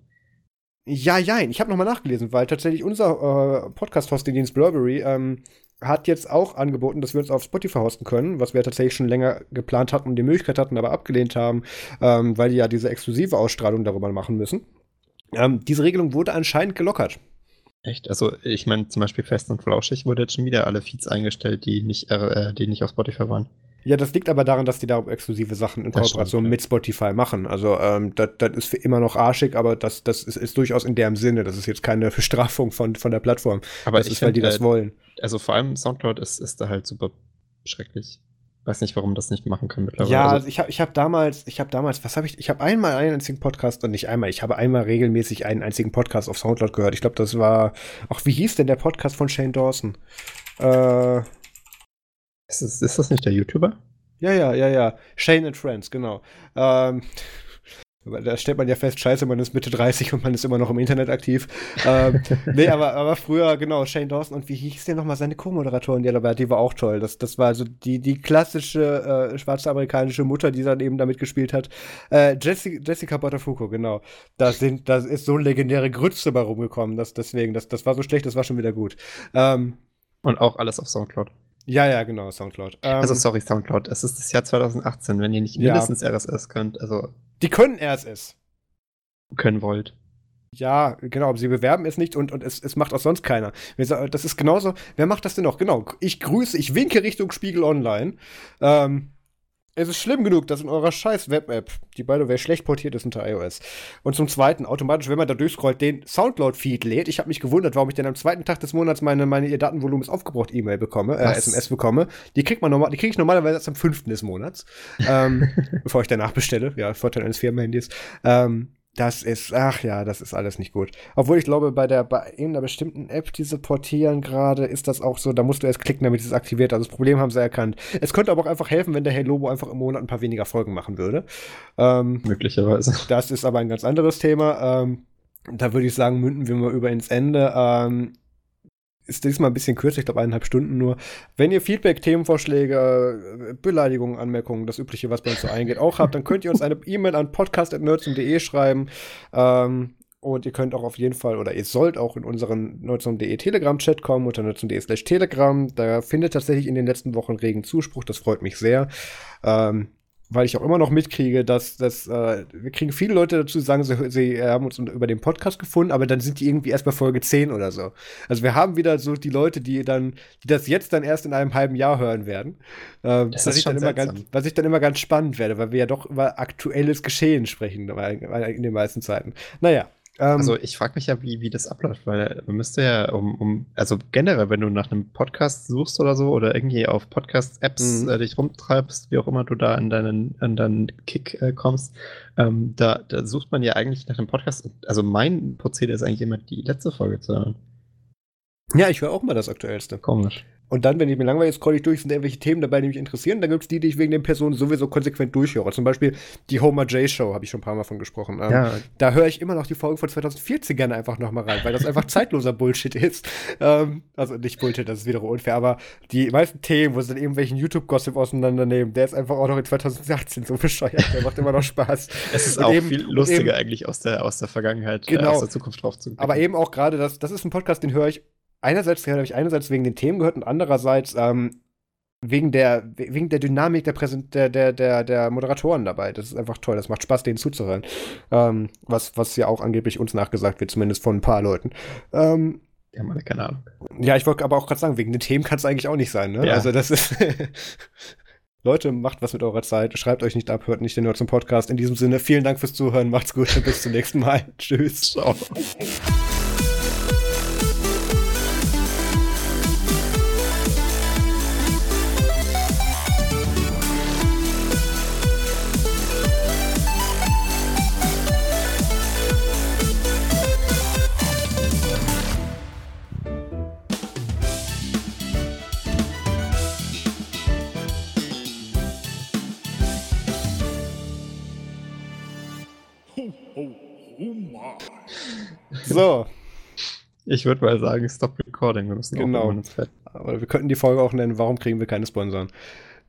Ja, ja, ich habe nochmal nachgelesen, weil tatsächlich unser äh, Podcast-Hosting-Dienst Burberry ähm, hat jetzt auch angeboten, dass wir uns auf Spotify hosten können, was wir tatsächlich schon länger geplant hatten und die Möglichkeit hatten, aber abgelehnt haben, ähm, weil die ja diese exklusive Ausstrahlung darüber machen müssen. Ähm, diese Regelung wurde anscheinend gelockert. Echt? Also ich meine zum Beispiel Fest und Flauschig wurde jetzt schon wieder alle Feeds eingestellt, die nicht, äh, die nicht auf Spotify waren. Ja, das liegt aber daran, dass die da exklusive Sachen in das Kooperation stimmt, mit Spotify machen. Also ähm, das, das ist für immer noch arschig, aber das, das ist, ist durchaus in deren Sinne. Das ist jetzt keine Bestrafung von, von der Plattform. Aber das ist, weil die das äh, wollen. Also vor allem Soundcloud ist, ist da halt super schrecklich. Weiß nicht, warum das nicht machen können mittlerweile. Ja, also ich habe ich hab damals, ich habe damals, was habe ich, ich habe einmal einen einzigen Podcast und nicht einmal, ich habe einmal regelmäßig einen einzigen Podcast auf Soundcloud gehört. Ich glaube, das war, auch wie hieß denn der Podcast von Shane Dawson? Äh, ist, das, ist das nicht der YouTuber? Ja, ja, ja, ja. Shane and Friends, genau. Ähm, da stellt man ja fest, scheiße, man ist Mitte 30 und man ist immer noch im Internet aktiv. ähm, nee, aber, aber früher, genau, Shane Dawson und wie hieß der nochmal seine Co-Moderatorin, die dabei, die war auch toll. Das, das war also die, die klassische äh, schwarze amerikanische Mutter, die dann eben damit gespielt hat. Äh, Jessica, Jessica Botafuco, genau. Da sind, da ist so legendäre Grütze bei rumgekommen, dass deswegen, das, das war so schlecht, das war schon wieder gut. Ähm, und auch alles auf Soundcloud. Ja, ja, genau, Soundcloud. Ähm, also sorry, Soundcloud. Es ist das Jahr 2018, wenn ihr nicht mindestens ja. RSS könnt. Also die können RSS. Können wollt. Ja, genau, aber sie bewerben es nicht und, und es, es macht auch sonst keiner. Das ist genauso, wer macht das denn noch? Genau, ich grüße, ich winke Richtung Spiegel Online. Ähm, es ist schlimm genug, dass in eurer scheiß Web-App, die by the way schlecht portiert ist unter iOS, und zum Zweiten automatisch, wenn man da durchscrollt, den Soundcloud-Feed lädt. Ich habe mich gewundert, warum ich denn am zweiten Tag des Monats meine, meine ihr Datenvolumen ist aufgebraucht E-Mail bekomme, äh, SMS bekomme. Die kriegt man normal, die kriege ich normalerweise erst am fünften des Monats, ähm, bevor ich danach bestelle. Ja, Vorteil eines Firmenhandys. Ähm, Das ist, ach ja, das ist alles nicht gut. Obwohl ich glaube, bei der bei irgendeiner bestimmten App, die sie portieren gerade, ist das auch so, da musst du erst klicken, damit es aktiviert. Also das Problem haben sie erkannt. Es könnte aber auch einfach helfen, wenn der Hey Lobo einfach im Monat ein paar weniger Folgen machen würde. Ähm, Möglicherweise. Das ist aber ein ganz anderes Thema. Ähm, da würde ich sagen, münden wir mal über ins Ende. Ähm, ist diesmal ein bisschen kürzer, ich glaube eineinhalb Stunden nur. Wenn ihr Feedback, Themenvorschläge, Beleidigungen, Anmerkungen, das Übliche, was bei uns so eingeht, auch habt, dann könnt ihr uns eine E-Mail an podcast.nerdsum.de schreiben. Ähm, und ihr könnt auch auf jeden Fall oder ihr sollt auch in unseren nerdsum.de Telegram-Chat kommen unter nerdsum.de slash Telegram. Da findet tatsächlich in den letzten Wochen regen Zuspruch. Das freut mich sehr. Ähm, weil ich auch immer noch mitkriege, dass, dass äh, wir kriegen viele Leute dazu, die sagen, sie, sie haben uns über den Podcast gefunden, aber dann sind die irgendwie erst bei Folge 10 oder so. Also wir haben wieder so die Leute, die dann, die das jetzt dann erst in einem halben Jahr hören werden. Äh, was, ich dann immer ganz, was ich dann immer ganz spannend werde, weil wir ja doch über aktuelles Geschehen sprechen in den meisten Zeiten. Naja, ähm, also ich frage mich ja, wie, wie das abläuft, weil man müsste ja um, um, also generell, wenn du nach einem Podcast suchst oder so oder irgendwie auf Podcast-Apps mhm. äh, dich rumtreibst, wie auch immer du da in deinen, in deinen Kick äh, kommst, ähm, da, da sucht man ja eigentlich nach einem Podcast. Also mein Prozedere ist eigentlich immer die letzte Folge zu hören. Ja, ich höre auch mal das Aktuellste. Komisch. Und dann, wenn ich mir langweilig scroll ich durch, sind irgendwelche Themen dabei, die mich interessieren. Dann gibt es die, die ich wegen den Personen sowieso konsequent durchhöre. Zum Beispiel die Homer J. Show, habe ich schon ein paar Mal von gesprochen. Ähm, ja. Da höre ich immer noch die Folge von 2014 gerne einfach nochmal rein, weil das einfach zeitloser Bullshit ist. Ähm, also nicht Bullshit, das ist wiederum unfair, aber die meisten Themen, wo sie dann irgendwelchen YouTube-Gossip auseinandernehmen, der ist einfach auch noch in 2018 so bescheuert. Der macht immer noch Spaß. Es ist Und auch eben, viel lustiger eben, eigentlich aus der, aus der Vergangenheit, genau, äh, aus der Zukunft drauf zu Aber eben auch gerade, das, das ist ein Podcast, den höre ich einerseits habe ich einerseits wegen den Themen gehört und andererseits ähm, wegen der wegen der Dynamik der, Präsent der, der, der, der Moderatoren dabei. Das ist einfach toll. Das macht Spaß, denen zuzuhören. Ähm, was, was ja auch angeblich uns nachgesagt wird, zumindest von ein paar Leuten. Ähm, haben alle keine Ahnung. Ja, ich wollte aber auch gerade sagen, wegen den Themen kann es eigentlich auch nicht sein. Ne? Ja. Also das ist Leute, macht was mit eurer Zeit. Schreibt euch nicht ab, hört nicht den Nerd zum Podcast. In diesem Sinne, vielen Dank fürs Zuhören. Macht's gut und bis zum nächsten Mal. Tschüss. Ciao. So. Ich würde mal sagen, stop recording. Wir müssen genau. Aber wir könnten die Folge auch nennen, warum kriegen wir keine Sponsoren?